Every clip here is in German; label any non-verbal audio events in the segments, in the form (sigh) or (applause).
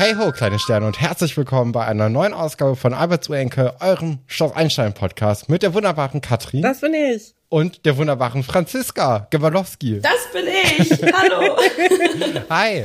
Hey ho, kleine Sterne und herzlich willkommen bei einer neuen Ausgabe von Albert Uenke, eurem Schloss Einstein Podcast mit der wunderbaren Katrin. Das bin ich. Und der wunderbaren Franziska Gewalowski. Das bin ich. Hallo. (laughs) Hi.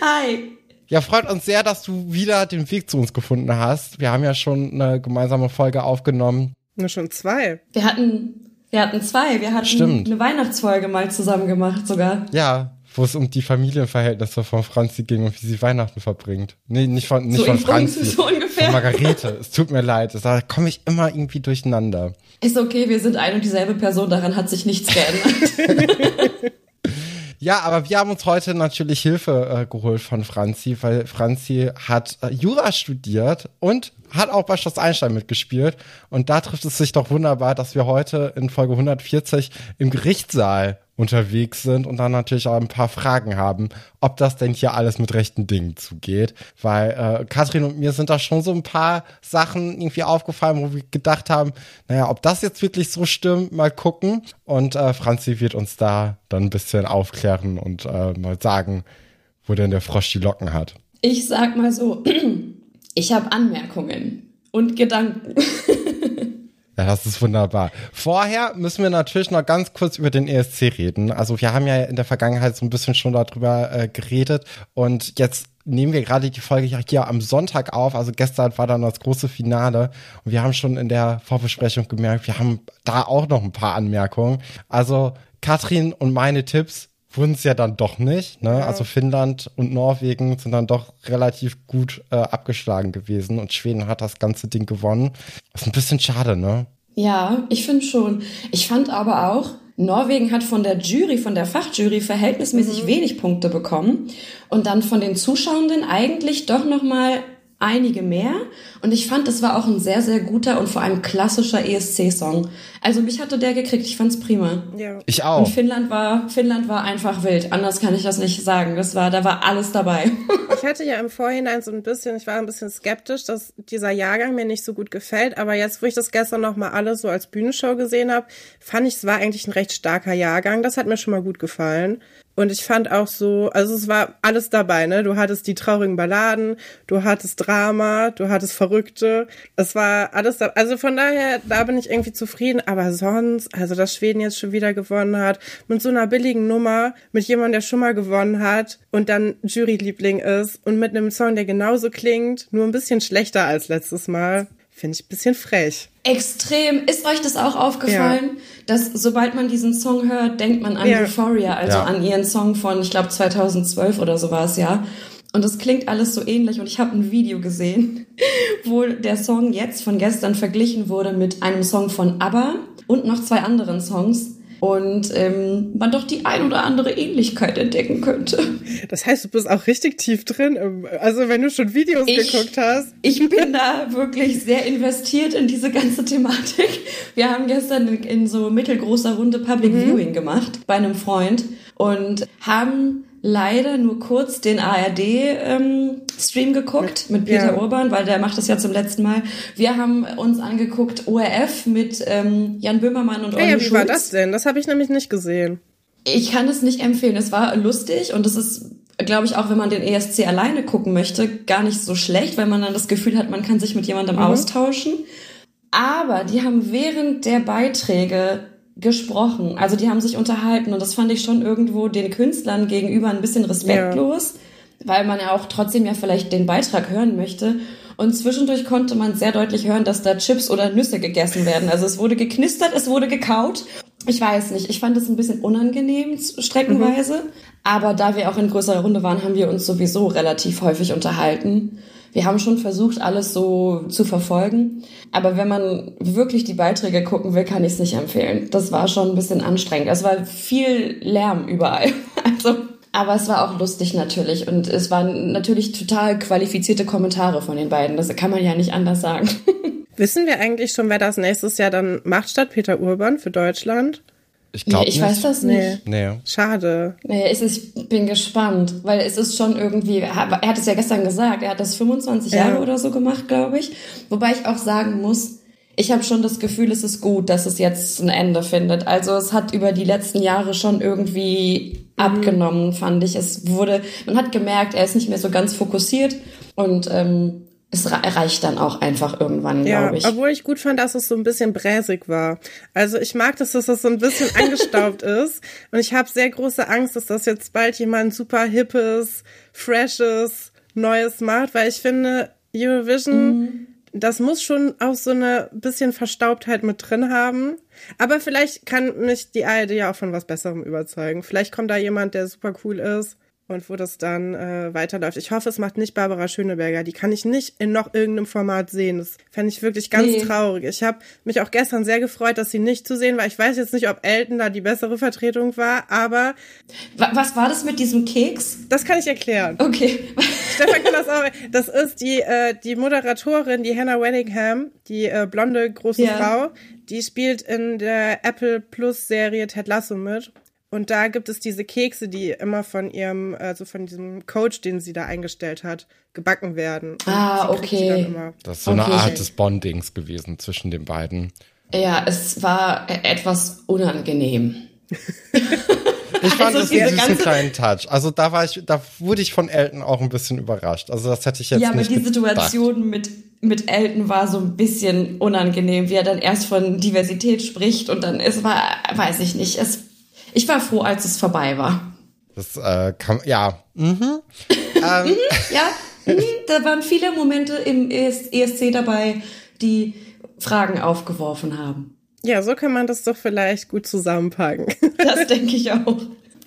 Hi. Ja, freut uns sehr, dass du wieder den Weg zu uns gefunden hast. Wir haben ja schon eine gemeinsame Folge aufgenommen. Nur schon zwei. Wir hatten, wir hatten zwei. Wir hatten Stimmt. eine Weihnachtsfolge mal zusammen gemacht sogar. Ja, wo es um die Familienverhältnisse von Franzi ging und wie sie Weihnachten verbringt. Nee, nicht von, nicht So von Franzi. so ungefähr. Von Margarete. Es tut mir leid. Da komme ich immer irgendwie durcheinander. Ist okay, wir sind ein und dieselbe Person, daran hat sich nichts geändert. (laughs) Ja, aber wir haben uns heute natürlich Hilfe äh, geholt von Franzi, weil Franzi hat äh, Jura studiert und hat auch bei Schloss Einstein mitgespielt. Und da trifft es sich doch wunderbar, dass wir heute in Folge 140 im Gerichtssaal unterwegs sind und dann natürlich auch ein paar Fragen haben, ob das denn hier alles mit rechten Dingen zugeht. Weil äh, Katrin und mir sind da schon so ein paar Sachen irgendwie aufgefallen, wo wir gedacht haben, naja, ob das jetzt wirklich so stimmt, mal gucken. Und äh, Franzi wird uns da dann ein bisschen aufklären und äh, mal sagen, wo denn der Frosch die Locken hat. Ich sag mal so, (clears throat) ich habe Anmerkungen und Gedanken. (laughs) Ja, das ist wunderbar. Vorher müssen wir natürlich noch ganz kurz über den ESC reden. Also wir haben ja in der Vergangenheit so ein bisschen schon darüber äh, geredet und jetzt nehmen wir gerade die Folge hier am Sonntag auf. Also gestern war dann das große Finale und wir haben schon in der Vorbesprechung gemerkt, wir haben da auch noch ein paar Anmerkungen. Also Katrin und meine Tipps wurden es ja dann doch nicht. Ne? Also Finnland und Norwegen sind dann doch relativ gut äh, abgeschlagen gewesen und Schweden hat das ganze Ding gewonnen. ist ein bisschen schade, ne? Ja, ich finde schon. Ich fand aber auch, Norwegen hat von der Jury, von der Fachjury verhältnismäßig wenig Punkte bekommen und dann von den Zuschauenden eigentlich doch noch mal einige mehr. Und ich fand, es war auch ein sehr, sehr guter und vor allem klassischer ESC-Song. Also mich hatte der gekriegt. Ich fand's prima. Ja. Ich Und auch. Finnland war, Finnland war einfach wild. Anders kann ich das nicht sagen. Das war, da war alles dabei. (laughs) Ich hatte ja im Vorhinein so ein bisschen, ich war ein bisschen skeptisch, dass dieser Jahrgang mir nicht so gut gefällt. Aber jetzt, wo ich das gestern noch mal alles so als Bühnenshow gesehen habe, fand ich, es war eigentlich ein recht starker Jahrgang. Das hat mir schon mal gut gefallen. Und ich fand auch so, also es war alles dabei, ne? Du hattest die traurigen Balladen, du hattest Drama, du hattest Verrückte. Es war alles da. Also von daher, da bin ich irgendwie zufrieden. Aber sonst, also dass Schweden jetzt schon wieder gewonnen hat, mit so einer billigen Nummer, mit jemandem, der schon mal gewonnen hat und dann Juryliebling ist und mit einem Song, der genauso klingt, nur ein bisschen schlechter als letztes Mal, finde ich ein bisschen frech. Extrem. Ist euch das auch aufgefallen, dass sobald man diesen Song hört, denkt man an Ja. Euphoria, also Ja. an ihren Song von, ich glaube, 2012 oder so war es ja. Und es klingt alles so ähnlich. Und ich habe ein Video gesehen, (laughs) wo der Song jetzt von gestern verglichen wurde mit einem Song von ABBA und noch zwei anderen Songs. Und ähm, man doch die ein oder andere Ähnlichkeit entdecken könnte. Das heißt, du bist auch richtig tief drin. Also wenn du schon Videos Ich- geguckt hast. Ich bin da wirklich sehr investiert in diese ganze Thematik. Wir haben gestern in, in so mittelgroßer Runde Public Viewing gemacht bei einem Freund und haben leider nur kurz den ARD-Stream geguckt mit Peter Ja. Urban, weil der macht das ja zum letzten Mal. Wir haben uns angeguckt ORF mit ähm, Jan Böhmermann und Ja, Olli wie war Schulz. das denn? Das habe ich nämlich nicht gesehen. Ich kann es nicht empfehlen. Es war lustig und es ist, glaube ich, auch wenn man den ESC alleine gucken möchte, gar nicht so schlecht, weil man dann das Gefühl hat, man kann sich mit jemandem austauschen. Aber die haben während der Beiträge gesprochen. Also die haben sich unterhalten und das fand ich schon irgendwo den Künstlern gegenüber ein bisschen respektlos, weil man ja auch trotzdem ja vielleicht den Beitrag hören möchte. Und zwischendurch konnte man sehr deutlich hören, dass da Chips oder Nüsse gegessen werden. Also es wurde geknistert, es wurde gekaut. Ich weiß nicht, ich fand es ein bisschen unangenehm streckenweise. Aber da wir auch in größerer Runde waren, haben wir uns sowieso relativ häufig unterhalten. Wir haben schon versucht, alles so zu verfolgen. Aber wenn man wirklich die Beiträge gucken will, kann ich es nicht empfehlen. Das war schon ein bisschen anstrengend. Es war viel Lärm überall. (laughs) Also, aber es war auch lustig natürlich. Und es waren natürlich total qualifizierte Kommentare von den beiden. Das kann man ja nicht anders sagen. (laughs) Wissen wir eigentlich schon, wer das nächstes Jahr dann macht statt Peter Urban für Deutschland? Ich glaube ich nicht. weiß das nicht. Nee. Nee. Schade. Nee, es ist, ich bin gespannt, weil es ist schon irgendwie, er hat er hat es ja gestern gesagt, er hat das 25 Ja. Jahre oder so gemacht, glaube ich. Wobei ich auch sagen muss, ich habe schon das Gefühl, es ist gut, dass es jetzt ein Ende findet. Also es hat über die letzten Jahre schon irgendwie mhm. abgenommen, fand ich. Es wurde, man hat gemerkt, er ist nicht mehr so ganz fokussiert und ähm, es reicht dann auch einfach irgendwann, ja, glaube ich. Obwohl ich gut fand, dass es so ein bisschen bräsig war. Also ich mag, dass das so ein bisschen angestaubt (laughs) ist. Und ich habe sehr große Angst, dass das jetzt bald jemand super hippes, freshes, neues macht, weil ich finde, Eurovision, mhm. das muss schon auch so eine bisschen Verstaubtheit mit drin haben. Aber vielleicht kann mich die ARD ja auch von was Besserem überzeugen. Vielleicht kommt da jemand, der super cool ist und wo das dann äh, weiterläuft. Ich hoffe, es macht nicht Barbara Schöneberger. Die kann ich nicht in noch irgendeinem Format sehen. Das fände ich wirklich ganz nee. traurig. Ich habe mich auch gestern sehr gefreut, dass sie nicht zu sehen war. Ich weiß jetzt nicht, ob Elton da die bessere Vertretung war, aber. Was war das mit diesem Keks? Das kann ich erklären. Okay. (laughs) Stefan kann das auch. Das ist die, äh, die Moderatorin, die Hannah Wenningham, die äh, blonde große ja. Frau. Die spielt in der Apple Plus Serie Ted Lasso mit. Und da gibt es diese Kekse, die immer von ihrem, also von diesem Coach, den sie da eingestellt hat, gebacken werden. ah, okay. Das ist so okay. eine Art des Bondings gewesen zwischen den beiden. Ja, es war etwas unangenehm. (laughs) Ich fand also das einen süßen kleinen Touch. Also da war ich, da wurde ich von Elton auch ein bisschen überrascht. Also das hätte ich jetzt ja, nicht Ja, aber die Situation mit mit Elton war so ein bisschen unangenehm, wie er dann erst von Diversität spricht und dann es war, weiß ich nicht, es ich war froh, als es vorbei war. Das äh, kann, ja. Mhm. (laughs) ähm. ja, mhm. da waren viele Momente im ESC e dabei, die Fragen aufgeworfen haben. Ja, so kann man das doch vielleicht gut zusammenpacken. (laughs) Das denke ich auch.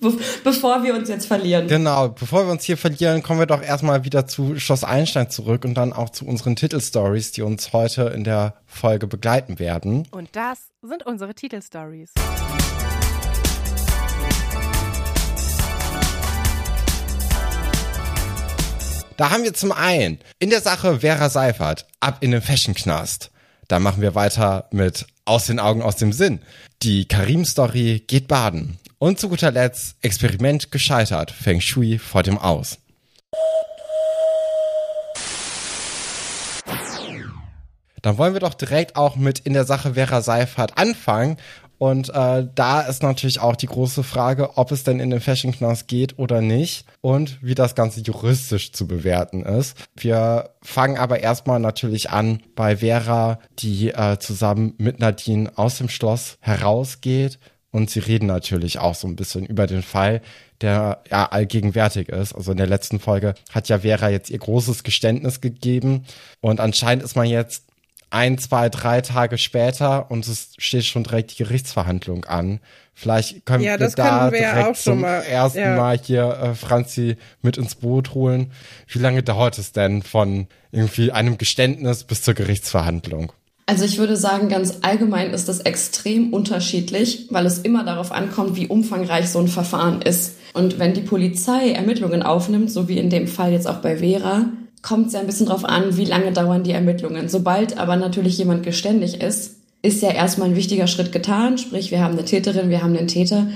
Be bevor wir uns jetzt verlieren. Genau, bevor wir uns hier verlieren, kommen wir doch erstmal wieder zu Schloss Einstein zurück und dann auch zu unseren Titelstories, die uns heute in der Folge begleiten werden. Und das sind unsere Titelstories. Da haben wir zum einen in der Sache Vera Seifert ab in den Fashion-Knast. Da machen wir weiter mit Aus den Augen, aus dem Sinn. Die Karim-Story geht baden. Und zu guter Letzt Experiment gescheitert. Feng Shui vor dem Aus. Dann wollen wir doch direkt auch mit in der Sache Vera Seifert anfangen und äh, da ist natürlich auch die große Frage, ob es denn in den Fashion Knast geht oder nicht und wie das Ganze juristisch zu bewerten ist. Wir fangen aber erstmal natürlich an bei Vera, die äh, zusammen mit Nadine aus dem Schloss herausgeht. Und sie reden natürlich auch so ein bisschen über den Fall, der ja allgegenwärtig ist. Also in der letzten Folge hat ja Vera jetzt ihr großes Geständnis gegeben. Und anscheinend ist man jetzt ein, zwei, drei Tage später und es steht schon direkt die Gerichtsverhandlung an. Vielleicht können ja, wir da wir direkt zum mal, ersten ja. Mal hier äh, Franzi mit ins Boot holen. Wie lange dauert es denn von irgendwie einem Geständnis bis zur Gerichtsverhandlung? Also ich würde sagen, ganz allgemein ist das extrem unterschiedlich, weil es immer darauf ankommt, wie umfangreich so ein Verfahren ist. Und wenn die Polizei Ermittlungen aufnimmt, so wie in dem Fall jetzt auch bei Vera, kommt es ja ein bisschen drauf an, wie lange dauern die Ermittlungen. Sobald aber natürlich jemand geständig ist, ist ja erstmal ein wichtiger Schritt getan, sprich wir haben eine Täterin, wir haben einen Täter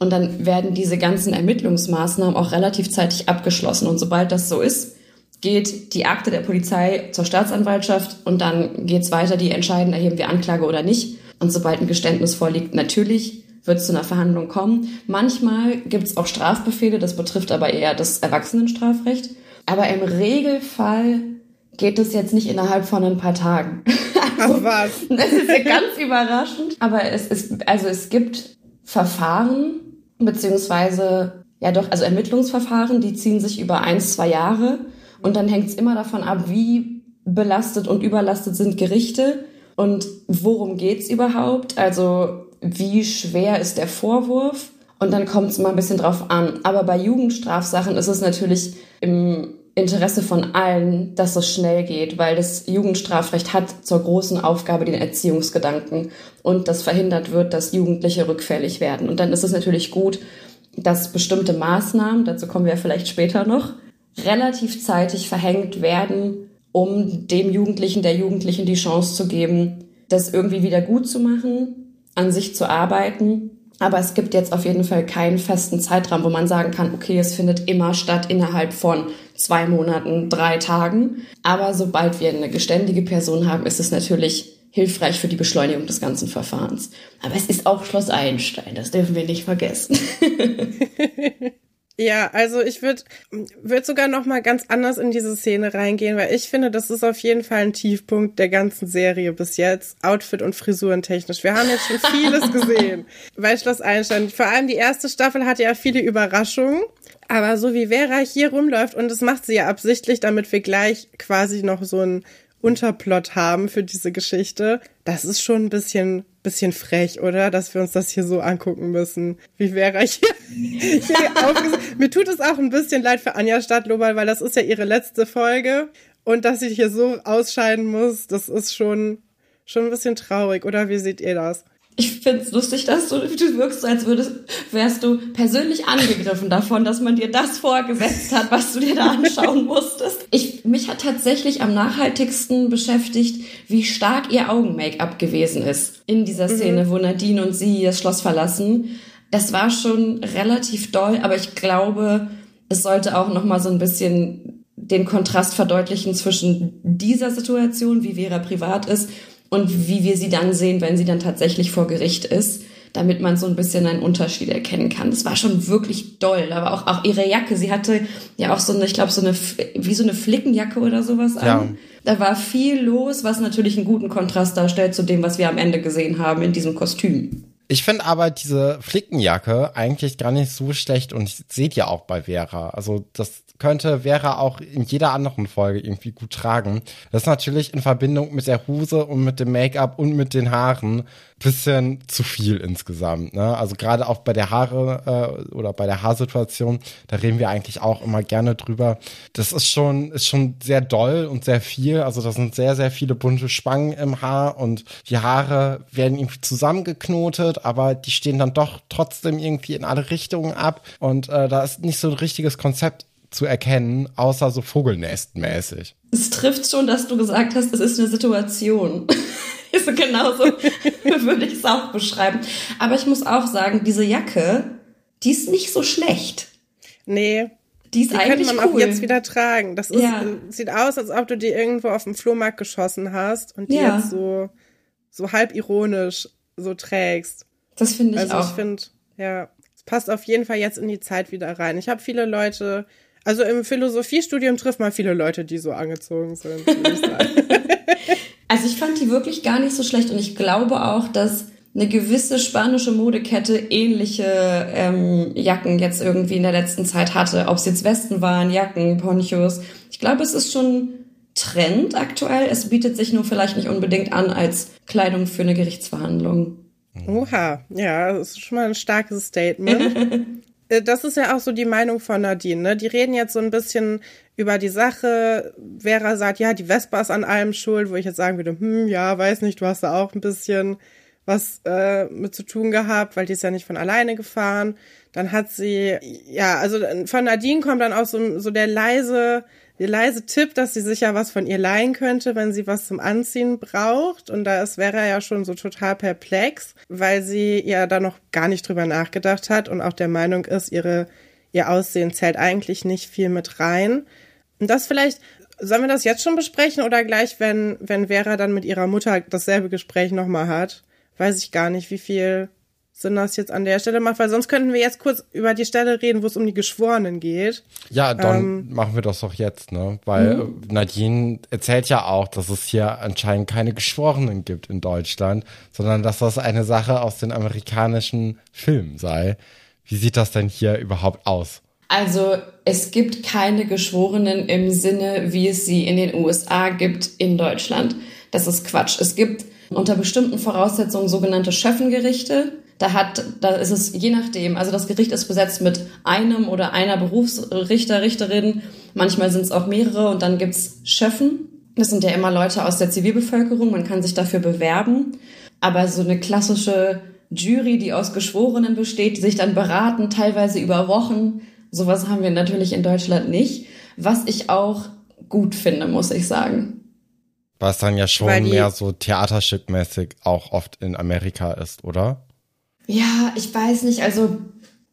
und dann werden diese ganzen Ermittlungsmaßnahmen auch relativ zeitig abgeschlossen und sobald das so ist, geht die Akte der Polizei zur Staatsanwaltschaft und dann geht's weiter, die entscheiden, erheben wir Anklage oder nicht und sobald ein Geständnis vorliegt, natürlich wird es zu einer Verhandlung kommen. Manchmal gibt's auch Strafbefehle, das betrifft aber eher das Erwachsenenstrafrecht. Aber im Regelfall geht es jetzt nicht innerhalb von ein paar Tagen. (laughs) Also, Ach was? (laughs) Das ist ja ganz überraschend. Aber es ist, also es gibt Verfahren, beziehungsweise, ja doch, also Ermittlungsverfahren, die ziehen sich über eins, zwei Jahre. Und dann hängt es immer davon ab, wie belastet und überlastet sind Gerichte und worum geht's überhaupt? Also wie schwer ist der Vorwurf? Und dann kommt es mal ein bisschen drauf an. Aber bei Jugendstrafsachen ist es natürlich im Interesse von allen, dass es schnell geht, weil das Jugendstrafrecht hat zur großen Aufgabe den Erziehungsgedanken und das verhindert wird, dass Jugendliche rückfällig werden. Und dann ist es natürlich gut, dass bestimmte Maßnahmen, dazu kommen wir vielleicht später noch, relativ zeitig verhängt werden, um dem Jugendlichen, der Jugendlichen die Chance zu geben, das irgendwie wieder gut zu machen, an sich zu arbeiten aber es gibt jetzt auf jeden Fall keinen festen Zeitraum, wo man sagen kann, okay, es findet immer statt innerhalb von zwei Monaten, drei Tagen. Aber sobald wir eine geständige Person haben, ist es natürlich hilfreich für die Beschleunigung des ganzen Verfahrens. Aber es ist auch Schloss Einstein, das dürfen wir nicht vergessen. (laughs) (laughs) Ja, also ich würde würd sogar noch mal ganz anders in diese Szene reingehen, weil ich finde, das ist auf jeden Fall ein Tiefpunkt der ganzen Serie bis jetzt, Outfit und Frisuren technisch. Wir haben jetzt schon vieles (laughs) gesehen bei Schloss Einstein. Vor allem die erste Staffel hatte ja viele Überraschungen, aber so wie Vera hier rumläuft und das macht sie ja absichtlich, damit wir gleich quasi noch so ein Unterplot haben für diese Geschichte. Das ist schon ein bisschen, bisschen frech, oder? Dass wir uns das hier so angucken müssen. Wie wäre ich hier, (laughs) hier Mir tut es auch ein bisschen leid für Anja Stadtlober, weil das ist ja ihre letzte Folge. Und dass sie hier so ausscheiden muss, das ist schon, schon ein bisschen traurig, oder? Wie seht ihr das? Ich find's lustig, dass du, du wirkst, als würdest, wärst du persönlich angegriffen davon, dass man dir das vorgesetzt hat, was du dir da anschauen (laughs) musstest. Ich, mich hat tatsächlich am nachhaltigsten beschäftigt, wie stark ihr Augen-Make-up gewesen ist in dieser mhm. Szene, mhm. wo Nadine und sie das Schloss verlassen. Das war schon relativ doll, aber ich glaube, es sollte auch noch mal so ein bisschen den Kontrast verdeutlichen zwischen dieser Situation, wie Vera privat ist, und wie wir sie dann sehen, wenn sie dann tatsächlich vor Gericht ist, damit man so ein bisschen einen Unterschied erkennen kann. Das war schon wirklich doll, aber auch, auch ihre Jacke. Sie hatte ja auch so eine, ich glaube, so eine, wie so eine Flickenjacke oder sowas an. Ja. Da war viel los, was natürlich einen guten Kontrast darstellt zu dem, was wir am Ende gesehen haben in diesem Kostüm. Ich finde aber diese Flickenjacke eigentlich gar nicht so schlecht und ich seht ja auch bei Vera. Also das könnte Vera auch in jeder anderen Folge irgendwie gut tragen. Das ist natürlich in Verbindung mit der Hose und mit dem Make-up und mit den Haaren bisschen zu viel insgesamt. Ne? Also gerade auch bei der Haare äh, oder bei der Haarsituation, da reden wir eigentlich auch immer gerne drüber. Das ist schon ist schon sehr doll und sehr viel. Also da sind sehr sehr viele bunte Spangen im Haar und die Haare werden irgendwie zusammengeknotet, aber die stehen dann doch trotzdem irgendwie in alle Richtungen ab und äh, da ist nicht so ein richtiges Konzept zu erkennen, außer so Vogelnestmäßig. Es trifft schon, dass du gesagt hast, es ist eine Situation. (laughs) ist genauso (laughs) würde ich es auch beschreiben. Aber ich muss auch sagen, diese Jacke, die ist nicht so schlecht. Nee. Die ist die eigentlich könnte man cool. auch jetzt wieder tragen. Das ist, ja. sieht aus, als ob du die irgendwo auf dem Flohmarkt geschossen hast und die ja. jetzt so, so halb ironisch so trägst. Das finde ich also auch. Also ich finde, ja, es passt auf jeden Fall jetzt in die Zeit wieder rein. Ich habe viele Leute, also im Philosophiestudium trifft man viele Leute, die so angezogen sind. (laughs) also ich fand die wirklich gar nicht so schlecht und ich glaube auch, dass eine gewisse spanische Modekette ähnliche ähm, Jacken jetzt irgendwie in der letzten Zeit hatte. Ob es jetzt Westen waren, Jacken, Ponchos. Ich glaube, es ist schon Trend aktuell. Es bietet sich nur vielleicht nicht unbedingt an als Kleidung für eine Gerichtsverhandlung. Oha, ja, das ist schon mal ein starkes Statement. (laughs) Äh, das ist ja auch so die Meinung von Nadine. Ne? Die reden jetzt so ein bisschen über die Sache. Vera sagt, ja, die Vespa ist an allem schuld, wo ich jetzt sagen würde, hm, ja, weiß nicht, du hast da auch ein bisschen was äh, mit zu tun gehabt, weil die ist ja nicht von alleine gefahren. Dann hat sie, ja, also von Nadine kommt dann auch so, so der leise, der leise Tipp, dass sie sich ja was von ihr leihen könnte, wenn sie was zum Anziehen braucht. Und da ist Vera ja schon so total perplex, weil sie ja da noch gar nicht drüber nachgedacht hat und auch der Meinung ist, ihre, ihr Aussehen zählt eigentlich nicht viel mit rein. Und das vielleicht, sollen wir das jetzt schon besprechen oder gleich, wenn, wenn Vera dann mit ihrer Mutter dasselbe Gespräch nochmal hat? Weiß ich gar nicht, wie viel Sinn das jetzt an der Stelle macht, weil sonst könnten wir jetzt kurz über die Stelle reden, wo es um die Geschworenen geht. Ja, dann ähm, machen wir das doch jetzt, ne? Weil mhm. Nadine erzählt ja auch, dass es hier anscheinend keine Geschworenen gibt in Deutschland, sondern dass das eine Sache aus den amerikanischen Filmen sei. Wie sieht das denn hier überhaupt aus? Also es gibt keine Geschworenen im Sinne, wie es sie in den USA gibt in Deutschland. Das ist Quatsch. Es gibt unter bestimmten Voraussetzungen sogenannte Schöffengerichte. Da hat, da ist es je nachdem. Also das Gericht ist besetzt mit einem oder einer Berufsrichter, Richterin. Manchmal sind es auch mehrere und dann gibt's Schöffen. Das sind ja immer Leute aus der Zivilbevölkerung. Man kann sich dafür bewerben. Aber so eine klassische Jury, die aus Geschworenen besteht, die sich dann beraten, teilweise über Wochen. Sowas haben wir natürlich in Deutschland nicht. Was ich auch gut finde, muss ich sagen. Was dann ja schon mehr so theaterstückmäßig auch oft in Amerika ist, oder? Ja, ich weiß nicht. Also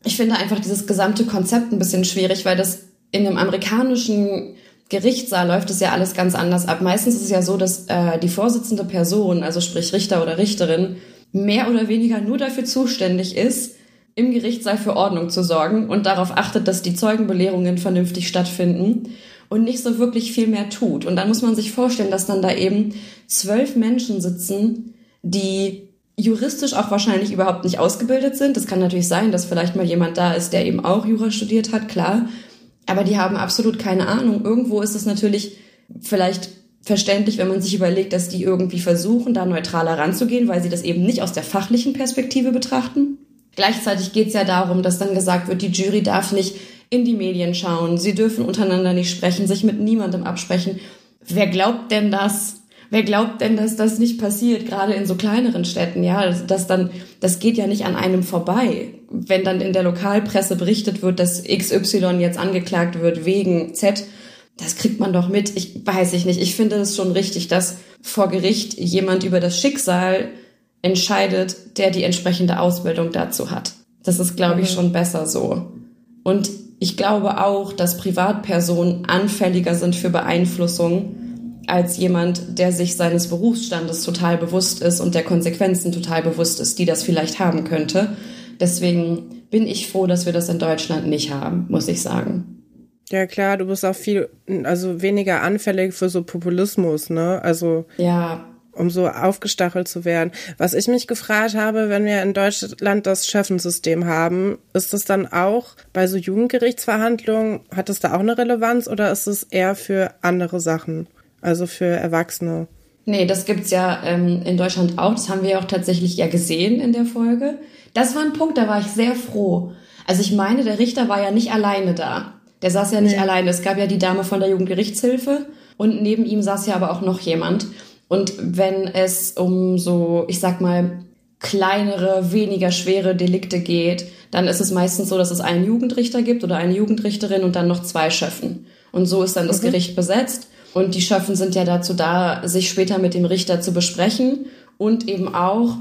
ich finde einfach dieses gesamte Konzept ein bisschen schwierig, weil das in einem amerikanischen Gerichtssaal läuft es ja alles ganz anders ab. Meistens ist es ja so, dass äh, die vorsitzende Person, also sprich Richter oder Richterin, mehr oder weniger nur dafür zuständig ist, im Gerichtssaal für Ordnung zu sorgen und darauf achtet, dass die Zeugenbelehrungen vernünftig stattfinden und nicht so wirklich viel mehr tut. Und dann muss man sich vorstellen, dass dann da eben zwölf Menschen sitzen, die juristisch auch wahrscheinlich überhaupt nicht ausgebildet sind. Das kann natürlich sein, dass vielleicht mal jemand da ist, der eben auch Jura studiert hat, klar. Aber die haben absolut keine Ahnung. Irgendwo ist es natürlich vielleicht verständlich, wenn man sich überlegt, dass die irgendwie versuchen, da neutraler ranzugehen, weil sie das eben nicht aus der fachlichen Perspektive betrachten. Gleichzeitig geht es ja darum, dass dann gesagt wird, die Jury darf nicht in die Medien schauen, sie dürfen untereinander nicht sprechen, sich mit niemandem absprechen. Wer glaubt denn das? Wer glaubt denn, dass das nicht passiert, gerade in so kleineren Städten? Ja, das, das dann, das geht ja nicht an einem vorbei. Wenn dann in der Lokalpresse berichtet wird, dass XY jetzt angeklagt wird wegen Z, das kriegt man doch mit. Ich weiß ich nicht. Ich finde es schon richtig, dass vor Gericht jemand über das Schicksal entscheidet, der die entsprechende Ausbildung dazu hat. Das ist, glaube ich, mhm. schon besser so. Und ich glaube auch, dass Privatpersonen anfälliger sind für Beeinflussung als jemand, der sich seines Berufsstandes total bewusst ist und der Konsequenzen total bewusst ist, die das vielleicht haben könnte. Deswegen bin ich froh, dass wir das in Deutschland nicht haben, muss ich sagen. Ja klar, du bist auch viel, also weniger anfällig für so Populismus, ne? Also ja, um so aufgestachelt zu werden. Was ich mich gefragt habe, wenn wir in Deutschland das Schöffensystem haben, ist das dann auch bei so Jugendgerichtsverhandlungen, hat das da auch eine Relevanz oder ist es eher für andere Sachen, also für Erwachsene? Nee, das gibt's ja ähm, in Deutschland auch. Das haben wir ja auch tatsächlich ja gesehen in der Folge. Das war ein Punkt, da war ich sehr froh. Also ich meine, der Richter war ja nicht alleine da. Der saß ja nicht nee. alleine. Es gab ja die Dame von der Jugendgerichtshilfe und neben ihm saß ja aber auch noch jemand. Und wenn es um so, ich sag mal, kleinere, weniger schwere Delikte geht, dann ist es meistens so, dass es einen Jugendrichter gibt oder eine Jugendrichterin und dann noch zwei Schöffen. Und so ist dann das mhm. Gericht besetzt. Und die Schöffen sind ja dazu da, sich später mit dem Richter zu besprechen und eben auch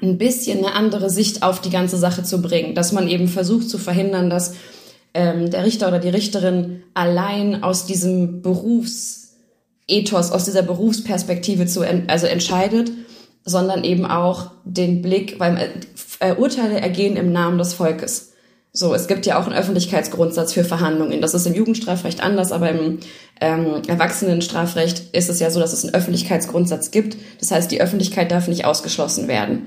ein bisschen eine andere Sicht auf die ganze Sache zu bringen. Dass man eben versucht zu verhindern, dass ähm, der Richter oder die Richterin allein aus diesem Berufs Ethos aus dieser Berufsperspektive zu, also entscheidet, sondern eben auch den Blick, weil äh, Urteile ergehen im Namen des Volkes. So, es gibt ja auch einen Öffentlichkeitsgrundsatz für Verhandlungen. Das ist im Jugendstrafrecht anders, aber im ähm, Erwachsenenstrafrecht ist es ja so, dass es einen Öffentlichkeitsgrundsatz gibt. Das heißt, die Öffentlichkeit darf nicht ausgeschlossen werden.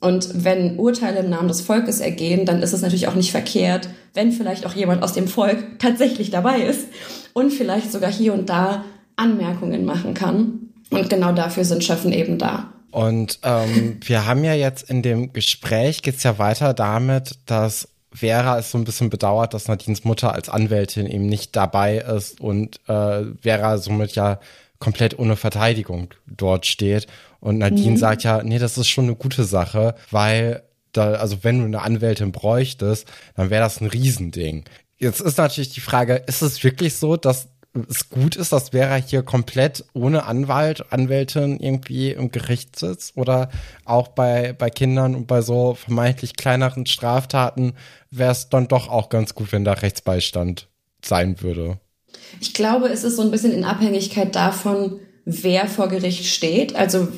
Und wenn Urteile im Namen des Volkes ergehen, dann ist es natürlich auch nicht verkehrt, wenn vielleicht auch jemand aus dem Volk tatsächlich dabei ist und vielleicht sogar hier und da Anmerkungen machen kann. Und genau dafür sind Schöffen eben da. Und ähm, wir haben ja jetzt in dem Gespräch geht's ja weiter damit, dass Vera es so ein bisschen bedauert, dass Nadines Mutter als Anwältin eben nicht dabei ist und äh, Vera somit ja komplett ohne Verteidigung dort steht. Und Nadine mhm. sagt ja, nee, das ist schon eine gute Sache, weil da, also wenn du eine Anwältin bräuchtest, dann wäre das ein Riesending. Jetzt ist natürlich die Frage, ist es wirklich so, dass es gut ist, dass Vera hier komplett ohne Anwalt, Anwältin irgendwie im Gericht sitzt oder auch bei, bei Kindern und bei so vermeintlich kleineren Straftaten wäre es dann doch auch ganz gut, wenn da Rechtsbeistand sein würde. Ich glaube, es ist so ein bisschen in Abhängigkeit davon, wer vor Gericht steht, also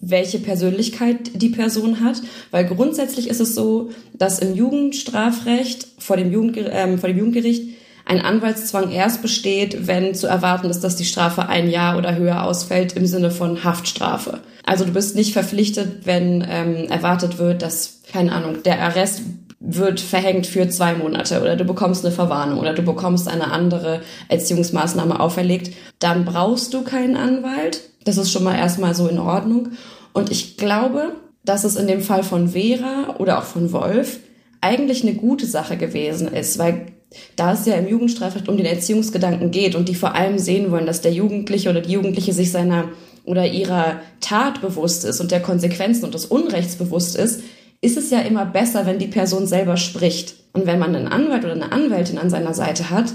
welche Persönlichkeit die Person hat, weil grundsätzlich ist es so, dass im Jugendstrafrecht vor dem, Jugend, äh, vor dem Jugendgericht ein Anwaltszwang erst besteht, wenn zu erwarten ist, dass die Strafe ein Jahr oder höher ausfällt im Sinne von Haftstrafe. Also du bist nicht verpflichtet, wenn ähm, erwartet wird, dass, keine Ahnung, der Arrest wird verhängt für zwei Monate oder du bekommst eine Verwarnung oder du bekommst eine andere Erziehungsmaßnahme auferlegt, dann brauchst du keinen Anwalt. Das ist schon mal erstmal so in Ordnung. Und ich glaube, dass es in dem Fall von Vera oder auch von Wolf eigentlich eine gute Sache gewesen ist, weil da es ja im Jugendstrafrecht um den Erziehungsgedanken geht und die vor allem sehen wollen, dass der Jugendliche oder die Jugendliche sich seiner oder ihrer Tat bewusst ist und der Konsequenzen und des Unrechts bewusst ist, ist es ja immer besser, wenn die Person selber spricht. Und wenn man einen Anwalt oder eine Anwältin an seiner Seite hat,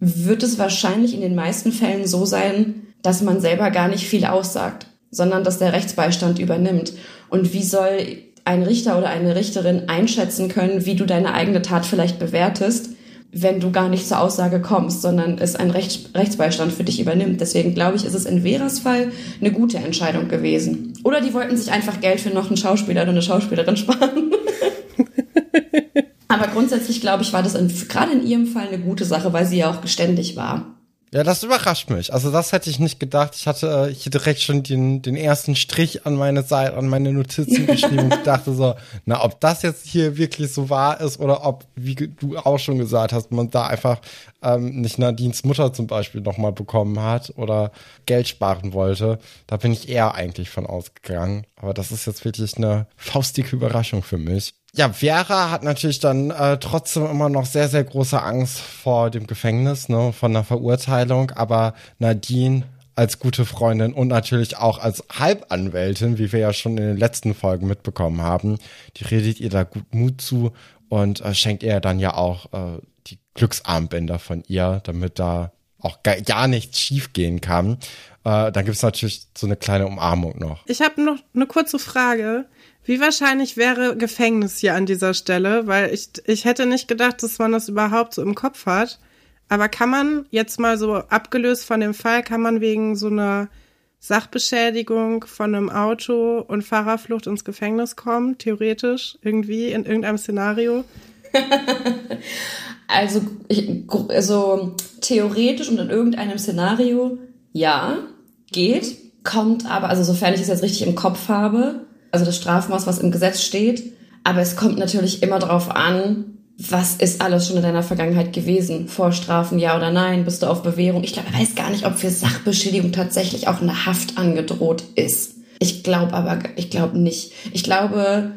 wird es wahrscheinlich in den meisten Fällen so sein, dass man selber gar nicht viel aussagt, sondern dass der Rechtsbeistand übernimmt. Und wie soll ein Richter oder eine Richterin einschätzen können, wie du deine eigene Tat vielleicht bewertest, wenn du gar nicht zur Aussage kommst, sondern es ein Rechts Rechtsbeistand für dich übernimmt. Deswegen glaube ich, ist es in Veras Fall eine gute Entscheidung gewesen. Oder die wollten sich einfach Geld für noch einen Schauspieler oder eine Schauspielerin sparen. (laughs) Aber grundsätzlich glaube ich, war das in, gerade in ihrem Fall eine gute Sache, weil sie ja auch geständig war. Ja, das überrascht mich. Also das hätte ich nicht gedacht. Ich hatte, ich hätte direkt schon den, den ersten Strich an meine Seite, an meine Notizen (laughs) geschrieben und dachte so, na, ob das jetzt hier wirklich so wahr ist oder ob, wie du auch schon gesagt hast, man da einfach ähm, nicht Nadines Mutter zum Beispiel nochmal bekommen hat oder Geld sparen wollte. Da bin ich eher eigentlich von ausgegangen. Aber das ist jetzt wirklich eine faustige Überraschung für mich ja, Vera hat natürlich dann äh, trotzdem immer noch sehr, sehr große Angst vor dem Gefängnis, ne, von einer Verurteilung. Aber Nadine als gute Freundin und natürlich auch als Halbanwältin, wie wir ja schon in den letzten Folgen mitbekommen haben, die redet ihr da gut Mut zu und äh, schenkt ihr dann ja auch äh, die Glücksarmbänder von ihr, damit da auch gar, gar nichts schiefgehen kann. Äh, dann gibt's natürlich so eine kleine Umarmung noch. Ich habe noch eine kurze Frage. Wie wahrscheinlich wäre Gefängnis hier an dieser Stelle? Weil ich, ich hätte nicht gedacht, dass man das überhaupt so im Kopf hat. Aber kann man jetzt mal so abgelöst von dem Fall, kann man wegen so einer Sachbeschädigung von einem Auto und Fahrerflucht ins Gefängnis kommen? Theoretisch? Irgendwie in irgendeinem Szenario? (laughs) also, ich, also theoretisch und in irgendeinem Szenario ja, geht. Kommt aber, also sofern ich es jetzt richtig im Kopf habe, also das Strafmaß, was im Gesetz steht. Aber es kommt natürlich immer darauf an, was ist alles schon in deiner Vergangenheit gewesen? Vorstrafen, ja oder nein? Bist du auf Bewährung? Ich glaube, er weiß gar nicht, ob für Sachbeschädigung tatsächlich auch eine Haft angedroht ist. Ich glaube aber, ich glaube nicht. Ich glaube,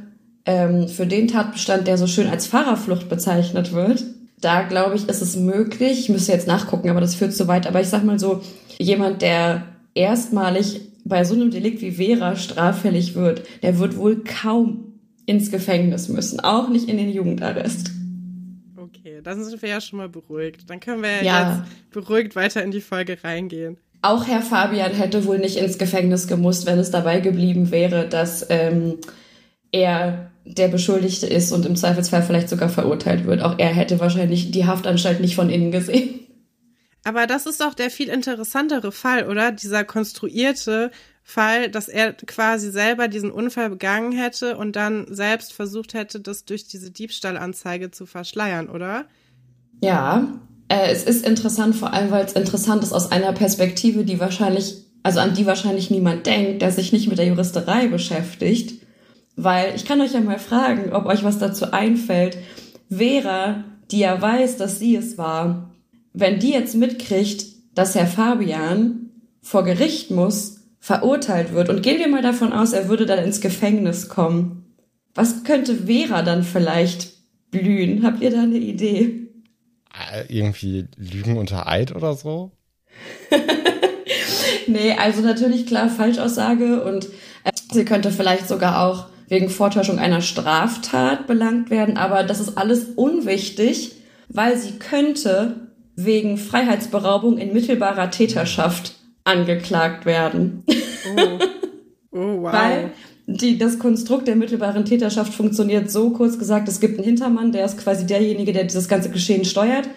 ähm, für den Tatbestand, der so schön als Fahrerflucht bezeichnet wird, da glaube ich, ist es möglich. Ich müsste jetzt nachgucken, aber das führt zu weit. Aber ich sag mal so, jemand, der erstmalig bei so einem Delikt wie Vera straffällig wird, der wird wohl kaum ins Gefängnis müssen, auch nicht in den Jugendarrest. Okay, dann sind wir ja schon mal beruhigt. Dann können wir ja, jetzt beruhigt weiter in die Folge reingehen. Auch Herr Fabian hätte wohl nicht ins Gefängnis gemusst, wenn es dabei geblieben wäre, dass ähm, er der Beschuldigte ist und im Zweifelsfall vielleicht sogar verurteilt wird. Auch er hätte wahrscheinlich die Haftanstalt nicht von innen gesehen. Aber das ist doch der viel interessantere Fall, oder? Dieser konstruierte Fall, dass er quasi selber diesen Unfall begangen hätte und dann selbst versucht hätte, das durch diese Diebstahlanzeige zu verschleiern, oder? Ja, äh, es ist interessant, vor allem weil es interessant ist aus einer Perspektive, die wahrscheinlich, also an die wahrscheinlich niemand denkt, der sich nicht mit der Juristerei beschäftigt. Weil ich kann euch ja mal fragen, ob euch was dazu einfällt. Vera, die ja weiß, dass sie es war, wenn die jetzt mitkriegt, dass Herr Fabian vor Gericht muss, verurteilt wird und gehen wir mal davon aus, er würde dann ins Gefängnis kommen. Was könnte Vera dann vielleicht blühen? Habt ihr da eine Idee? Äh, irgendwie Lügen unter Eid oder so? (laughs) nee, also natürlich klar Falschaussage und äh, sie könnte vielleicht sogar auch wegen Vortäuschung einer Straftat belangt werden, aber das ist alles unwichtig, weil sie könnte wegen Freiheitsberaubung in mittelbarer Täterschaft angeklagt werden. Oh, oh wow. Weil die, das Konstrukt der mittelbaren Täterschaft funktioniert so, kurz gesagt, es gibt einen Hintermann, der ist quasi derjenige, der dieses ganze Geschehen steuert.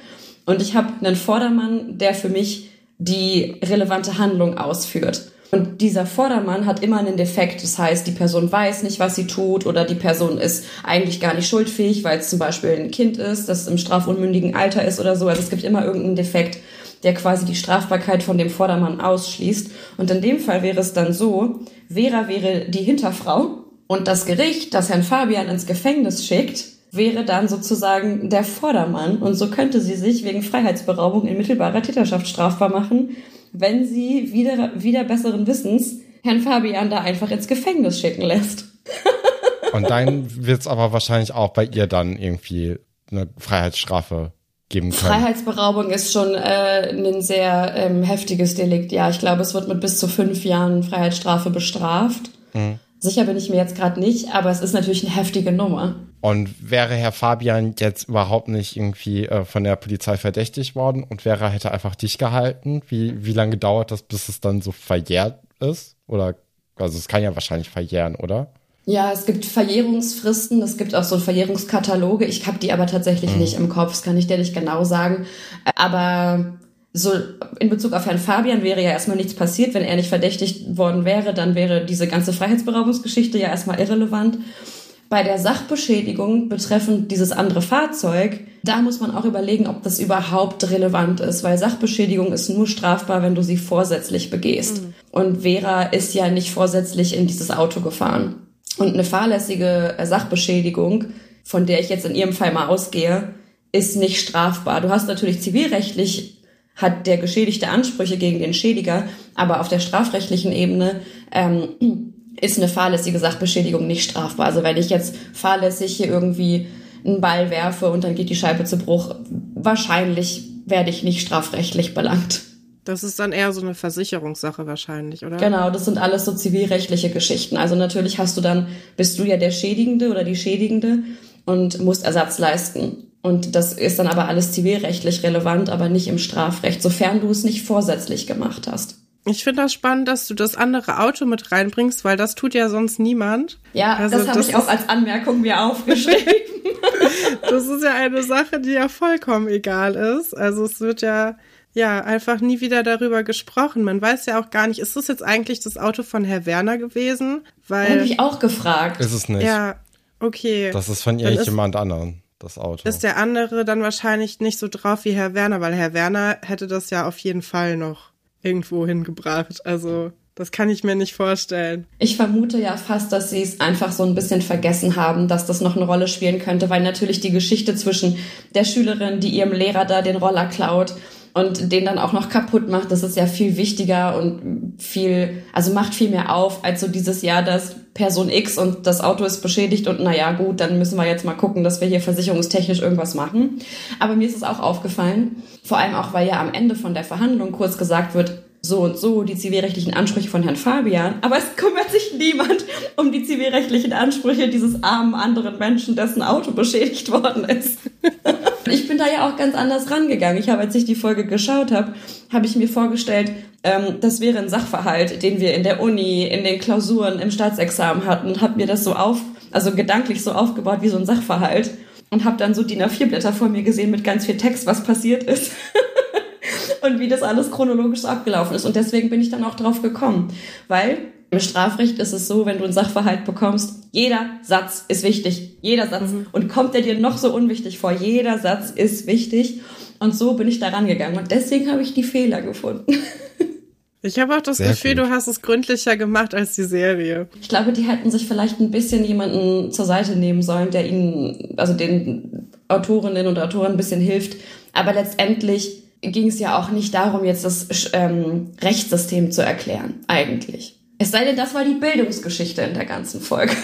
Und ich habe einen Vordermann, der für mich die relevante Handlung ausführt. Und dieser Vordermann hat immer einen Defekt. Das heißt, die Person weiß nicht, was sie tut oder die Person ist eigentlich gar nicht schuldfähig, weil es zum Beispiel ein Kind ist, das im strafunmündigen Alter ist oder so. Also es gibt immer irgendeinen Defekt, der quasi die Strafbarkeit von dem Vordermann ausschließt. Und in dem Fall wäre es dann so, Vera wäre die Hinterfrau und das Gericht, das Herrn Fabian ins Gefängnis schickt, wäre dann sozusagen der Vordermann. Und so könnte sie sich wegen Freiheitsberaubung in mittelbarer Täterschaft strafbar machen, wenn sie wieder, wieder besseren Wissens Herrn Fabian da einfach ins Gefängnis schicken lässt. (laughs) Und dann wird es aber wahrscheinlich auch bei ihr dann irgendwie eine Freiheitsstrafe geben können. Freiheitsberaubung ist schon äh, ein sehr ähm, heftiges Delikt. Ja, ich glaube, es wird mit bis zu fünf Jahren Freiheitsstrafe bestraft. Mhm. Sicher bin ich mir jetzt gerade nicht, aber es ist natürlich eine heftige Nummer. Und wäre Herr Fabian jetzt überhaupt nicht irgendwie äh, von der Polizei verdächtigt worden und wäre hätte einfach dich gehalten, wie, wie lange dauert das, bis es dann so verjährt ist? Oder, also es kann ja wahrscheinlich verjähren, oder? Ja, es gibt Verjährungsfristen, es gibt auch so Verjährungskataloge. Ich habe die aber tatsächlich mhm. nicht im Kopf, das kann ich dir nicht genau sagen. Aber so in Bezug auf Herrn Fabian wäre ja erstmal nichts passiert. Wenn er nicht verdächtigt worden wäre, dann wäre diese ganze Freiheitsberaubungsgeschichte ja erstmal irrelevant. Bei der Sachbeschädigung betreffend dieses andere Fahrzeug, da muss man auch überlegen, ob das überhaupt relevant ist, weil Sachbeschädigung ist nur strafbar, wenn du sie vorsätzlich begehst. Mhm. Und Vera ist ja nicht vorsätzlich in dieses Auto gefahren. Und eine fahrlässige Sachbeschädigung, von der ich jetzt in ihrem Fall mal ausgehe, ist nicht strafbar. Du hast natürlich zivilrechtlich hat der Geschädigte Ansprüche gegen den Schädiger, aber auf der strafrechtlichen Ebene ähm, ist eine fahrlässige Sachbeschädigung nicht strafbar. Also wenn ich jetzt fahrlässig hier irgendwie einen Ball werfe und dann geht die Scheibe zu Bruch, wahrscheinlich werde ich nicht strafrechtlich belangt. Das ist dann eher so eine Versicherungssache wahrscheinlich, oder? Genau, das sind alles so zivilrechtliche Geschichten. Also natürlich hast du dann, bist du ja der Schädigende oder die Schädigende und musst Ersatz leisten. Und das ist dann aber alles zivilrechtlich relevant, aber nicht im Strafrecht, sofern du es nicht vorsätzlich gemacht hast. Ich finde das spannend, dass du das andere Auto mit reinbringst, weil das tut ja sonst niemand. Ja, also das habe ich auch als Anmerkung mir aufgeschrieben. (laughs) das ist ja eine Sache, die ja vollkommen egal ist. Also es wird ja ja einfach nie wieder darüber gesprochen. Man weiß ja auch gar nicht, ist das jetzt eigentlich das Auto von Herr Werner gewesen? Weil habe ich auch gefragt. Ist es nicht. Ja, okay. Das ist von irgendjemand anderen das Auto. Ist der andere dann wahrscheinlich nicht so drauf wie Herr Werner, weil Herr Werner hätte das ja auf jeden Fall noch irgendwo hingebracht. Also das kann ich mir nicht vorstellen. Ich vermute ja fast, dass sie es einfach so ein bisschen vergessen haben, dass das noch eine Rolle spielen könnte, weil natürlich die Geschichte zwischen der Schülerin, die ihrem Lehrer da den Roller klaut, und den dann auch noch kaputt macht, das ist ja viel wichtiger und viel, also macht viel mehr auf, als so dieses Jahr, dass Person X und das Auto ist beschädigt und naja, gut, dann müssen wir jetzt mal gucken, dass wir hier versicherungstechnisch irgendwas machen. Aber mir ist es auch aufgefallen, vor allem auch, weil ja am Ende von der Verhandlung kurz gesagt wird, so und so die zivilrechtlichen Ansprüche von Herrn Fabian, aber es kümmert sich niemand um die zivilrechtlichen Ansprüche dieses armen anderen Menschen, dessen Auto beschädigt worden ist. (laughs) ich bin da ja auch ganz anders rangegangen. Ich habe, als ich die Folge geschaut habe, habe ich mir vorgestellt, ähm, das wäre ein Sachverhalt, den wir in der Uni, in den Klausuren, im Staatsexamen hatten, habe mir das so auf, also gedanklich so aufgebaut wie so ein Sachverhalt und habe dann so DIN A4 Blätter vor mir gesehen mit ganz viel Text, was passiert ist. (laughs) und wie das alles chronologisch abgelaufen ist. Und deswegen bin ich dann auch drauf gekommen, weil im Strafrecht ist es so, wenn du einen Sachverhalt bekommst, jeder Satz ist wichtig. Jeder Satz. Mhm. Und kommt er dir noch so unwichtig vor, jeder Satz ist wichtig. Und so bin ich da rangegangen. Und deswegen habe ich die Fehler gefunden. (laughs) Ich habe auch das Sehr Gefühl, gut. du hast es gründlicher gemacht als die Serie. Ich glaube, die hätten sich vielleicht ein bisschen jemanden zur Seite nehmen sollen, der ihnen, also den Autorinnen und Autoren ein bisschen hilft. Aber letztendlich ging es ja auch nicht darum, jetzt das ähm, Rechtssystem zu erklären, eigentlich. Es sei denn, das war die Bildungsgeschichte in der ganzen Folge.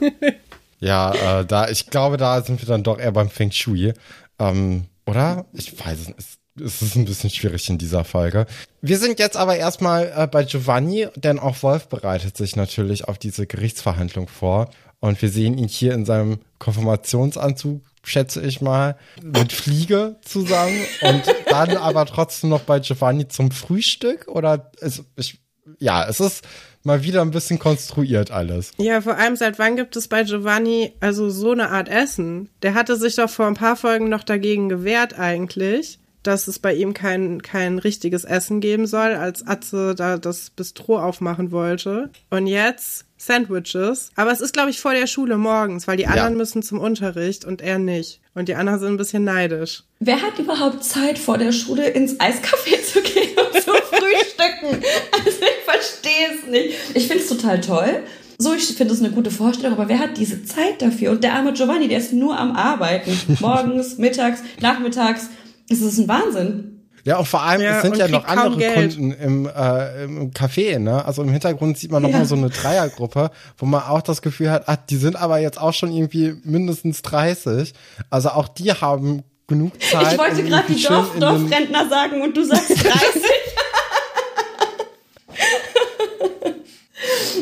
(laughs) ja, äh, da, ich glaube, da sind wir dann doch eher beim Feng Shui. Ähm, oder? Ich weiß es nicht. Es ist ein bisschen schwierig in dieser Folge. Wir sind jetzt aber erstmal äh, bei Giovanni, denn auch Wolf bereitet sich natürlich auf diese Gerichtsverhandlung vor. Und wir sehen ihn hier in seinem Konfirmationsanzug schätze ich mal, mit Fliege zusammen und dann aber trotzdem noch bei Giovanni zum Frühstück oder es, ich, ja, es ist mal wieder ein bisschen konstruiert alles. Ja, vor allem seit wann gibt es bei Giovanni also so eine Art Essen? Der hatte sich doch vor ein paar Folgen noch dagegen gewehrt eigentlich dass es bei ihm kein, kein richtiges Essen geben soll, als Atze da das Bistro aufmachen wollte. Und jetzt Sandwiches. Aber es ist, glaube ich, vor der Schule morgens, weil die anderen ja. müssen zum Unterricht und er nicht. Und die anderen sind ein bisschen neidisch. Wer hat überhaupt Zeit, vor der Schule ins Eiscafé zu gehen und zu (laughs) frühstücken? Also verstehe es nicht. Ich finde es total toll. So, ich finde es eine gute Vorstellung, aber wer hat diese Zeit dafür? Und der arme Giovanni, der ist nur am Arbeiten. (laughs) Morgens, mittags, nachmittags es ist ein Wahnsinn. Ja, und vor allem, ja, es sind ja noch andere Geld. Kunden im, äh, im Café, ne? Also im Hintergrund sieht man noch ja. mal so eine Dreiergruppe, wo man auch das Gefühl hat, ach, die sind aber jetzt auch schon irgendwie mindestens 30. Also auch die haben genug Zeit. Ich wollte um gerade die Dorf, Dorfrentner sagen und du sagst (laughs) 30.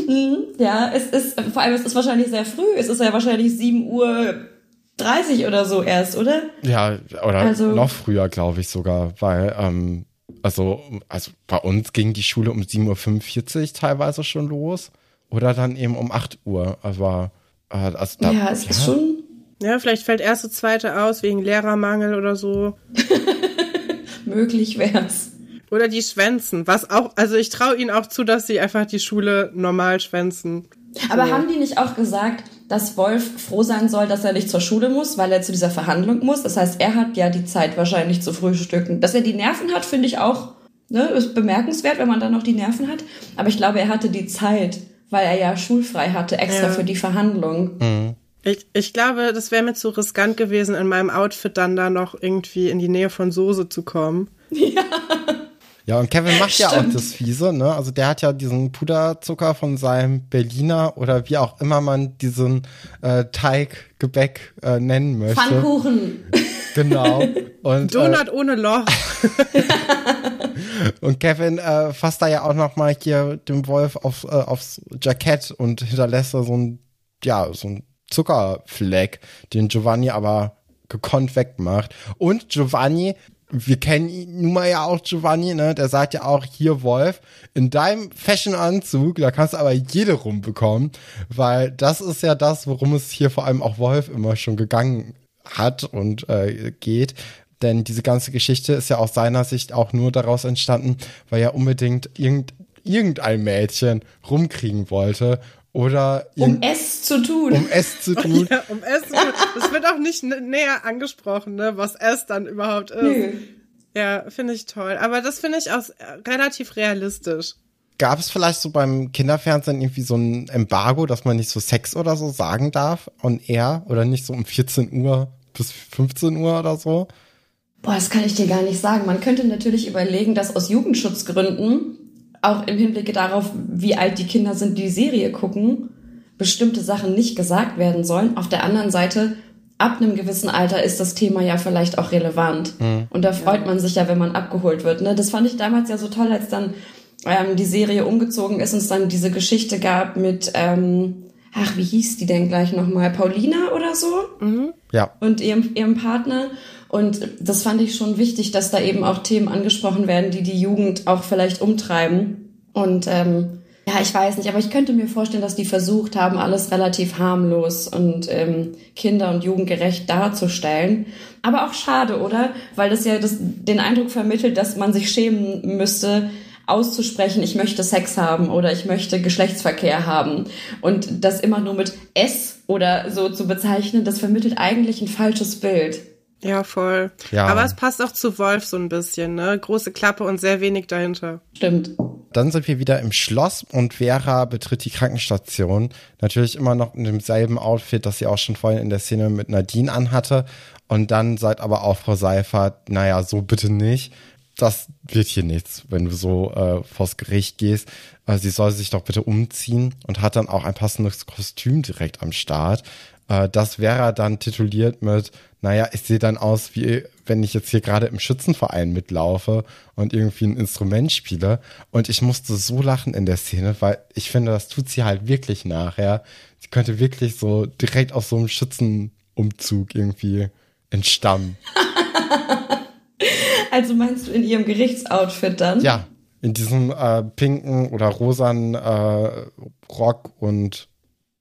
Hm, ja, es ist, vor allem es ist wahrscheinlich sehr früh. Es ist ja wahrscheinlich 7 Uhr 30 oder so erst, oder? Ja, oder also, noch früher, glaube ich sogar, weil, ähm, also, also bei uns ging die Schule um 7.45 Uhr teilweise schon los. oder dann eben um 8 Uhr. Aber äh, also da, ja, es ist schon. Ja, vielleicht fällt erste, zweite aus wegen Lehrermangel oder so. (laughs) Möglich wär's. Oder die schwänzen, was auch, also ich traue ihnen auch zu, dass sie einfach die Schule normal schwänzen. Aber haben die nicht auch gesagt, dass Wolf froh sein soll, dass er nicht zur Schule muss, weil er zu dieser Verhandlung muss? Das heißt, er hat ja die Zeit wahrscheinlich zu frühstücken. Dass er die Nerven hat, finde ich auch, ne, ist bemerkenswert, wenn man dann noch die Nerven hat. Aber ich glaube, er hatte die Zeit, weil er ja schulfrei hatte, extra Ja. für die Verhandlung. Mhm. Ich, ich glaube, das wäre mir zu riskant gewesen, in meinem Outfit dann da noch irgendwie in die Nähe von Soße zu kommen. (laughs) Ja, und Kevin macht ja auch Stimmt. das Fiese, ne? Also der hat ja diesen Puderzucker von seinem Berliner oder wie auch immer man diesen äh, Teiggebäck äh, nennen möchte. Pfannkuchen. (laughs) Genau. Und, äh, Donut ohne Loch. (laughs) und Kevin äh, fasst da ja auch noch mal hier dem Wolf auf, äh, aufs Jackett und hinterlässt da so ein, ja, so ein Zuckerfleck, den Giovanni aber gekonnt wegmacht. Und Giovanni, wir kennen ihn nun mal ja auch Giovanni, ne? Der sagt ja auch, hier Wolf, in deinem Fashion-Anzug, da kannst du aber jede rumbekommen, weil das ist ja das, worum es hier vor allem auch Wolf immer schon gegangen hat und äh, geht. Denn diese ganze Geschichte ist ja aus seiner Sicht auch nur daraus entstanden, weil er unbedingt irgend, irgendein Mädchen rumkriegen wollte oder Um es zu tun. um es zu tun. (laughs) Ja, um Essen. Das wird auch nicht nä- näher angesprochen, ne, was es dann überhaupt ist. Nö. Ja, finde ich toll. Aber das finde ich auch äh, relativ realistisch. Gab es vielleicht so beim Kinderfernsehen irgendwie so ein Embargo, dass man nicht so Sex oder so sagen darf on air oder nicht so um 14 Uhr bis 15 Uhr oder so? Boah, das kann ich dir gar nicht sagen. Man könnte natürlich überlegen, dass aus Jugendschutzgründen, auch im Hinblick darauf, wie alt die Kinder sind, die die Serie gucken, bestimmte Sachen nicht gesagt werden sollen. Auf der anderen Seite, ab einem gewissen Alter ist das Thema ja vielleicht auch relevant. Und da freut man sich ja, wenn man abgeholt wird. Ne? Das fand ich damals ja so toll, als dann ähm, die Serie umgezogen ist und es dann diese Geschichte gab mit, ähm, ach, wie hieß die denn gleich nochmal? Paulina oder so? Ja. und ihrem, ihrem Partner. Und das fand ich schon wichtig, dass da eben auch Themen angesprochen werden, die die Jugend auch vielleicht umtreiben. Und ähm, ja, ich weiß nicht, aber ich könnte mir vorstellen, dass die versucht haben, alles relativ harmlos und ähm, kinder- und jugendgerecht darzustellen. Aber auch schade, oder? Weil das ja das, den Eindruck vermittelt, dass man sich schämen müsste, auszusprechen, ich möchte Sex haben oder ich möchte Geschlechtsverkehr haben. Und das immer nur mit S oder so zu bezeichnen, das vermittelt eigentlich ein falsches Bild. Ja, voll. Ja. Aber es passt auch zu Wolf so ein bisschen, ne? Große Klappe und sehr wenig dahinter. Stimmt. Dann sind wir wieder im Schloss und Vera betritt die Krankenstation. Natürlich immer noch in demselben Outfit, das sie auch schon vorhin in der Szene mit Nadine anhatte. Und dann sagt aber auch Frau Seifert, naja, so bitte nicht. Das wird hier nichts, wenn du so äh, vors Gericht gehst. Äh, sie soll sich doch bitte umziehen und hat dann auch ein passendes Kostüm direkt am Start. Äh, das wäre dann tituliert mit, naja, ich sehe dann aus, wie wenn ich jetzt hier gerade im Schützenverein mitlaufe und irgendwie ein Instrument spiele. Und ich musste so lachen in der Szene, weil ich finde, das tut sie halt wirklich nachher. Sie könnte wirklich so direkt aus so einem Schützenumzug irgendwie entstammen. (laughs) Also meinst du in ihrem Gerichtsoutfit dann? Ja, in diesem äh, pinken oder rosanen äh, Rock und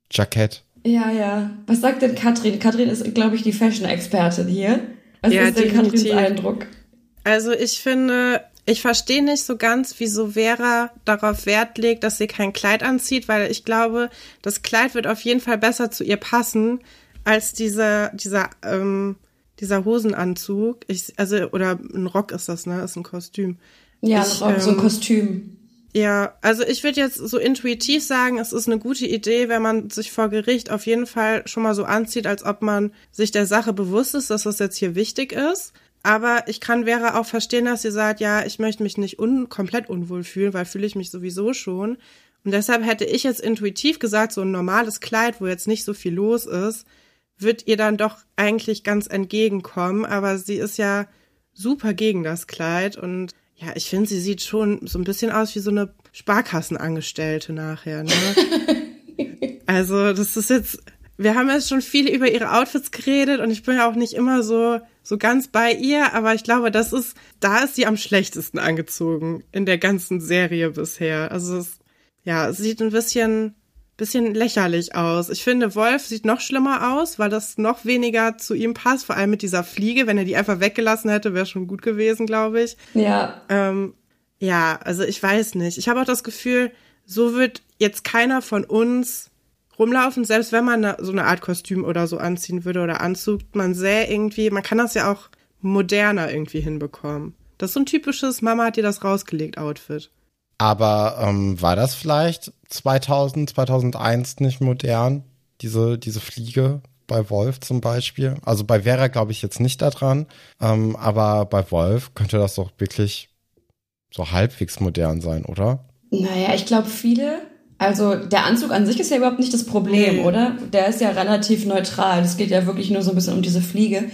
Jackett. Ja, ja. Was sagt denn Katrin? Katrin ist, glaube ich, die Fashion-Expertin hier. Was Ja, ist denn Katrins definitiv. Eindruck? Also ich finde, ich verstehe nicht so ganz, wieso Vera darauf Wert legt, dass sie kein Kleid anzieht, weil ich glaube, das Kleid wird auf jeden Fall besser zu ihr passen als dieser, dieser, ähm, dieser Hosenanzug. Ich, also, oder ein Rock ist das, ne? Ist ein Kostüm. Ja, Ich, Rock, so ein ähm, Kostüm. Ja, also ich würde jetzt so intuitiv sagen, es ist eine gute Idee, wenn man sich vor Gericht auf jeden Fall schon mal so anzieht, als ob man sich der Sache bewusst ist, dass das jetzt hier wichtig ist. Aber ich kann Vera auch verstehen, dass sie sagt, ja, ich möchte mich nicht un komplett unwohl fühlen, weil fühle ich mich sowieso schon. Und deshalb hätte ich jetzt intuitiv gesagt, so ein normales Kleid, wo jetzt nicht so viel los ist, wird ihr dann doch eigentlich ganz entgegenkommen. Aber sie ist ja super gegen das Kleid und ja, ich finde, sie sieht schon so ein bisschen aus wie so eine Sparkassenangestellte nachher, ne? (laughs) also, das ist jetzt, wir haben jetzt schon viel über ihre Outfits geredet und ich bin ja auch nicht immer so, so ganz bei ihr, aber ich glaube, das ist, da ist sie am schlechtesten angezogen in der ganzen Serie bisher. Also, es, ja, es sieht ein bisschen bisschen lächerlich aus. Ich finde, Wolf sieht noch schlimmer aus, weil das noch weniger zu ihm passt, vor allem mit dieser Fliege. Wenn er die einfach weggelassen hätte, wäre schon gut gewesen, glaube ich. Ja. Ähm, ja, also ich weiß nicht. Ich habe auch das Gefühl, so wird jetzt keiner von uns rumlaufen, selbst wenn man so eine Art Kostüm oder so anziehen würde oder Anzug. Man sähe irgendwie, man kann das ja auch moderner irgendwie hinbekommen. Das ist so ein typisches Mama hat dir das rausgelegt Outfit. Aber ähm, war das vielleicht 2000, 2001 nicht modern? Diese, diese Fliege bei Wolf zum Beispiel? Also bei Vera glaube ich jetzt nicht daran, ähm, aber bei Wolf könnte das doch wirklich so halbwegs modern sein, oder? Naja, ich glaube viele. Also der Anzug an sich ist ja überhaupt nicht das Problem, nee. oder? Der ist ja relativ neutral. Es geht ja wirklich nur so ein bisschen um diese Fliege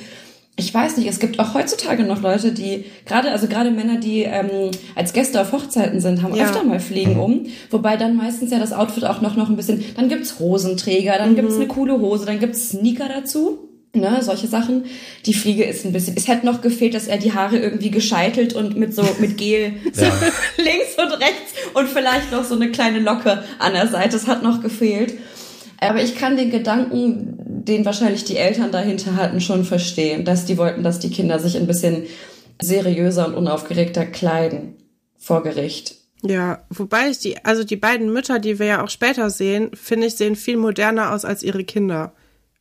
ich weiß nicht, es gibt auch heutzutage noch Leute, die gerade, also gerade Männer, die ähm, als Gäste auf Hochzeiten sind, haben ja. öfter mal Fliegen mhm. um. Wobei dann meistens ja das Outfit auch noch, noch ein bisschen, dann gibt's Hosenträger, dann mhm. gibt's eine coole Hose, dann gibt's Sneaker dazu. Ne, solche Sachen. Die Fliege ist ein bisschen, es hätte noch gefehlt, dass er die Haare irgendwie gescheitelt und mit so, mit Gel (laughs) so (laughs) links und rechts und vielleicht noch so eine kleine Locke an der Seite. Das hat noch gefehlt. Aber ich kann den Gedanken, den wahrscheinlich die Eltern dahinter hatten, schon verstehen, dass die wollten, dass die Kinder sich ein bisschen seriöser und unaufgeregter kleiden vor Gericht. Ja, wobei ich die, also die beiden Mütter, die wir ja auch später sehen, finde ich, sehen viel moderner aus als ihre Kinder.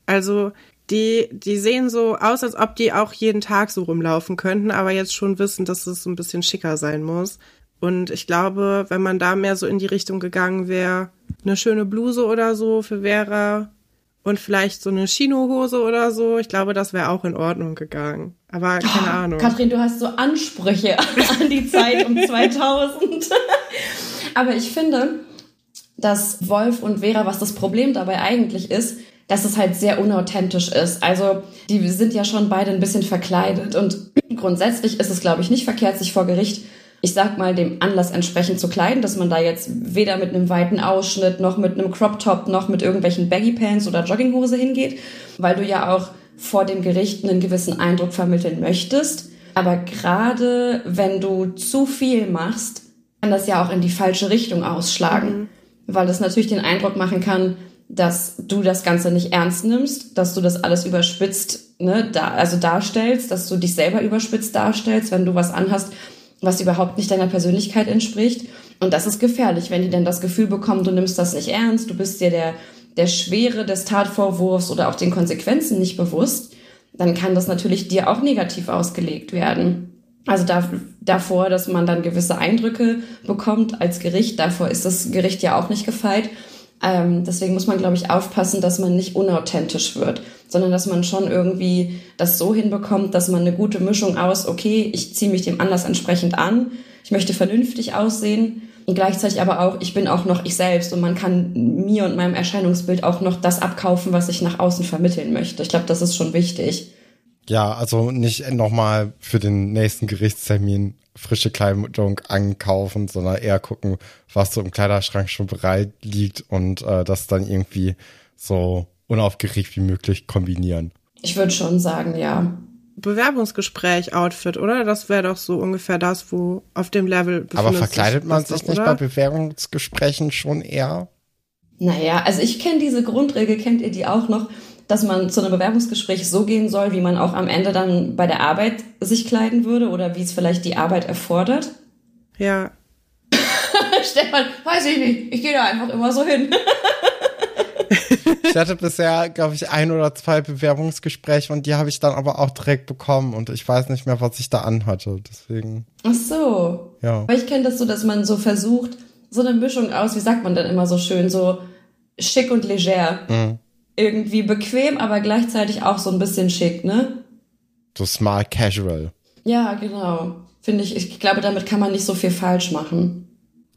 Also die, die sehen so aus, als ob die auch jeden Tag so rumlaufen könnten, aber jetzt schon wissen, dass es ein bisschen schicker sein muss. Und ich glaube, wenn man da mehr so in die Richtung gegangen wäre, eine schöne Bluse oder so für Vera und vielleicht so eine Chinohose oder so, ich glaube, das wäre auch in Ordnung gegangen. Aber keine oh, Ahnung. Katrin, du hast so Ansprüche (laughs) an die Zeit um 2000. (laughs) Aber ich finde, dass Wolf und Vera, was das Problem dabei eigentlich ist, dass es halt sehr unauthentisch ist. Also die sind ja schon beide ein bisschen verkleidet und grundsätzlich ist es, glaube ich, nicht verkehrt, sich vor Gericht ich sag mal, dem Anlass entsprechend zu kleiden, dass man da jetzt weder mit einem weiten Ausschnitt noch mit einem Crop Top noch mit irgendwelchen Baggy Pants oder Jogginghose hingeht, weil du ja auch vor dem Gericht einen gewissen Eindruck vermitteln möchtest. Aber gerade wenn du zu viel machst, kann das ja auch in die falsche Richtung ausschlagen, mhm. weil das natürlich den Eindruck machen kann, dass du das Ganze nicht ernst nimmst, dass du das alles überspitzt, ne, da, also darstellst, dass du dich selber überspitzt darstellst, wenn du was anhast, was überhaupt nicht deiner Persönlichkeit entspricht. Und das ist gefährlich, wenn die dann das Gefühl bekommen, du nimmst das nicht ernst, du bist dir der, der Schwere des Tatvorwurfs oder auch den Konsequenzen nicht bewusst, dann kann das natürlich dir auch negativ ausgelegt werden. Also da, davor, dass man dann gewisse Eindrücke bekommt als Gericht, davor ist das Gericht ja auch nicht gefeit. Ähm, deswegen muss man, glaube ich, aufpassen, dass man nicht unauthentisch wird, sondern dass man schon irgendwie das so hinbekommt, dass man eine gute Mischung aus, okay, ich ziehe mich dem Anlass entsprechend an, ich möchte vernünftig aussehen und gleichzeitig aber auch, ich bin auch noch ich selbst und man kann mir und meinem Erscheinungsbild auch noch das abkaufen, was ich nach außen vermitteln möchte. Ich glaube, das ist schon wichtig. Ja, also nicht nochmal für den nächsten Gerichtstermin frische Kleidung ankaufen, sondern eher gucken, was so im Kleiderschrank schon bereit liegt und äh, das dann irgendwie so unaufgeregt wie möglich kombinieren. Ich würde schon sagen, ja. Bewerbungsgespräch Outfit, oder? Das wäre doch so ungefähr das, wo auf dem Level Aber verkleidet man sich doch, nicht oder? bei Bewerbungsgesprächen schon eher? Naja, also ich kenne diese Grundregel, kennt ihr die auch noch? dass man zu einem Bewerbungsgespräch so gehen soll, wie man auch am Ende dann bei der Arbeit sich kleiden würde oder wie es vielleicht die Arbeit erfordert? Ja. (laughs) Stefan, weiß ich nicht. Ich gehe da einfach immer so hin. (laughs) ich hatte bisher, glaube ich, ein oder zwei Bewerbungsgespräche und die habe ich dann aber auch direkt bekommen und ich weiß nicht mehr, was ich da anhatte. Deswegen. Ach so. Ja. Weil ich kenne das so, dass man so versucht, so eine Mischung aus, wie sagt man dann immer so schön, so schick und leger. Mhm irgendwie bequem, aber gleichzeitig auch so ein bisschen schick, ne? So smart casual. Ja, genau. Finde ich, ich glaube, damit kann man nicht so viel falsch machen.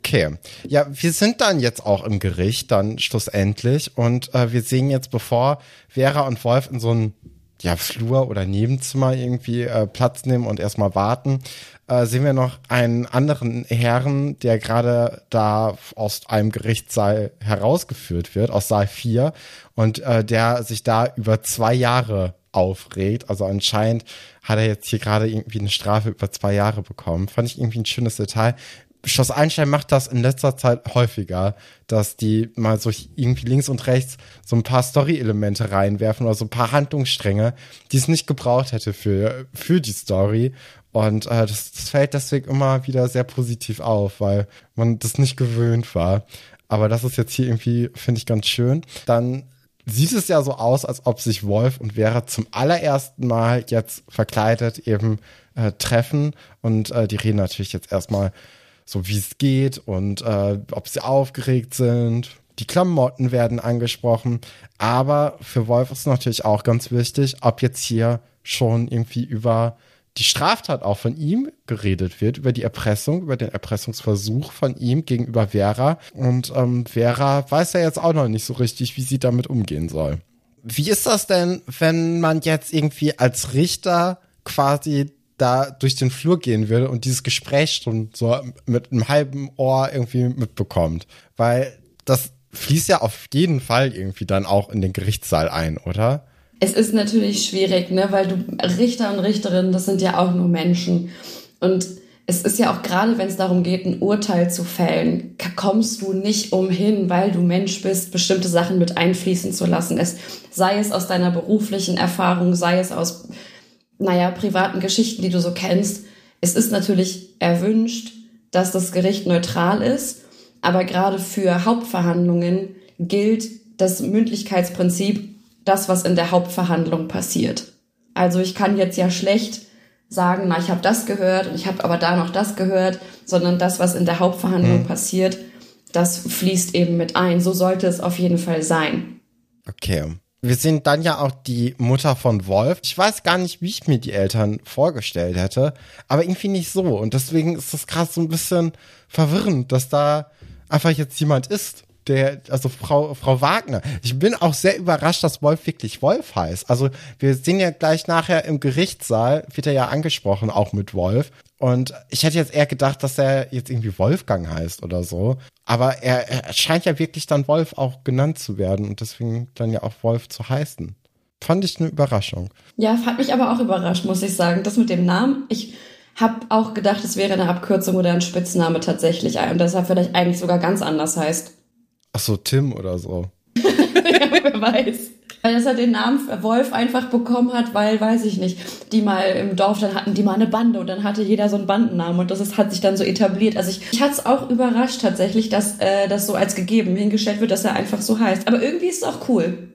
Okay. Ja, wir sind dann jetzt auch im Gericht, dann schlussendlich. Und äh, wir sehen jetzt, bevor Vera und Wolf in so ein ja, Flur oder Nebenzimmer irgendwie äh, Platz nehmen und erstmal warten, äh, sehen wir noch einen anderen Herrn, der gerade da aus einem Gerichtssaal herausgeführt wird, aus Saal 4, und äh, der sich da über zwei Jahre aufregt. Also anscheinend hat er jetzt hier gerade irgendwie eine Strafe über zwei Jahre bekommen. Fand ich irgendwie ein schönes Detail. Schloss Einstein macht das in letzter Zeit häufiger, dass die mal so irgendwie links und rechts so ein paar Story-Elemente reinwerfen oder so ein paar Handlungsstränge, die es nicht gebraucht hätte für, für die Story. Und äh, das, das fällt deswegen immer wieder sehr positiv auf, weil man das nicht gewöhnt war. Aber das ist jetzt hier irgendwie, finde ich, ganz schön. Dann sieht es ja so aus, als ob sich Wolf und Vera zum allerersten Mal jetzt verkleidet eben äh, treffen. Und äh, die reden natürlich jetzt erstmal so, wie es geht und äh, ob sie aufgeregt sind. Die Klamotten werden angesprochen. Aber für Wolf ist natürlich auch ganz wichtig, ob jetzt hier schon irgendwie über die Straftat auch von ihm geredet wird, über die Erpressung, über den Erpressungsversuch von ihm gegenüber Vera. Und ähm, Vera weiß ja jetzt auch noch nicht so richtig, wie sie damit umgehen soll. Wie ist das denn, wenn man jetzt irgendwie als Richter quasi da durch den Flur gehen würde und dieses Gespräch schon so mit einem halben Ohr irgendwie mitbekommt. Weil das fließt ja auf jeden Fall irgendwie dann auch in den Gerichtssaal ein, oder? Es ist natürlich schwierig, ne, weil du Richter und Richterinnen, das sind ja auch nur Menschen. Und es ist ja auch gerade, wenn es darum geht, ein Urteil zu fällen, kommst du nicht umhin, weil du Mensch bist, bestimmte Sachen mit einfließen zu lassen. Es sei es aus deiner beruflichen Erfahrung, sei es aus naja, privaten Geschichten, die du so kennst. Es ist natürlich erwünscht, dass das Gericht neutral ist, aber gerade für Hauptverhandlungen gilt das Mündlichkeitsprinzip, das, was in der Hauptverhandlung passiert. Also ich kann jetzt ja schlecht sagen, na, ich habe das gehört und ich habe aber da noch das gehört, sondern das, was in der Hauptverhandlung mhm. passiert, das fließt eben mit ein. So sollte es auf jeden Fall sein. Okay. Wir sehen dann ja auch die Mutter von Wolf. Ich weiß gar nicht, wie ich mir die Eltern vorgestellt hätte, aber irgendwie nicht so. Und deswegen ist das gerade so ein bisschen verwirrend, dass da einfach jetzt jemand ist, der, also Frau, Frau Wagner. Ich bin auch sehr überrascht, dass Wolf wirklich Wolf heißt. Also wir sehen ja gleich nachher im Gerichtssaal, wird er ja angesprochen, auch mit Wolf. Und ich hätte jetzt eher gedacht, dass er jetzt irgendwie Wolfgang heißt oder so. Aber er, er scheint ja wirklich dann Wolf auch genannt zu werden und deswegen dann ja auch Wolf zu heißen. Fand ich eine Überraschung. Ja, hat mich aber auch überrascht, muss ich sagen. Das mit dem Namen, ich habe auch gedacht, es wäre eine Abkürzung oder ein Spitzname tatsächlich und deshalb vielleicht eigentlich sogar ganz anders heißt. Ach so, Tim oder so. ja, (laughs) wer weiß. Weil dass er den Namen Wolf einfach bekommen hat, weil, weiß ich nicht, die mal im Dorf, dann hatten die mal eine Bande und dann hatte jeder so einen Bandennamen und das ist, hat sich dann so etabliert. Also ich, ich hatte es auch überrascht tatsächlich, dass äh, das so als gegeben hingestellt wird, dass er einfach so heißt. Aber irgendwie ist es auch cool.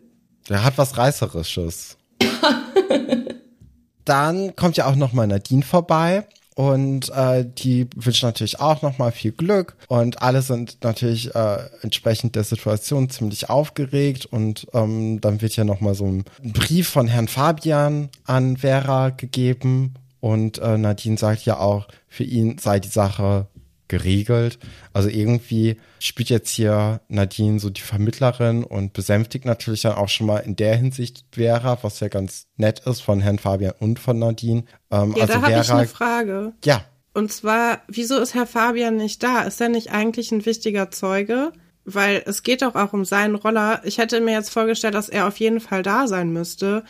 Der hat was Reißerisches. (laughs) dann kommt ja auch noch mal Nadine vorbei und äh, die wünschen natürlich auch nochmal viel Glück. Und alle sind natürlich äh, entsprechend der Situation ziemlich aufgeregt. Und ähm, dann wird ja nochmal so ein Brief von Herrn Fabian an Vera gegeben. Und äh, Nadine sagt ja auch, für ihn sei die Sache geregelt. Also irgendwie spielt jetzt hier Nadine so die Vermittlerin und besänftigt natürlich dann auch schon mal in der Hinsicht Vera, was ja ganz nett ist von Herrn Fabian und von Nadine. Ähm, ja, also da habe ich eine Frage. Ja. Und zwar, wieso ist Herr Fabian nicht da? Ist er nicht eigentlich ein wichtiger Zeuge? Weil es geht doch auch um seinen Roller. Ich hätte mir jetzt vorgestellt, dass er auf jeden Fall da sein müsste.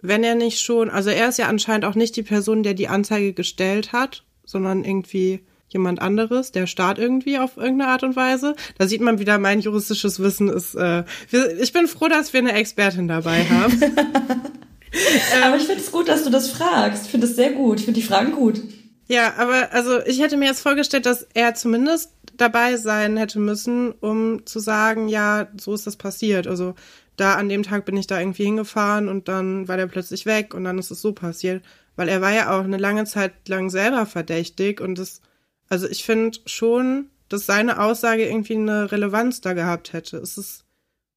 Wenn er nicht schon, also er ist ja anscheinend auch nicht die Person, der die Anzeige gestellt hat, sondern irgendwie jemand anderes, der Staat irgendwie auf irgendeine Art und Weise. Da sieht man wieder, mein juristisches Wissen ist. Äh, wir, ich bin froh, dass wir eine Expertin dabei haben. (laughs) aber ich finde es gut, dass du das fragst. Ich finde es sehr gut. Ich finde die Fragen gut. Ja, aber also ich hätte mir jetzt vorgestellt, dass er zumindest dabei sein hätte müssen, um zu sagen, ja, so ist das passiert. Also da an dem Tag bin ich da irgendwie hingefahren und dann war der plötzlich weg und dann ist es so passiert. Weil er war ja auch eine lange Zeit lang selber verdächtig und das also ich finde schon, dass seine Aussage irgendwie eine Relevanz da gehabt hätte. Ist es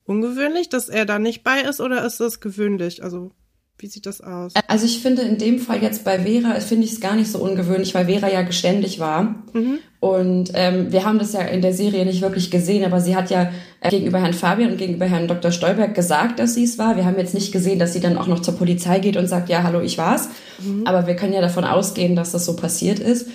ungewöhnlich, dass er da nicht bei ist oder ist es gewöhnlich? Also wie sieht das aus? Also ich finde in dem Fall jetzt bei Vera, finde ich es gar nicht so ungewöhnlich, weil Vera ja geständig war. Mhm. Und ähm, wir haben das ja in der Serie nicht wirklich gesehen, aber sie hat ja äh, gegenüber Herrn Fabian und gegenüber Herrn Dr. Stolberg gesagt, dass sie es war. Wir haben jetzt nicht gesehen, dass sie dann auch noch zur Polizei geht und sagt, ja, hallo, ich war's. Mhm. Aber wir können ja davon ausgehen, dass das so passiert ist.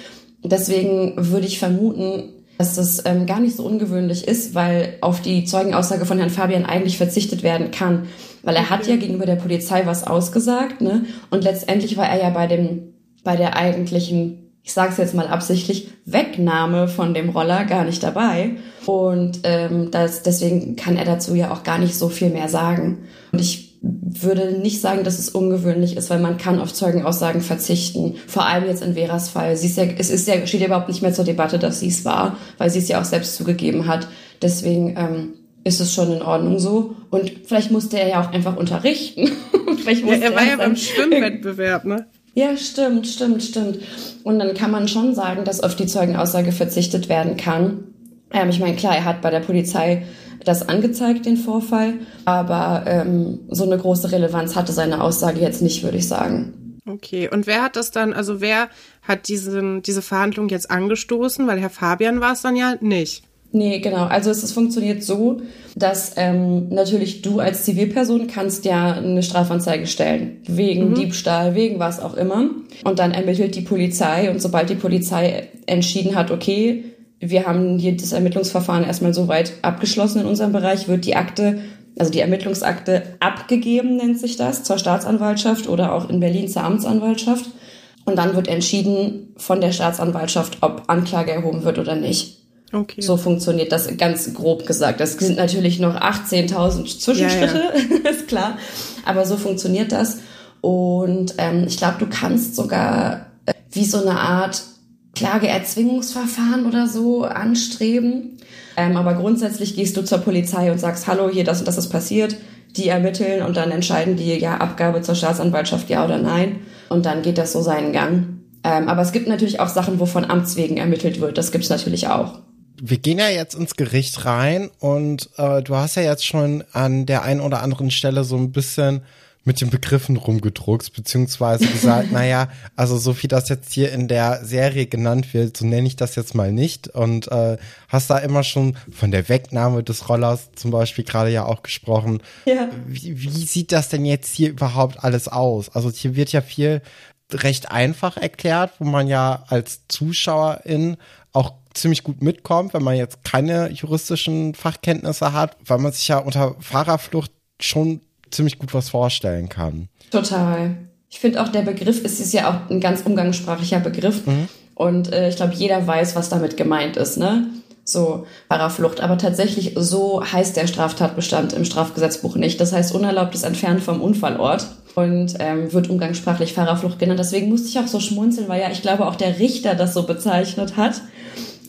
Deswegen würde ich vermuten, dass das ähm, gar nicht so ungewöhnlich ist, weil auf die Zeugenaussage von Herrn Fabian eigentlich verzichtet werden kann. Weil er hat ja gegenüber der Polizei was ausgesagt, ne? Und letztendlich war er ja bei dem, bei der eigentlichen ich sage es jetzt mal absichtlich, Wegnahme von dem Roller gar nicht dabei. Und ähm, das, deswegen kann er dazu ja auch gar nicht so viel mehr sagen. Und ich würde nicht sagen, dass es ungewöhnlich ist, weil man kann auf Zeugenaussagen verzichten. Vor allem jetzt in Veras Fall. Sie ist ja, es ist ja, steht ja überhaupt nicht mehr zur Debatte, dass sie es war, weil sie es ja auch selbst zugegeben hat. Deswegen ähm, ist es schon in Ordnung so. Und vielleicht musste er ja auch einfach unterrichten. (laughs) vielleicht musste ja, er war ja beim Schwimmwettbewerb, ne? Ja, stimmt, stimmt, stimmt. Und dann kann man schon sagen, dass auf die Zeugenaussage verzichtet werden kann. Ähm, ich meine, klar, er hat bei der Polizei das angezeigt, den Vorfall, aber ähm, so eine große Relevanz hatte seine Aussage jetzt nicht, würde ich sagen. Okay, und wer hat das dann, also wer hat diesen, diese Verhandlung jetzt angestoßen? Weil Herr Fabian war es dann ja nicht. Nee, genau. Also es, es funktioniert so, dass ähm, natürlich du als Zivilperson kannst ja eine Strafanzeige stellen. Wegen mhm. Diebstahl, wegen was auch immer. Und dann ermittelt die Polizei und sobald die Polizei entschieden hat, okay, wir haben hier das Ermittlungsverfahren erstmal so weit abgeschlossen in unserem Bereich, wird die Akte, also die Ermittlungsakte abgegeben, nennt sich das, zur Staatsanwaltschaft oder auch in Berlin zur Amtsanwaltschaft. Und dann wird entschieden von der Staatsanwaltschaft, ob Anklage erhoben wird oder nicht. Okay. So funktioniert das ganz grob gesagt. Das sind natürlich noch 18.000 Zwischenschritte, ja, ja. (laughs) ist klar. Aber so funktioniert das. Und ähm, ich glaube, du kannst sogar äh, wie so eine Art Klageerzwingungsverfahren oder so anstreben. Ähm, aber grundsätzlich gehst du zur Polizei und sagst, hallo, hier das und das ist passiert. Die ermitteln und dann entscheiden die, ja, Abgabe zur Staatsanwaltschaft, ja oder nein. Und dann geht das so seinen Gang. Ähm, aber es gibt natürlich auch Sachen, wo von Amts wegen ermittelt wird. Das gibt's natürlich auch wir gehen ja jetzt ins Gericht rein und äh, du hast ja jetzt schon an der einen oder anderen Stelle so ein bisschen mit den Begriffen rumgedruckt, beziehungsweise gesagt, naja, also so wie das jetzt hier in der Serie genannt wird, so nenne ich das jetzt mal nicht. Und äh, hast da immer schon von der Wegnahme des Rollers zum Beispiel gerade ja auch gesprochen. Ja. Wie, wie sieht das denn jetzt hier überhaupt alles aus? Also hier wird ja viel recht einfach erklärt, wo man ja als Zuschauerin auch ziemlich gut mitkommt, wenn man jetzt keine juristischen Fachkenntnisse hat, weil man sich ja unter Fahrerflucht schon ziemlich gut was vorstellen kann. Total. Ich finde auch der Begriff ist, ist ja auch ein ganz umgangssprachlicher Begriff. Mhm. Und äh, ich glaube, jeder weiß, was damit gemeint ist, ne? So, Fahrerflucht. Aber tatsächlich, so heißt der Straftatbestand im Strafgesetzbuch nicht. Das heißt unerlaubtes Entfernen vom Unfallort und ähm, wird umgangssprachlich Fahrerflucht genannt. Deswegen musste ich auch so schmunzeln, weil ja, ich glaube, auch der Richter das so bezeichnet hat.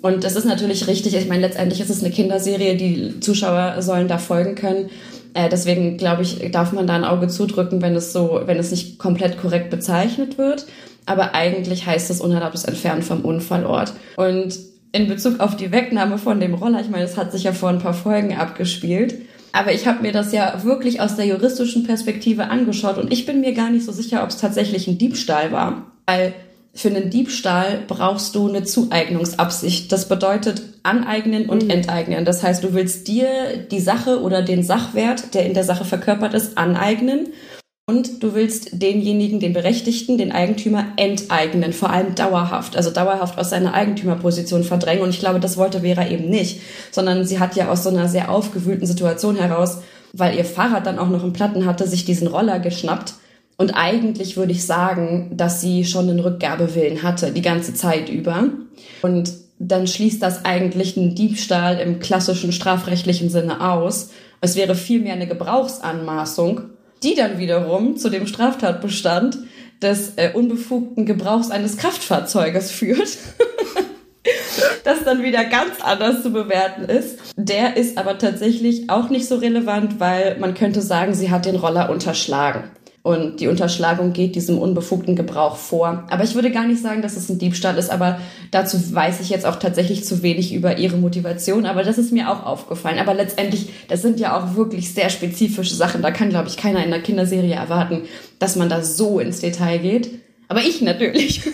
Und das ist natürlich richtig. Ich meine, letztendlich ist es eine Kinderserie, die Zuschauer sollen da folgen können. Äh, deswegen glaube ich, darf man da ein Auge zudrücken, wenn es so, wenn es nicht komplett korrekt bezeichnet wird. Aber eigentlich heißt es unerlaubtes Entfernen vom Unfallort. Und in Bezug auf die Wegnahme von dem Roller, ich meine, das hat sich ja vor ein paar Folgen abgespielt. Aber ich habe mir das ja wirklich aus der juristischen Perspektive angeschaut und ich bin mir gar nicht so sicher, ob es tatsächlich ein Diebstahl war. Weil für einen Diebstahl brauchst du eine Zueignungsabsicht. Das bedeutet aneignen und mhm. enteignen. Das heißt, du willst dir die Sache oder den Sachwert, der in der Sache verkörpert ist, aneignen und du willst denjenigen, den Berechtigten, den Eigentümer enteignen, vor allem dauerhaft, also dauerhaft aus seiner Eigentümerposition verdrängen. Und ich glaube, das wollte Vera eben nicht, sondern sie hat ja aus so einer sehr aufgewühlten Situation heraus, weil ihr Fahrrad dann auch noch einen Platten hatte, sich diesen Roller geschnappt und eigentlich würde ich sagen, dass sie schon einen Rückgabewillen hatte, die ganze Zeit über. Und dann schließt das eigentlich einen Diebstahl im klassischen strafrechtlichen Sinne aus. Es wäre vielmehr eine Gebrauchsanmaßung, die dann wiederum zu dem Straftatbestand des äh, unbefugten Gebrauchs eines Kraftfahrzeuges führt. (laughs) das dann wieder ganz anders zu bewerten ist. Der ist aber tatsächlich auch nicht so relevant, weil man könnte sagen, sie hat den Roller unterschlagen. Und die Unterschlagung geht diesem unbefugten Gebrauch vor. Aber ich würde gar nicht sagen, dass es ein Diebstahl ist, aber dazu weiß ich jetzt auch tatsächlich zu wenig über ihre Motivation. Aber das ist mir auch aufgefallen. Aber letztendlich, das sind ja auch wirklich sehr spezifische Sachen. Da kann, glaube ich, keiner in der Kinderserie erwarten, dass man da so ins Detail geht. Aber ich natürlich. (laughs)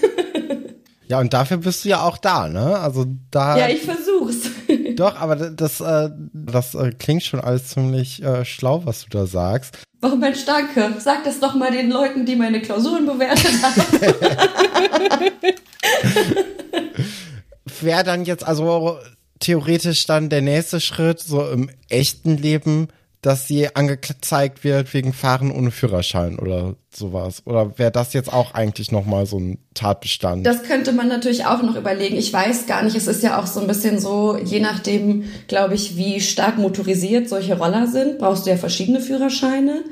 Ja, und dafür bist du ja auch da, ne? Also da. Ja, ich versuch's. (laughs) Doch, aber das, äh, das äh, klingt schon alles ziemlich äh, schlau, was du da sagst. Warum Mensch, danke. Sag das doch mal den Leuten, die meine Klausuren bewertet haben. Wäre dann jetzt also theoretisch dann der nächste Schritt, so im echten Leben dass sie angezeigt wird wegen Fahren ohne Führerschein oder sowas? Oder wäre das jetzt auch eigentlich nochmal so ein Tatbestand? Das könnte man natürlich auch noch überlegen. Ich weiß gar nicht, es ist ja auch so ein bisschen so, je nachdem, glaube ich, wie stark motorisiert solche Roller sind, brauchst du ja verschiedene Führerscheine.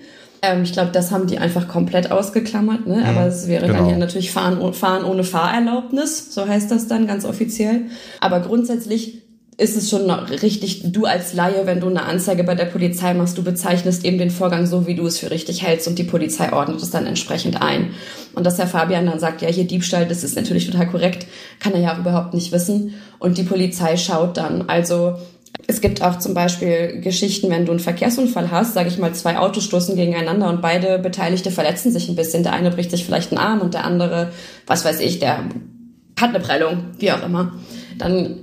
Ähm, ich glaube, das haben die einfach komplett ausgeklammert, ne? aber es wäre genau. dann ja natürlich Fahren, Fahren ohne Fahrerlaubnis, so heißt das dann ganz offiziell. Aber grundsätzlich ist es schon richtig, du als Laie, wenn du eine Anzeige bei der Polizei machst, du bezeichnest eben den Vorgang so, wie du es für richtig hältst und die Polizei ordnet es dann entsprechend ein. Und dass Herr Fabian dann sagt, ja, hier Diebstahl, das ist natürlich total korrekt, kann er ja auch überhaupt nicht wissen. Und die Polizei schaut dann. Also es gibt auch zum Beispiel Geschichten, wenn du einen Verkehrsunfall hast, sage ich mal, zwei Autos stoßen gegeneinander und beide Beteiligte verletzen sich ein bisschen. Der eine bricht sich vielleicht einen Arm und der andere, was weiß ich, der hat eine Prellung, wie auch immer. Dann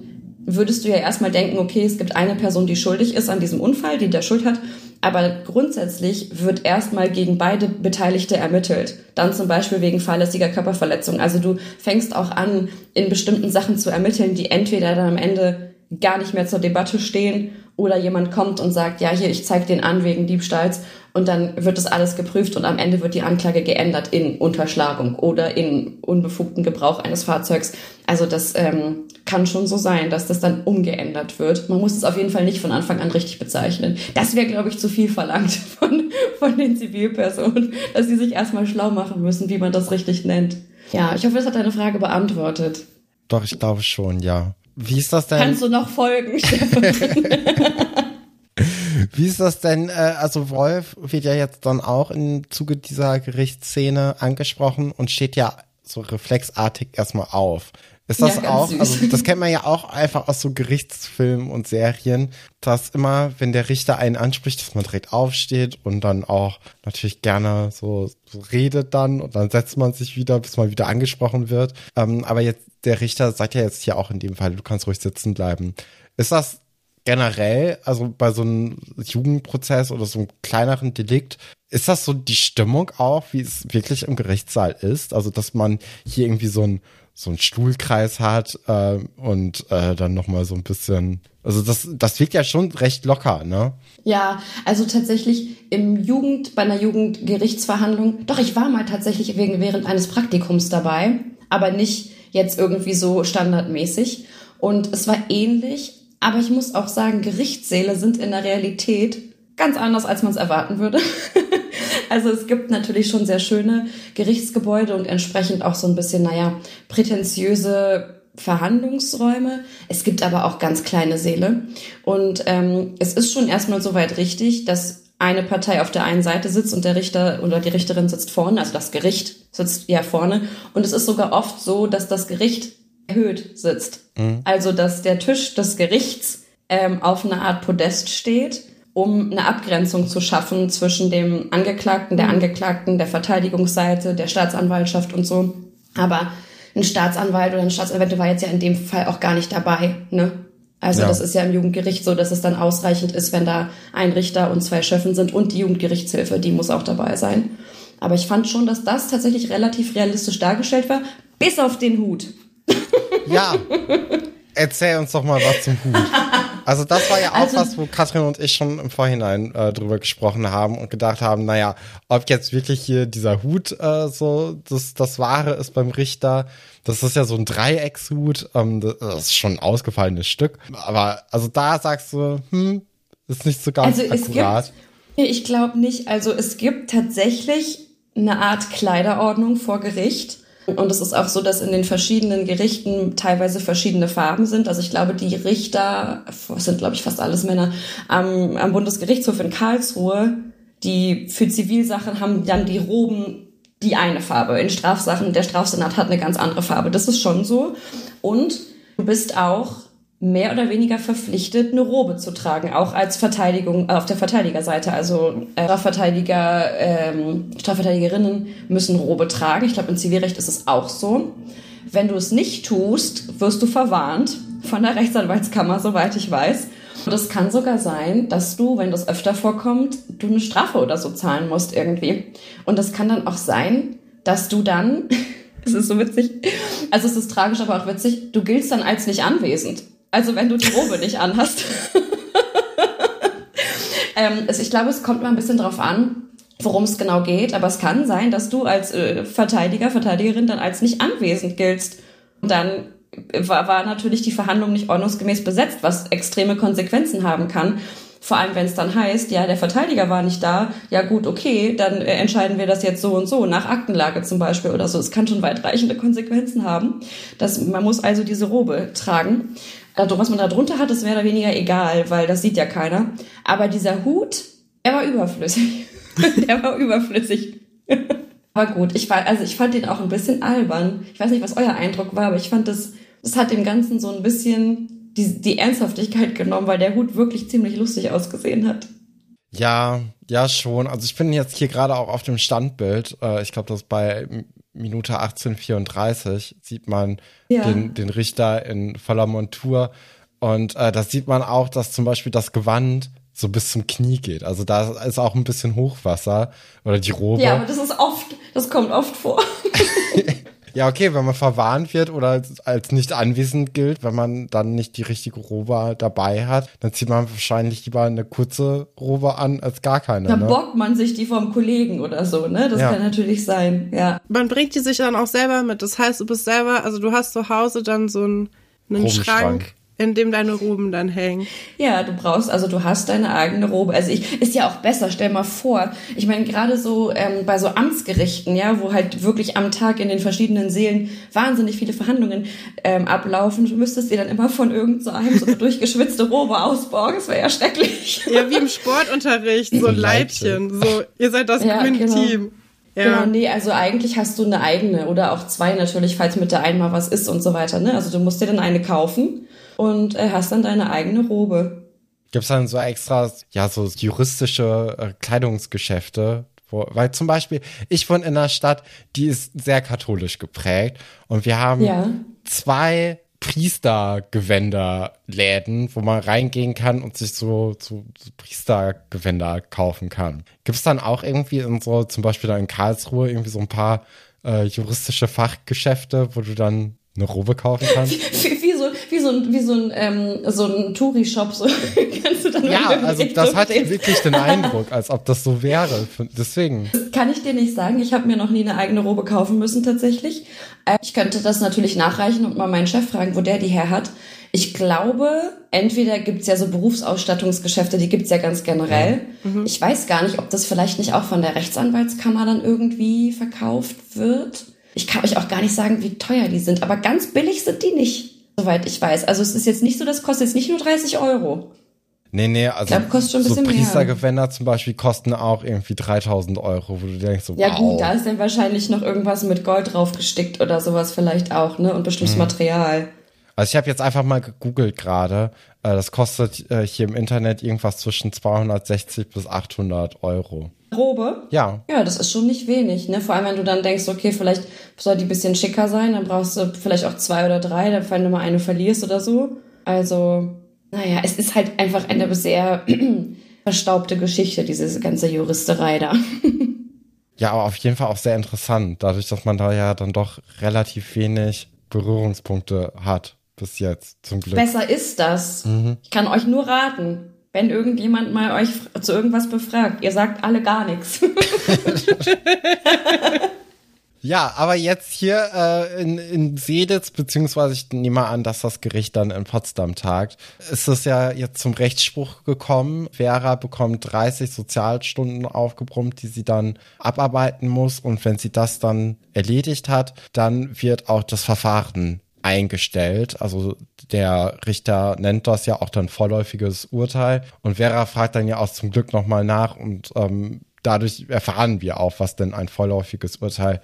würdest du ja erstmal denken, okay, es gibt eine Person, die schuldig ist an diesem Unfall, die der Schuld hat, aber grundsätzlich wird erstmal gegen beide Beteiligte ermittelt. Dann zum Beispiel wegen fahrlässiger Körperverletzung. Also du fängst auch an, in bestimmten Sachen zu ermitteln, die entweder dann am Ende gar nicht mehr zur Debatte stehen oder jemand kommt und sagt, ja, hier, ich zeige den an wegen Diebstahls und dann wird das alles geprüft und am Ende wird die Anklage geändert in Unterschlagung oder in unbefugten Gebrauch eines Fahrzeugs. Also das ähm, kann schon so sein, dass das dann umgeändert wird. Man muss es auf jeden Fall nicht von Anfang an richtig bezeichnen. Das wäre, glaube ich, zu viel verlangt (laughs) von, von den Zivilpersonen, dass sie sich erstmal schlau machen müssen, wie man das richtig nennt. Ja, ich hoffe, das hat deine Frage beantwortet. Doch, ich glaube schon, ja. Wie ist das denn? Kannst du noch folgen, (laughs) (laughs) Wie ist das denn? Äh, also Wolf wird ja jetzt dann auch im Zuge dieser Gerichtsszene angesprochen und steht ja so reflexartig erstmal auf. Ist das Ja, auch, also süß. das kennt man ja auch einfach aus so Gerichtsfilmen und Serien, dass immer, wenn der Richter einen anspricht, dass man direkt aufsteht und dann auch natürlich gerne so, so redet dann und dann setzt man sich wieder, bis man wieder angesprochen wird. Ähm, aber jetzt, der Richter sagt ja jetzt hier auch in dem Fall, du kannst ruhig sitzen bleiben. Ist das generell, also bei so einem Jugendprozess oder so einem kleineren Delikt, ist das so die Stimmung auch, wie es wirklich im Gerichtssaal ist? Also, dass man hier irgendwie so ein so einen Stuhlkreis hat äh, und äh, dann nochmal so ein bisschen, also das, das wirkt ja schon recht locker, ne? Ja, also tatsächlich im Jugend, bei einer Jugendgerichtsverhandlung, doch, ich war mal tatsächlich wegen, während eines Praktikums dabei, aber nicht jetzt irgendwie so standardmäßig. Und es war ähnlich, aber ich muss auch sagen, Gerichtssäle sind in der Realität ganz anders, als man es erwarten würde. (laughs) Also es gibt natürlich schon sehr schöne Gerichtsgebäude und entsprechend auch so ein bisschen, naja, prätentiöse Verhandlungsräume. Es gibt aber auch ganz kleine Säle. Und ähm, es ist schon erstmal soweit richtig, dass eine Partei auf der einen Seite sitzt und der Richter oder die Richterin sitzt vorne, also das Gericht sitzt ja vorne. Und es ist sogar oft so, dass das Gericht erhöht sitzt. Also dass der Tisch des Gerichts ähm, auf einer Art Podest steht um eine Abgrenzung zu schaffen zwischen dem Angeklagten, der Angeklagten, der Verteidigungsseite, der Staatsanwaltschaft und so. Aber ein Staatsanwalt oder ein Staatsanwalt war jetzt ja in dem Fall auch gar nicht dabei. Ne? Also Ja. das ist ja im Jugendgericht so, dass es dann ausreichend ist, wenn da ein Richter und zwei Schöffen sind und die Jugendgerichtshilfe, die muss auch dabei sein. Aber ich fand schon, dass das tatsächlich relativ realistisch dargestellt war, bis auf den Hut. Ja. Erzähl uns doch mal was zum Hut. (laughs) Also das war ja auch Also- was, wo Katrin und ich schon im Vorhinein äh, drüber gesprochen haben und gedacht haben, naja, ob jetzt wirklich hier dieser Hut äh, so das, das Wahre ist beim Richter. Das ist ja so ein Dreieckshut. Ähm, das ist schon ein ausgefallenes Stück. Aber also da sagst du, hm, ist nicht so ganz Also es akkurat. gibt, Nee, ich glaube nicht. Also es gibt tatsächlich eine Art Kleiderordnung vor Gericht. Und es ist auch so, dass in den verschiedenen Gerichten teilweise verschiedene Farben sind. Also ich glaube, die Richter, sind glaube ich fast alles Männer, am, am Bundesgerichtshof in Karlsruhe, die für Zivilsachen haben dann die Roben die eine Farbe. In Strafsachen, der Strafsenat hat eine ganz andere Farbe. Das ist schon so. Und du bist auch mehr oder weniger verpflichtet, eine Robe zu tragen, auch als Verteidigung äh, auf der Verteidigerseite. Also äh, Strafverteidiger, ähm, Strafverteidigerinnen müssen Robe tragen. Ich glaube, im Zivilrecht ist es auch so. Wenn du es nicht tust, wirst du verwarnt von der Rechtsanwaltskammer, soweit ich weiß. Und es kann sogar sein, dass du, wenn das öfter vorkommt, du eine Strafe oder so zahlen musst irgendwie. Und es kann dann auch sein, dass du dann, (laughs) es ist so witzig, also es ist tragisch, aber auch witzig, du giltst dann als nicht anwesend. Also wenn du die Robe nicht anhast. (laughs) ähm, also ich glaube, es kommt mal ein bisschen drauf an, worum es genau geht, aber es kann sein, dass du als äh, Verteidiger, Verteidigerin dann als nicht anwesend giltst. Und dann war, war natürlich die Verhandlung nicht ordnungsgemäß besetzt, was extreme Konsequenzen haben kann. Vor allem, wenn es dann heißt, ja, der Verteidiger war nicht da, ja gut, okay, dann äh, entscheiden wir das jetzt so und so, nach Aktenlage zum Beispiel oder so. Es kann schon weitreichende Konsequenzen haben. Das, man muss also diese Robe tragen. Was man da drunter hat, ist mehr oder weniger egal, weil das sieht ja keiner. Aber dieser Hut, er war überflüssig. (laughs) der war überflüssig. aber gut, ich war, also ich fand den auch ein bisschen albern. Ich weiß nicht, was euer Eindruck war, aber ich fand das, das hat dem Ganzen so ein bisschen die, die Ernsthaftigkeit genommen, weil der Hut wirklich ziemlich lustig ausgesehen hat. Ja, ja schon. Also ich bin jetzt hier gerade auch auf dem Standbild. Äh, ich glaube, das bei Minute 1834 sieht man ja. den, den Richter in voller Montur. Und äh, da sieht man auch, dass zum Beispiel das Gewand so bis zum Knie geht. Also da ist auch ein bisschen Hochwasser oder die Robe. Ja, aber das ist oft, das kommt oft vor. (laughs) Ja, okay, wenn man verwarnt wird oder als nicht anwesend gilt, wenn man dann nicht die richtige Robe dabei hat, dann zieht man wahrscheinlich lieber eine kurze Robe an als gar keine. Dann ne? bockt man sich die vom Kollegen oder so, ne? Das ja. kann natürlich sein, ja. Man bringt die sich dann auch selber mit. Das heißt, du bist selber, also du hast zu Hause dann so einen, einen Schrank in dem deine Roben dann hängen. Ja, du brauchst, also du hast deine eigene Robe. Also ich, ist ja auch besser, stell mal vor. Ich meine, gerade so ähm, bei so Amtsgerichten, ja, wo halt wirklich am Tag in den verschiedenen Seelen wahnsinnig viele Verhandlungen ähm, ablaufen, du müsstest dir dann immer von irgendeinem so, so durchgeschwitzte Robe ausborgen. Das wäre ja schrecklich. Ja, wie im Sportunterricht, so ein Leibchen. So, ihr seid das ja, Gewinn-Team. Genau. Ja. Genau, nee, also eigentlich hast du eine eigene oder auch zwei natürlich, falls mit der einen mal was ist und so weiter. Ne? Also du musst dir dann eine kaufen und äh, hast dann deine eigene Robe. Gibt es dann so extra, ja, so juristische äh, Kleidungsgeschäfte, wo, weil zum Beispiel, ich wohne in einer Stadt, die ist sehr katholisch geprägt und wir haben ja. zwei Priestergewänderläden, wo man reingehen kann und sich so, so, so Priestergewänder kaufen kann. Gibt es dann auch irgendwie in so, zum Beispiel da in Karlsruhe, irgendwie so ein paar äh, juristische Fachgeschäfte, wo du dann eine Robe kaufen kannst? (laughs) so ein, wie so ein, ähm, so ein Touri-Shop. So. (laughs) Kannst du dann ja, also das hat wirklich den (laughs) Eindruck, als ob das so wäre. Deswegen. kann ich dir nicht sagen. Ich habe mir noch nie eine eigene Robe kaufen müssen tatsächlich. Äh, ich könnte das natürlich nachreichen und mal meinen Chef fragen, wo der die her hat. Ich glaube, entweder gibt's ja so Berufsausstattungsgeschäfte, die gibt's ja ganz generell. Mhm. Ich weiß gar nicht, ob das vielleicht nicht auch von der Rechtsanwaltskammer dann irgendwie verkauft wird. Ich kann euch auch gar nicht sagen, wie teuer die sind, aber ganz billig sind die nicht soweit ich weiß. Also es ist jetzt nicht so, das kostet jetzt nicht nur 30 Euro. Nee, nee, also glaub, kostet schon ein so Priestergewänder zum Beispiel kosten auch irgendwie 3000 Euro, wo du denkst so, Ja wow. gut, da ist dann wahrscheinlich noch irgendwas mit Gold draufgestickt oder sowas vielleicht auch, ne? Und bestimmtes mhm. Material. Also ich habe jetzt einfach mal gegoogelt gerade. Äh, das kostet äh, hier im Internet irgendwas zwischen 260 bis 800 Euro. Robe? Ja. Ja, das ist schon nicht wenig, ne? Vor allem, wenn du dann denkst, okay, vielleicht soll die ein bisschen schicker sein, dann brauchst du vielleicht auch zwei oder drei, dann wenn du mal eine verlierst oder so. Also, naja, es ist halt einfach eine sehr (clears throat) verstaubte Geschichte, diese ganze Juristerei da. (laughs) ja, aber auf jeden Fall auch sehr interessant, dadurch, dass man da ja dann doch relativ wenig Berührungspunkte hat bis jetzt, zum Glück. Besser ist das. Mhm. Ich kann euch nur raten wenn irgendjemand mal euch zu irgendwas befragt. Ihr sagt alle gar nichts. (laughs) Ja, aber jetzt hier äh, in, in Seditz, beziehungsweise ich nehme an, dass das Gericht dann in Potsdam tagt, ist es ja jetzt zum Rechtsspruch gekommen. Vera bekommt 30 Sozialstunden aufgebrummt, die sie dann abarbeiten muss. Und wenn sie das dann erledigt hat, dann wird auch das Verfahren eingestellt. Also der Richter nennt das ja auch dann vorläufiges Urteil. Und Vera fragt dann ja auch zum Glück nochmal nach und ähm, dadurch erfahren wir auch, was denn ein vorläufiges Urteil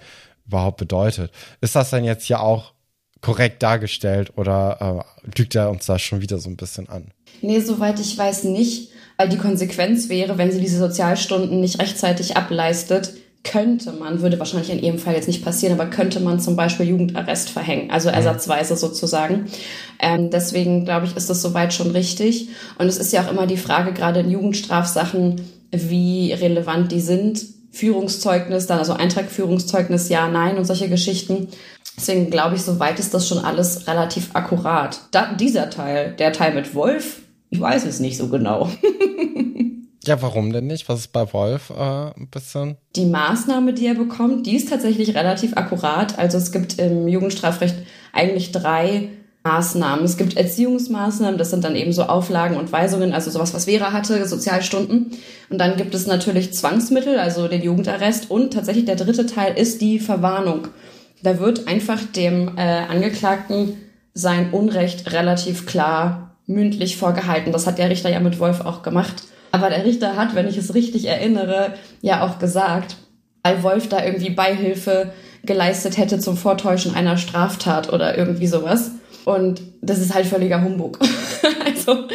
überhaupt bedeutet. Ist das denn jetzt ja auch korrekt dargestellt oder äh, lügt er uns da schon wieder so ein bisschen an? Nee, soweit ich weiß nicht, weil die Konsequenz wäre, wenn sie diese Sozialstunden nicht rechtzeitig ableistet, könnte man, würde wahrscheinlich in ihrem Fall jetzt nicht passieren, aber könnte man zum Beispiel Jugendarrest verhängen, also mhm. ersatzweise sozusagen. Ähm, deswegen glaube ich, ist das soweit schon richtig. Und es ist ja auch immer die Frage, gerade in Jugendstrafsachen, wie relevant die sind. Führungszeugnis, dann also Eintrag Führungszeugnis, ja, nein und solche Geschichten. Deswegen glaube ich, soweit ist das schon alles relativ akkurat. Da, dieser Teil, der Teil mit Wolf, ich weiß es nicht so genau. (laughs) Ja, warum denn nicht? Was ist bei Wolf äh, ein bisschen? Die Maßnahme, die er bekommt, die ist tatsächlich relativ akkurat. Also es gibt im Jugendstrafrecht eigentlich drei Maßnahmen. Es gibt Erziehungsmaßnahmen, das sind dann eben so Auflagen und Weisungen, also sowas, was Vera hatte, Sozialstunden. Und dann gibt es natürlich Zwangsmittel, also den Jugendarrest. Und tatsächlich der dritte Teil ist die Verwarnung. Da wird einfach dem äh, Angeklagten sein Unrecht relativ klar mündlich vorgehalten. Das hat der Richter ja mit Wolf auch gemacht. Aber der Richter hat, wenn ich es richtig erinnere, ja auch gesagt, weil Wolf da irgendwie Beihilfe geleistet hätte zum Vortäuschen einer Straftat oder irgendwie sowas und das ist halt völliger Humbug. (laughs) also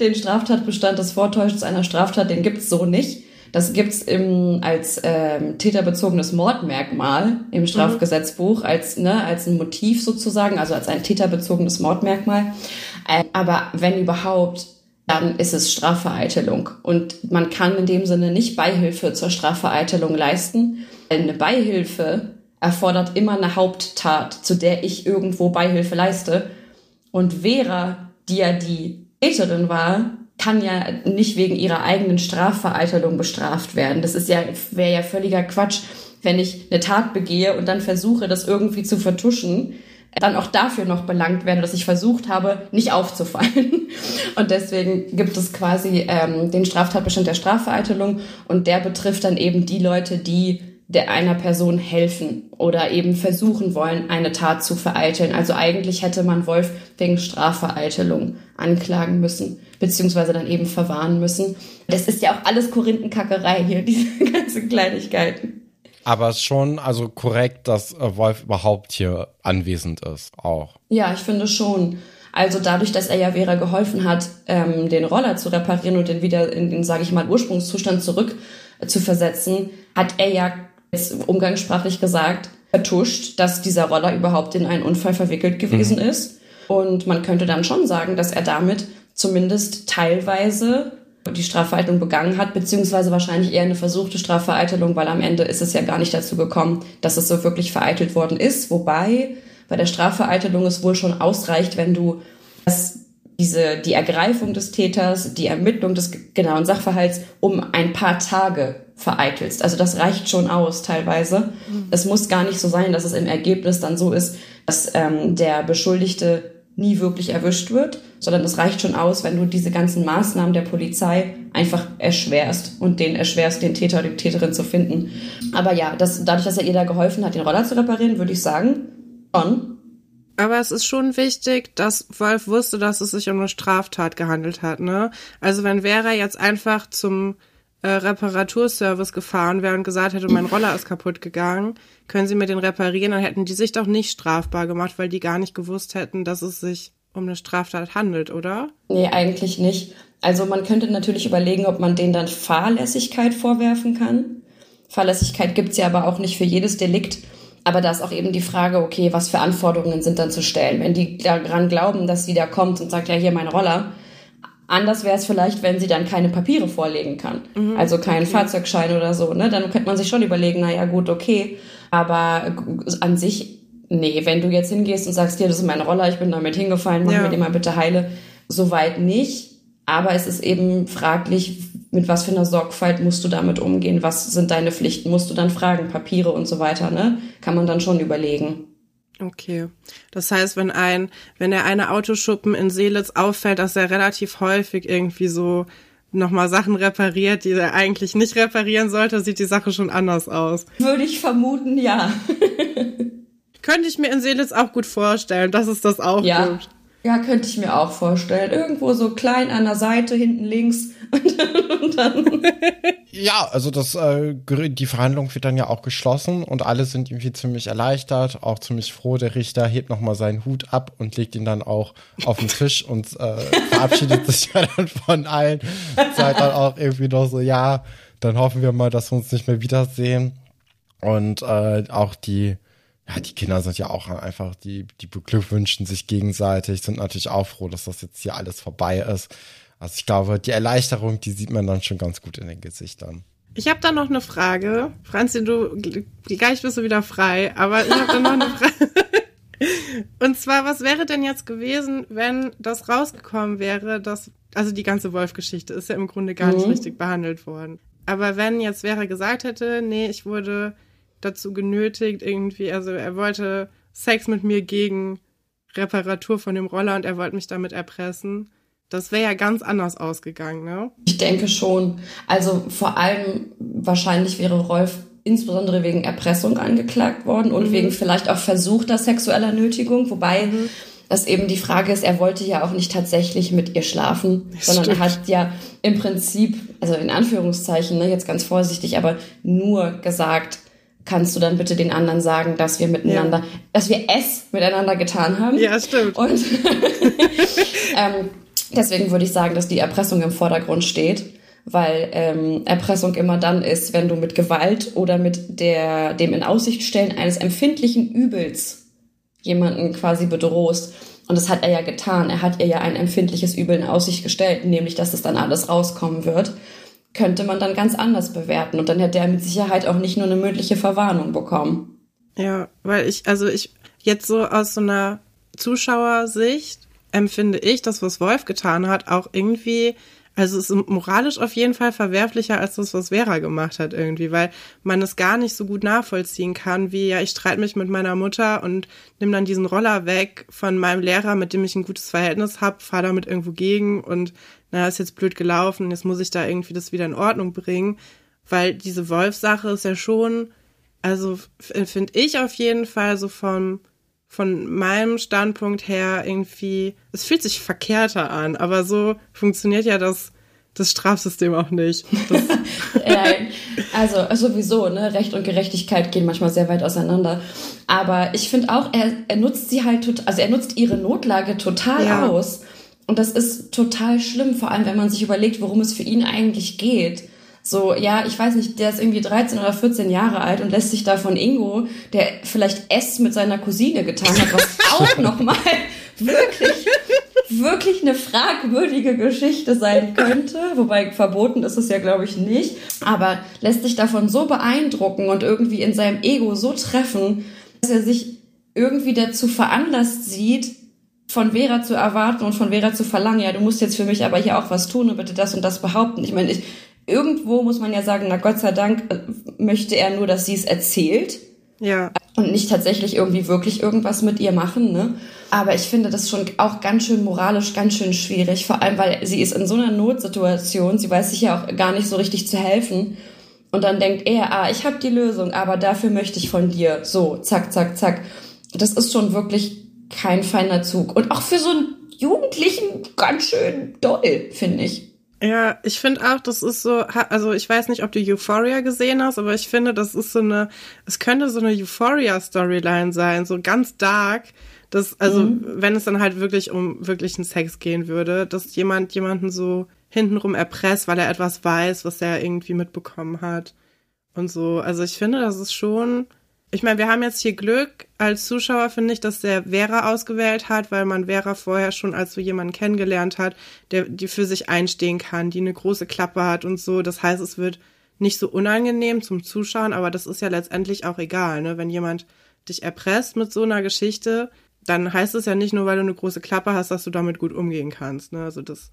den Straftatbestand des Vortäuschens einer Straftat, den gibt's so nicht. Das gibt's im, als ähm, täterbezogenes Mordmerkmal im Strafgesetzbuch, als, ne, als ein Motiv sozusagen, also als ein täterbezogenes Mordmerkmal. Äh, aber wenn überhaupt, dann ist es Strafvereitelung. Und man kann in dem Sinne nicht Beihilfe zur Strafvereitelung leisten. Eine Beihilfe erfordert immer eine Haupttat, zu der ich irgendwo Beihilfe leiste. Und Vera, die ja die Täterin war, kann ja nicht wegen ihrer eigenen Strafvereitelung bestraft werden. Das ja, wäre ja völliger Quatsch, wenn ich eine Tat begehe und dann versuche, das irgendwie zu vertuschen, dann auch dafür noch belangt werde, dass ich versucht habe, nicht aufzufallen. Und deswegen gibt es quasi ähm, den Straftatbestand der Strafvereitelung und der betrifft dann eben die Leute, die der einer Person helfen oder eben versuchen wollen, eine Tat zu vereiteln. Also eigentlich hätte man Wolf wegen Strafvereitelung anklagen müssen, beziehungsweise dann eben verwahren müssen. Das ist ja auch alles Korinthenkackerei hier, (laughs) diese ganzen Kleinigkeiten. Aber schon also korrekt, dass äh, Wolf überhaupt hier anwesend ist, auch. Ja, ich finde schon. Also dadurch, dass er ja Vera geholfen hat, ähm, den Roller zu reparieren und den wieder in den, sage ich mal, Ursprungszustand zurück zu versetzen, hat er ja jetzt umgangssprachlich gesagt, vertuscht, dass dieser Roller überhaupt in einen Unfall verwickelt gewesen mhm. ist. Und man könnte dann schon sagen, dass er damit zumindest teilweise die Strafvereitelung begangen hat, beziehungsweise wahrscheinlich eher eine versuchte Strafvereitelung, weil am Ende ist es ja gar nicht dazu gekommen, dass es so wirklich vereitelt worden ist. Wobei bei der Strafvereitelung es wohl schon ausreicht, wenn du das, diese, die Ergreifung des Täters, die Ermittlung des genauen Sachverhalts um ein paar Tage vereitelst. Also das reicht schon aus teilweise. Mhm. Es muss gar nicht so sein, dass es im Ergebnis dann so ist, dass ähm, der Beschuldigte nie wirklich erwischt wird, sondern es reicht schon aus, wenn du diese ganzen Maßnahmen der Polizei einfach erschwerst und den erschwerst, den Täter oder die Täterin zu finden. Aber ja, das, dadurch, dass er ihr da geholfen hat, den Roller zu reparieren, würde ich sagen, schon. Aber es ist schon wichtig, dass Wolf wusste, dass es sich um eine Straftat gehandelt hat, ne? Also wenn Vera jetzt einfach zum äh, Reparaturservice gefahren wäre und gesagt hätte, mein Roller ist kaputt gegangen, können Sie mir den reparieren, dann hätten die sich doch nicht strafbar gemacht, weil die gar nicht gewusst hätten, dass es sich um eine Straftat handelt, oder? Nee, eigentlich nicht. Also man könnte natürlich überlegen, ob man denen dann Fahrlässigkeit vorwerfen kann. Fahrlässigkeit gibt's ja aber auch nicht für jedes Delikt. Aber da ist auch eben die Frage, okay, was für Anforderungen sind dann zu stellen? Wenn die daran glauben, dass sie da kommt und sagt, ja, hier mein Roller, Anders wäre es vielleicht, wenn sie dann keine Papiere vorlegen kann. Mhm, also keinen okay. Fahrzeugschein oder so. Ne? Dann könnte man sich schon überlegen, na ja, gut, okay. Aber an sich, nee, wenn du jetzt hingehst und sagst, hier, das ist mein Roller, ich bin damit hingefallen, mach ja. mir den mal bitte heile. Soweit nicht. Aber es ist eben fraglich, mit was für einer Sorgfalt musst du damit umgehen? Was sind deine Pflichten? Musst du dann fragen, Papiere und so weiter, ne? Kann man dann schon überlegen. Okay. Das heißt, wenn ein, wenn der eine Autoschuppen in Seelitz auffällt, dass er relativ häufig irgendwie so nochmal Sachen repariert, die er eigentlich nicht reparieren sollte, sieht die Sache schon anders aus. Würde ich vermuten, ja. (laughs) Könnte ich mir in Seelitz auch gut vorstellen, dass es das auch ja. gibt. Ja, könnte ich mir auch vorstellen. Irgendwo so klein an der Seite, hinten links. (laughs) Und dann ja, also das, äh, die Verhandlung wird dann ja auch geschlossen und alle sind irgendwie ziemlich erleichtert, auch ziemlich froh. Der Richter hebt nochmal seinen Hut ab und legt ihn dann auch auf den Tisch und äh, verabschiedet sich ja dann von allen. Seid dann auch irgendwie noch so, ja, dann hoffen wir mal, dass wir uns nicht mehr wiedersehen. Und äh, auch die ja, die Kinder sind ja auch einfach, die, die beglückwünschen sich gegenseitig, sind natürlich auch froh, dass das jetzt hier alles vorbei ist. Also ich glaube, die Erleichterung, die sieht man dann schon ganz gut in den Gesichtern. Ich habe da noch eine Frage. Franzi, du gleich bist du wieder frei, aber ich habe da noch eine Frage. (laughs) Und zwar, was wäre denn jetzt gewesen, wenn das rausgekommen wäre, dass, also die ganze Wolf-Geschichte ist ja im Grunde gar nicht Mhm. richtig behandelt worden. Aber wenn jetzt Vera gesagt hätte, nee, ich wurde dazu genötigt, irgendwie, also er wollte Sex mit mir gegen Reparatur von dem Roller und er wollte mich damit erpressen, das wäre ja ganz anders ausgegangen, ne? Ich denke schon. Also vor allem wahrscheinlich wäre Rolf insbesondere wegen Erpressung angeklagt worden und wegen vielleicht auch versuchter sexueller Nötigung, wobei das eben die Frage ist, er wollte ja auch nicht tatsächlich mit ihr schlafen, sondern er Stimmt. hat ja im Prinzip, also in Anführungszeichen, ne, jetzt ganz vorsichtig, aber nur gesagt, kannst du dann bitte den anderen sagen, dass wir miteinander, dass wir es miteinander getan haben. Ja, stimmt. Und (laughs) ähm, deswegen würde ich sagen, dass die Erpressung im Vordergrund steht, weil ähm, Erpressung immer dann ist, wenn du mit Gewalt oder mit der, dem in Aussicht stellen eines empfindlichen Übels jemanden quasi bedrohst. Und das hat er ja getan. Er hat ihr ja ein empfindliches Übel in Aussicht gestellt, nämlich, dass das dann alles rauskommen wird. Könnte man dann ganz anders bewerten. Und dann hätte er mit Sicherheit auch nicht nur eine mündliche Verwarnung bekommen. Ja, weil ich, also ich, jetzt so aus so einer Zuschauersicht empfinde ich das, was Wolf getan hat, auch irgendwie, also es ist moralisch auf jeden Fall verwerflicher als das, was Vera gemacht hat irgendwie, weil man es gar nicht so gut nachvollziehen kann, wie, ja, ich streite mich mit meiner Mutter und nimm dann diesen Roller weg von meinem Lehrer, mit dem ich ein gutes Verhältnis habe, fahre damit irgendwo gegen und na, ist jetzt blöd gelaufen, jetzt muss ich da irgendwie das wieder in Ordnung bringen, weil diese Wolf-Sache ist ja schon, also finde ich auf jeden Fall so vom von meinem Standpunkt her irgendwie, es fühlt sich verkehrter an, aber so funktioniert ja das das Strafsystem auch nicht. Äh, (laughs) also sowieso, ne, Recht und Gerechtigkeit gehen manchmal sehr weit auseinander. Aber ich finde auch, er, er nutzt sie halt also er nutzt ihre Notlage total Ja. aus. Und das ist total schlimm, vor allem wenn man sich überlegt, worum es für ihn eigentlich geht. So, ja, ich weiß nicht, der ist irgendwie 13 oder 14 Jahre alt und lässt sich da von Ingo, der vielleicht S mit seiner Cousine getan hat, was (laughs) auch nochmal wirklich, wirklich eine fragwürdige Geschichte sein könnte. Wobei verboten ist es ja, glaube ich, nicht. Aber lässt sich davon so beeindrucken und irgendwie in seinem Ego so treffen, dass er sich irgendwie dazu veranlasst sieht, von Vera zu erwarten und von Vera zu verlangen, ja, du musst jetzt für mich aber hier auch was tun und bitte das und das behaupten. Ich meine, ich, irgendwo muss man ja sagen, na Gott sei Dank äh, möchte er nur, dass sie es erzählt ja, und nicht tatsächlich irgendwie wirklich irgendwas mit ihr machen, ne? Aber ich finde das schon auch ganz schön moralisch, ganz schön schwierig, vor allem weil sie ist in so einer Notsituation, sie weiß sich ja auch gar nicht so richtig zu helfen. Und dann denkt er, ah, ich habe die Lösung, aber dafür möchte ich von dir. So, zack, zack, zack. Das ist schon wirklich kein feiner Zug. Und auch für so einen Jugendlichen ganz schön doll, finde ich. Ja, ich finde auch, das ist so, also ich weiß nicht, ob du Euphoria gesehen hast, aber ich finde, das ist so eine, es könnte so eine Euphoria-Storyline sein, so ganz dark. Das, also, wenn es dann halt wirklich um wirklichen Sex gehen würde, dass jemand jemanden so hintenrum erpresst, weil er etwas weiß, was er irgendwie mitbekommen hat. Und so, also ich finde, das ist schon, ich meine, wir haben jetzt hier Glück als Zuschauer, finde ich, dass der Vera ausgewählt hat, weil man Vera vorher schon als so jemanden kennengelernt hat, der die für sich einstehen kann, die eine große Klappe hat und so. Das heißt, es wird nicht so unangenehm zum Zuschauen, aber das ist ja letztendlich auch egal, ne? Wenn jemand dich erpresst mit so einer Geschichte, dann heißt es ja nicht nur, weil du eine große Klappe hast, dass du damit gut umgehen kannst, ne? Also das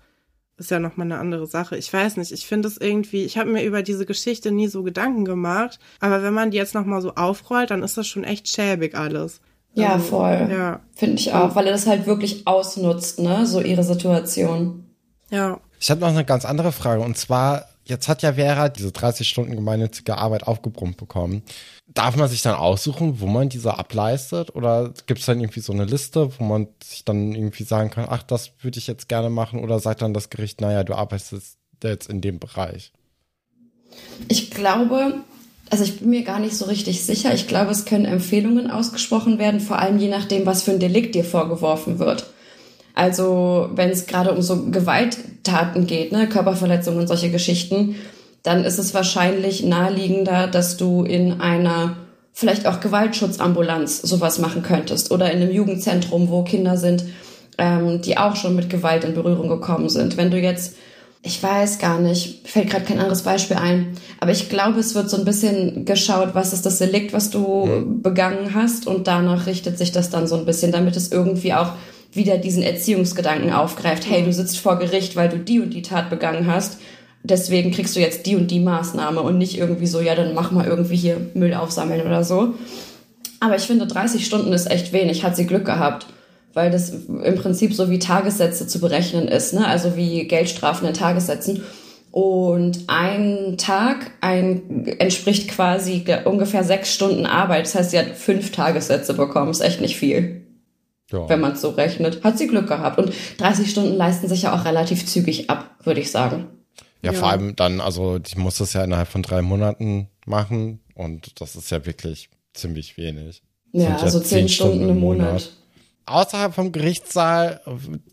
ist ja nochmal eine andere Sache. Ich weiß nicht, ich finde es irgendwie, ich habe mir über diese Geschichte nie so Gedanken gemacht, aber wenn man die jetzt nochmal so aufrollt, dann ist das schon echt schäbig alles. Ja, Also, voll. Ja, Finde ich auch, weil er das halt wirklich ausnutzt, ne? So ihre Situation. ja. Ich habe noch eine ganz andere Frage und zwar, jetzt hat ja Vera diese 30 Stunden gemeinnützige Arbeit aufgebrummt bekommen. Darf man sich dann aussuchen, wo man diese ableistet oder gibt es dann irgendwie so eine Liste, wo man sich dann irgendwie sagen kann, ach, das würde ich jetzt gerne machen oder sagt dann das Gericht, naja, du arbeitest jetzt in dem Bereich? Ich glaube, also ich bin mir gar nicht so richtig sicher. Ich glaube, es können Empfehlungen ausgesprochen werden, vor allem je nachdem, was für ein Delikt dir vorgeworfen wird. Also wenn es gerade um so Gewalttaten geht, ne, Körperverletzungen und solche Geschichten, dann ist es wahrscheinlich naheliegender, dass du in einer vielleicht auch Gewaltschutzambulanz sowas machen könntest oder in einem Jugendzentrum, wo Kinder sind, ähm, die auch schon mit Gewalt in Berührung gekommen sind. Wenn du jetzt ich weiß gar nicht, fällt gerade kein anderes Beispiel ein, aber ich glaube, es wird so ein bisschen geschaut, was ist das Delikt, was du mhm. begangen hast und danach richtet sich das dann so ein bisschen, damit es irgendwie auch wieder diesen Erziehungsgedanken aufgreift. Hey, du sitzt vor Gericht, weil du die und die Tat begangen hast. Deswegen kriegst du jetzt die und die Maßnahme und nicht irgendwie so, ja, dann mach mal irgendwie hier Müll aufsammeln oder so. Aber ich finde, 30 Stunden ist echt wenig, hat sie Glück gehabt weil das im Prinzip so wie Tagessätze zu berechnen ist, ne? also wie Geldstrafen in Tagessätzen. Und ein Tag ein, entspricht quasi ungefähr sechs Stunden Arbeit. Das heißt, sie hat fünf Tagessätze bekommen. Ist echt nicht viel. Ja. Wenn man es so rechnet. Hat sie Glück gehabt. Und 30 Stunden leisten sich ja auch relativ zügig ab, würde ich sagen. Ja, ja, vor allem dann, also die muss das ja innerhalb von drei Monaten machen. Und das ist ja wirklich ziemlich wenig. Ja, also zehn, Stunden, Stunden im Monat. Monat außerhalb vom Gerichtssaal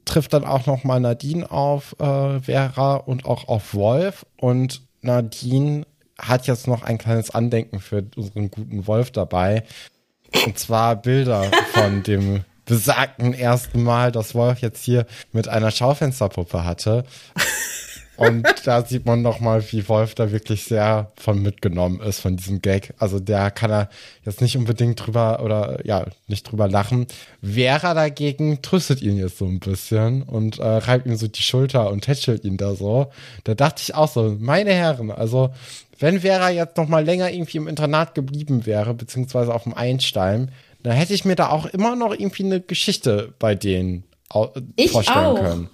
trifft dann auch noch mal Nadine auf äh, Vera und auch auf Wolf und Nadine hat jetzt noch ein kleines Andenken für unseren guten Wolf dabei und zwar Bilder von (laughs) dem besagten ersten Mal, dass Wolf jetzt hier mit einer Schaufensterpuppe hatte. (laughs) Und da sieht man nochmal, wie Wolf da wirklich sehr von mitgenommen ist, von diesem Gag. Also der kann er jetzt nicht unbedingt drüber oder ja, nicht drüber lachen. Vera dagegen tröstet ihn jetzt so ein bisschen und äh, reibt ihm so die Schulter und tätschelt ihn da so. Da dachte ich auch so, meine Herren, also wenn Vera jetzt noch mal länger irgendwie im Internat geblieben wäre, beziehungsweise auf dem Einstein, dann hätte ich mir da auch immer noch irgendwie eine Geschichte bei denen ich vorstellen auch. können.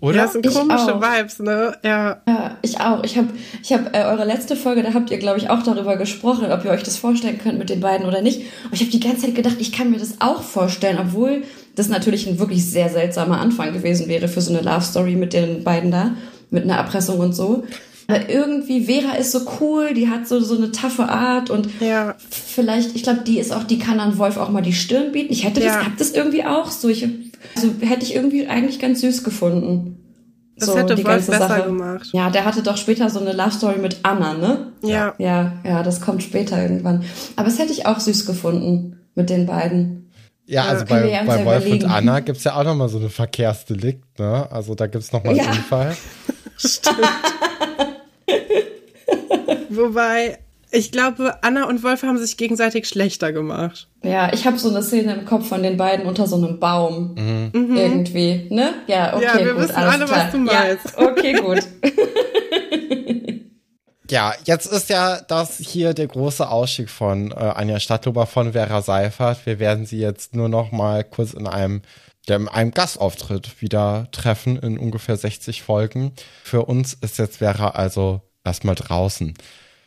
Oder? Ja, das sind ich komische auch. Vibes, ne? Ja. Ja, ich auch. Ich habe ich hab, äh, eure letzte Folge, da habt ihr, glaube ich, auch darüber gesprochen, ob ihr euch das vorstellen könnt mit den beiden oder nicht. Und ich habe die ganze Zeit gedacht, ich kann mir das auch vorstellen, obwohl das natürlich ein wirklich sehr seltsamer Anfang gewesen wäre für so eine Love Story mit den beiden da, mit einer Erpressung und so. Aber irgendwie, Vera ist so cool, die hat so, so eine taffe Art und ja. vielleicht, ich glaube, die ist auch, die kann an Wolf auch mal die Stirn bieten. Ich hätte das, ja. hab das irgendwie auch so. Ich also hätte ich irgendwie eigentlich ganz süß gefunden. Das so, hätte Wolf besser Sache. gemacht. Ja, der hatte doch später so eine Love Story mit Anna, ne? Ja. Ja, ja, das kommt später irgendwann. Aber es hätte ich auch süß gefunden mit den beiden. Ja, also bei, ja bei Wolf überlegen. und Anna gibt's ja auch nochmal so eine Verkehrsdelikt, ne? Also da gibt's nochmal ja. einen Unfall. (laughs) Stimmt. (laughs) Wobei, ich glaube, Anna und Wolf haben sich gegenseitig schlechter gemacht. Ja, ich habe so eine Szene im Kopf von den beiden unter so einem Baum. Mhm. Irgendwie, ne? Ja, okay, ja, wir gut, wissen alle, klar. was du meinst. Ja, (laughs) okay, gut. ja, jetzt ist ja das hier der große Ausstieg von äh, Anja Stadtlober von Vera Seifert. Wir werden sie jetzt nur noch mal kurz in einem in einem Gastauftritt wieder treffen in ungefähr 60 Folgen. Für uns ist jetzt Vera also erstmal draußen.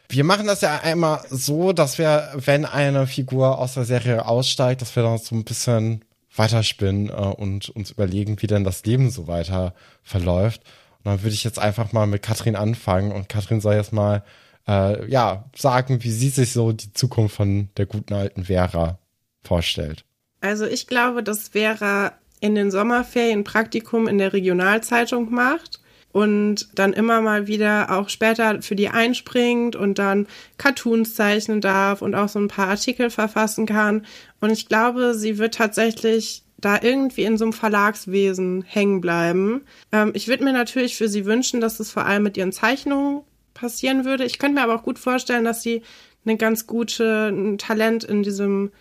Wir machen das ja einmal so, dass wir, wenn eine Figur aus der Serie aussteigt, dass wir dann so ein bisschen weiterspinnen äh, und uns überlegen, wie denn das Leben so weiter verläuft. Und dann würde ich jetzt einfach mal mit Katrin anfangen und Katrin soll jetzt mal äh, ja sagen, wie sie sich so die Zukunft von der guten alten Vera vorstellt. Also ich glaube, dass Vera in den Sommerferien Praktikum in der Regionalzeitung macht und dann immer mal wieder auch später für die einspringt und dann Cartoons zeichnen darf und auch so ein paar Artikel verfassen kann. Und ich glaube, sie wird tatsächlich da irgendwie in so einem Verlagswesen hängen bleiben. Ähm, ich würde mir natürlich für sie wünschen, dass es vor allem mit ihren Zeichnungen passieren würde. Ich könnte mir aber auch gut vorstellen, dass sie eine ganz gute ein Talent in diesem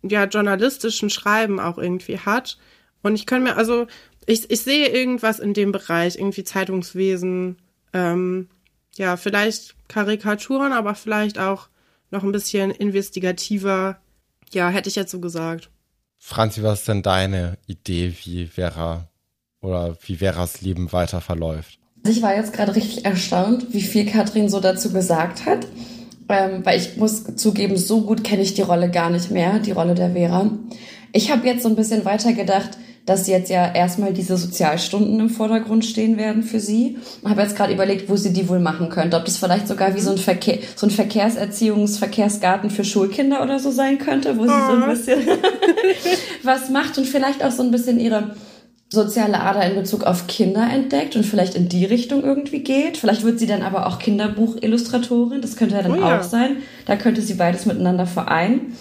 ja journalistischen Schreiben auch irgendwie hat. Und ich könnte mir also ich, ich sehe irgendwas in dem Bereich, irgendwie Zeitungswesen, ähm, ja, vielleicht Karikaturen, aber vielleicht auch noch ein bisschen investigativer. Ja, hätte ich jetzt so gesagt. Franzi, was ist denn deine Idee, wie Vera oder wie Veras Leben weiter verläuft? Ich war jetzt gerade richtig erstaunt, wie viel Katrin so dazu gesagt hat. Ähm, weil ich muss zugeben, so gut kenne ich die Rolle gar nicht mehr, die Rolle der Vera. Ich habe jetzt so ein bisschen weiter gedacht, dass jetzt ja erstmal diese Sozialstunden im Vordergrund stehen werden für sie. Ich habe jetzt gerade überlegt, wo sie die wohl machen könnte. Ob das vielleicht sogar wie so ein, Verkehr, so ein Verkehrserziehungs-, Verkehrsgarten für Schulkinder oder so sein könnte, wo sie oh. so ein bisschen (laughs) was macht und vielleicht auch so ein bisschen ihre soziale Ader in Bezug auf Kinder entdeckt und vielleicht in die Richtung irgendwie geht. Vielleicht wird sie dann aber auch Kinderbuchillustratorin. Das könnte ja dann oh ja. auch sein. Da könnte sie beides miteinander vereinen.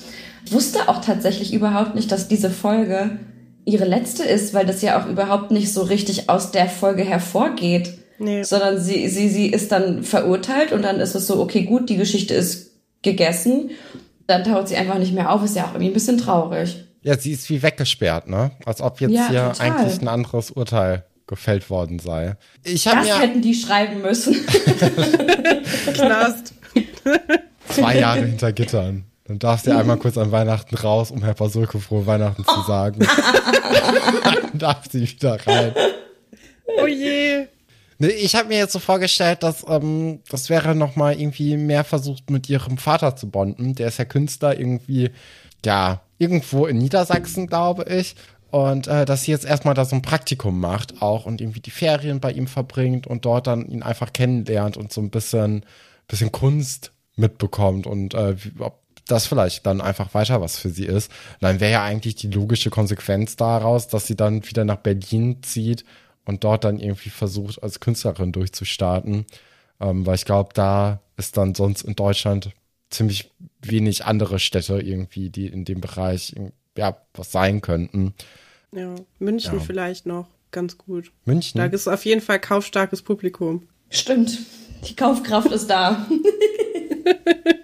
wusste auch tatsächlich überhaupt nicht, dass diese Folge ihre letzte ist, weil das ja auch überhaupt nicht so richtig aus der Folge hervorgeht. Nee. sondern sie, sie, sie ist dann verurteilt und dann ist es so, okay, gut, die Geschichte ist gegessen. Dann taucht sie einfach nicht mehr auf, ist ja auch irgendwie ein bisschen traurig. Ja, sie ist wie weggesperrt, ne? Als ob jetzt Ja, hier total. eigentlich ein anderes Urteil gefällt worden sei. Ich habe Das mir hätten die schreiben müssen. (laughs) Knast. zwei Jahre hinter Gittern. Dann darfst du einmal kurz an Weihnachten raus, um Herr Pasulke frohe Weihnachten zu sagen. (laughs) Dann darf sie wieder rein. Oh je. Nee, ich habe mir jetzt so vorgestellt, dass ähm, das wäre noch mal irgendwie mehr versucht, mit ihrem Vater zu bonden. Der ist ja Künstler irgendwie, ja, irgendwo in Niedersachsen, glaube ich. Und äh, dass sie jetzt erstmal da so ein Praktikum macht auch und irgendwie die Ferien bei ihm verbringt und dort dann ihn einfach kennenlernt und so ein bisschen, bisschen Kunst mitbekommt und äh, wie, ob das vielleicht dann einfach weiter was für sie ist. Dann wäre ja eigentlich die logische Konsequenz daraus, dass sie dann wieder nach Berlin zieht und dort dann irgendwie versucht, als Künstlerin durchzustarten. Ähm, weil ich glaube, da ist dann sonst in Deutschland ziemlich wenig andere Städte irgendwie, die in dem Bereich ja was sein könnten. Ja, München Ja. vielleicht noch. Ganz gut. München. Da ist auf jeden Fall kaufstarkes Publikum. Stimmt. Die Kaufkraft ist da. (laughs)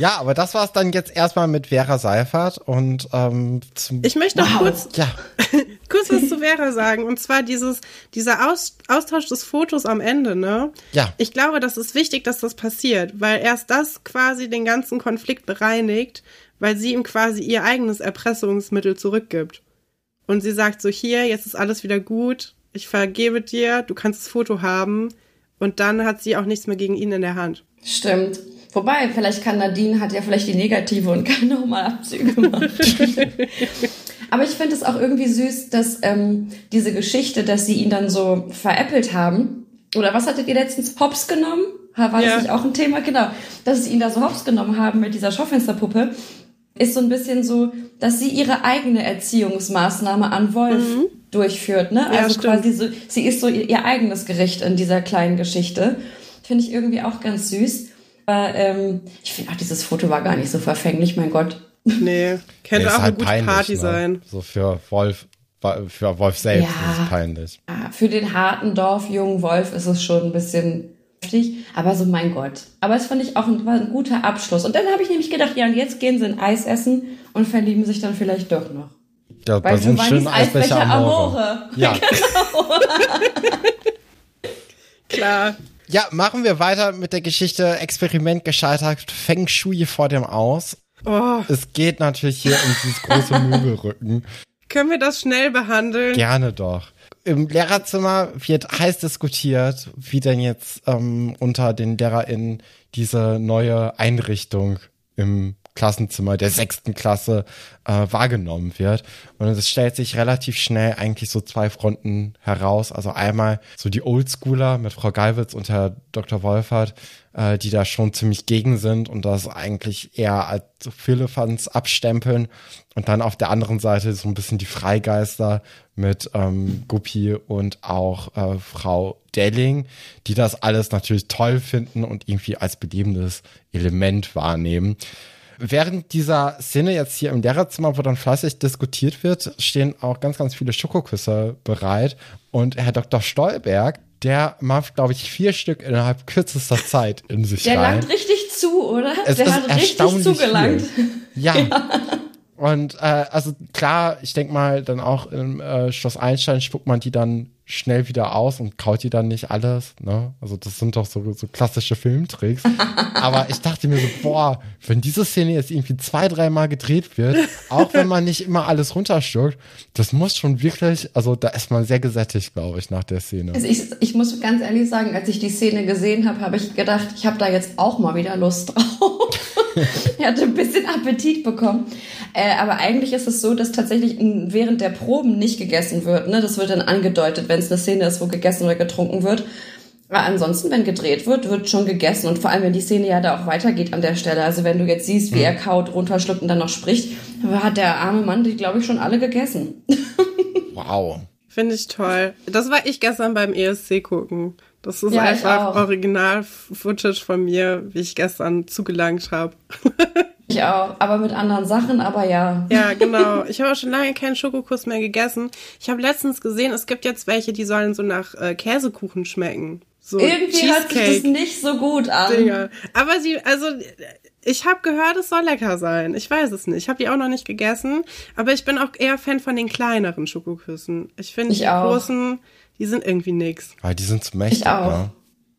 Ja, aber das war es dann jetzt erstmal mit Vera Seifert und ähm, zum Ich möchte noch Wow. kurz, ja, (laughs) kurz was zu Vera sagen. Und zwar dieses, dieser Aus, Austausch des Fotos am Ende, ne? ja, Ich glaube, das ist wichtig, dass das passiert, weil erst das quasi den ganzen Konflikt bereinigt, weil sie ihm quasi ihr eigenes Erpressungsmittel zurückgibt. Und sie sagt so, hier, jetzt ist alles wieder gut, ich vergebe dir, du kannst das Foto haben. Und dann hat sie auch nichts mehr gegen ihn in der Hand. Stimmt. Wobei, vielleicht kann Nadine, hat ja vielleicht die negative und kann (laughs) nochmal Abzüge machen. Aber ich finde es auch irgendwie süß, dass ähm, diese Geschichte, dass sie ihn dann so veräppelt haben, oder was hattet ihr letztens, Hops genommen? War Ja. das nicht auch ein Thema? Genau. Dass sie ihn da so Hops genommen haben mit dieser Schaufensterpuppe, ist so ein bisschen so, dass sie ihre eigene Erziehungsmaßnahme an Wolf durchführt, ne? Ja, Also stimmt. quasi so, sie ist so ihr, ihr eigenes Gericht in dieser kleinen Geschichte. Finde ich irgendwie auch ganz süß. Aber ähm, ich finde auch, dieses Foto war gar nicht so verfänglich, mein Gott. Nee, könnte auch ist eine gute Party ne? sein. So für Wolf, für Wolf selbst Ja. ist es peinlich. Für den harten Dorfjungen Wolf ist es schon ein bisschen heftig, aber so mein Gott. Aber es fand ich auch ein, war ein guter Abschluss. Und dann habe ich nämlich gedacht, ja, und jetzt gehen sie ein Eis essen und verlieben sich dann vielleicht doch noch. Ja, bei so einem schönen Eisbecher Amore. Amore. Ja. (laughs) Klar. Ja, machen wir weiter mit der Geschichte Experiment gescheitert, Feng Shui vor dem Aus. Oh, Es geht natürlich hier um dieses große (laughs) Möbelrücken. können wir das schnell behandeln? Gerne doch. Im Lehrerzimmer wird heiß diskutiert, wie denn jetzt ähm, unter den LehrerInnen diese neue Einrichtung im Klassenzimmer der sechsten Klasse äh, wahrgenommen wird. Und es stellt sich relativ schnell eigentlich so zwei Fronten heraus. Also einmal so die Oldschooler mit Frau Galwitz und Herr Dr. Wolfert, äh, die da schon ziemlich gegen sind und das eigentlich eher als Firlefanz abstempeln. Und dann auf der anderen Seite so ein bisschen die Freigeister mit ähm, Guppi und auch äh, Frau Delling, die das alles natürlich toll finden und irgendwie als belebendes Element wahrnehmen. Während dieser Szene jetzt hier im Lehrerzimmer, wo dann fleißig diskutiert wird, stehen auch ganz, ganz viele Schokoküsse bereit. Und Herr Dr. Stolberg, der macht, glaube ich, vier Stück innerhalb kürzester Zeit in sich Der rein. langt richtig zu, oder? Es Der hat richtig zugelangt. Viel. Ja. (laughs) Und äh, also klar, ich denk mal, dann auch im äh, Schloss Einstein spuckt man die dann schnell wieder aus und kaut die dann nicht alles. Ne? Also das sind doch so, so klassische Filmtricks. (laughs) Aber ich dachte mir so, boah, wenn diese Szene jetzt irgendwie zwei, dreimal gedreht wird, auch wenn man nicht immer alles runterschluckt, das muss schon wirklich, also da ist man sehr gesättigt, glaube ich, nach der Szene. Also ich, ich muss ganz ehrlich sagen, als ich die Szene gesehen habe, habe ich gedacht, ich habe da jetzt auch mal wieder Lust drauf. (laughs) ich hatte ein bisschen Appetit bekommen. Äh, aber eigentlich ist es so, dass tatsächlich während der Proben nicht gegessen wird. Ne? Das wird dann angedeutet, wenn es eine Szene ist, wo gegessen oder getrunken wird. Aber ansonsten, wenn gedreht wird, wird schon gegessen. Und vor allem, wenn die Szene ja da auch weitergeht an der Stelle. Also wenn du jetzt siehst, wie er kaut, runterschluckt und dann noch spricht, hat der arme Mann die, glaube ich, schon alle gegessen. (laughs) Wow. Finde ich toll. Das war ich gestern beim ESC gucken. Das ist Ja, einfach. Original-Footage von mir, wie ich gestern zugelangt habe. (laughs) Ich auch, aber mit anderen Sachen, aber ja. Ja, genau. (laughs) Ich habe auch schon lange keinen Schokokuss mehr gegessen. Ich habe letztens gesehen, es gibt jetzt welche, die sollen so nach äh, Käsekuchen schmecken. So Irgendwie hört sich das Cheesecake. nicht so gut an. Dinger. Aber sie, also ich habe gehört, es soll lecker sein. Ich weiß es nicht. Ich habe die auch noch nicht gegessen, aber ich bin auch eher Fan von den kleineren Schokoküssen. Ich finde die auch. großen, die sind irgendwie nix. Weil die sind zu mächtig, Ich auch. ne?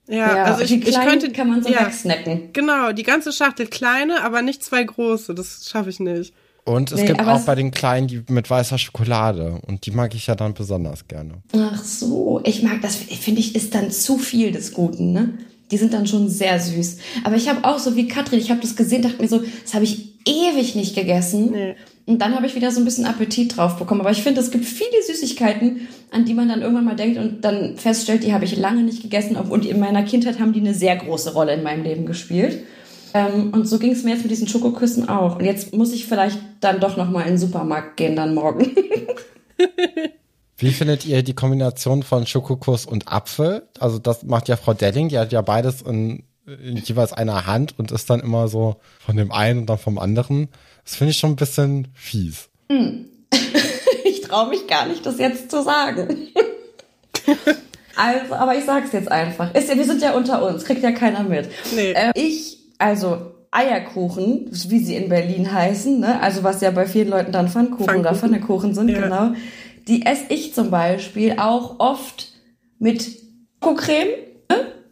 Ja, Ja, also ich, die ich kleinen könnte kann man so ja, wegsnacken. Genau, die ganze Schachtel kleine, aber nicht zwei große. Das schaffe ich nicht. Und es Nee, gibt auch bei den kleinen die mit weißer Schokolade. Und die mag ich ja dann besonders gerne. Ach so, ich mag das, finde ich, ist dann zu viel des Guten, ne? Die sind dann schon sehr süß. Aber ich habe auch so wie Katrin, ich habe das gesehen, dachte mir so, das habe ich ewig nicht gegessen. Nee. Und dann habe ich wieder so ein bisschen Appetit drauf bekommen. Aber ich finde, es gibt viele Süßigkeiten, an die man dann irgendwann mal denkt und dann feststellt, die habe ich lange nicht gegessen. Und in meiner Kindheit haben die eine sehr große Rolle in meinem Leben gespielt. Ähm, und so ging es mir jetzt mit diesen Schokoküssen auch. Und jetzt muss ich vielleicht dann doch noch mal in den Supermarkt gehen dann morgen. (laughs) Wie findet ihr die Kombination von Schokokuss und Apfel? Also das macht ja Frau Delling, die hat ja beides in, in jeweils einer Hand und ist dann immer so von dem einen und dann vom anderen. Das finde ich schon ein bisschen fies. (laughs) Ich traue mich gar nicht, das jetzt zu sagen. (laughs) also, aber ich sag's jetzt einfach. Ist ja, wir sind ja unter uns, kriegt ja keiner mit. Nee. Äh, ich, also Eierkuchen, wie sie in Berlin heißen, ne? also was ja bei vielen Leuten dann Pfannkuchen oder Pfannkuchen. Pfannekuchen sind, Ja. genau. Die esse ich zum Beispiel auch oft mit Schokocreme.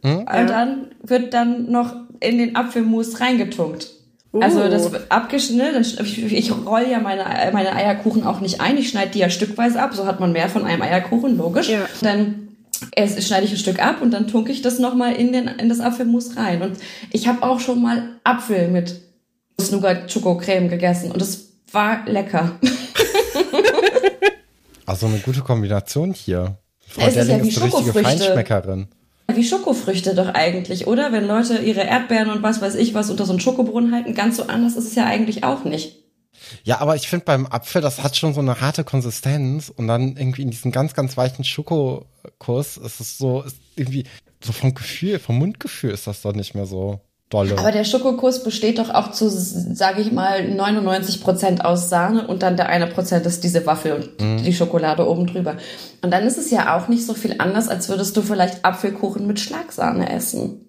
Ne? Und dann wird dann noch in den Apfelmus reingetunkt. Also Uh. das wird abgeschnitten, dann sch- ich, ich roll ja meine, meine Eierkuchen auch nicht ein, ich schneide die ja stückweise ab, so hat man mehr von einem Eierkuchen, logisch. Ja. Dann es, schneide ich ein Stück ab und dann tunke ich das nochmal in, den, in das Apfelmus rein. Und ich habe auch schon mal Apfel mit Nougat-Schokocreme gegessen und es war lecker. (laughs) Also eine gute Kombination hier. Frau Es ist ja Delling ist eine richtige. Feinschmeckerin. Wie Schokofrüchte doch eigentlich, oder? Wenn Leute ihre Erdbeeren und was weiß ich was unter so einen Schokobrunnen halten, ganz so anders ist es ja eigentlich auch nicht. Ja, aber ich finde beim Apfel, das hat schon so eine harte Konsistenz und dann irgendwie in diesem ganz, ganz weichen Schokokuss ist es so, ist irgendwie so vom Gefühl, vom Mundgefühl ist das doch nicht mehr so dolle. Aber der Schokokuss besteht doch auch zu, sage ich mal, 99 Prozent aus Sahne und dann der eine Prozent ist diese Waffel und die Schokolade oben drüber. Und dann ist es ja auch nicht so viel anders, als würdest du vielleicht Apfelkuchen mit Schlagsahne essen.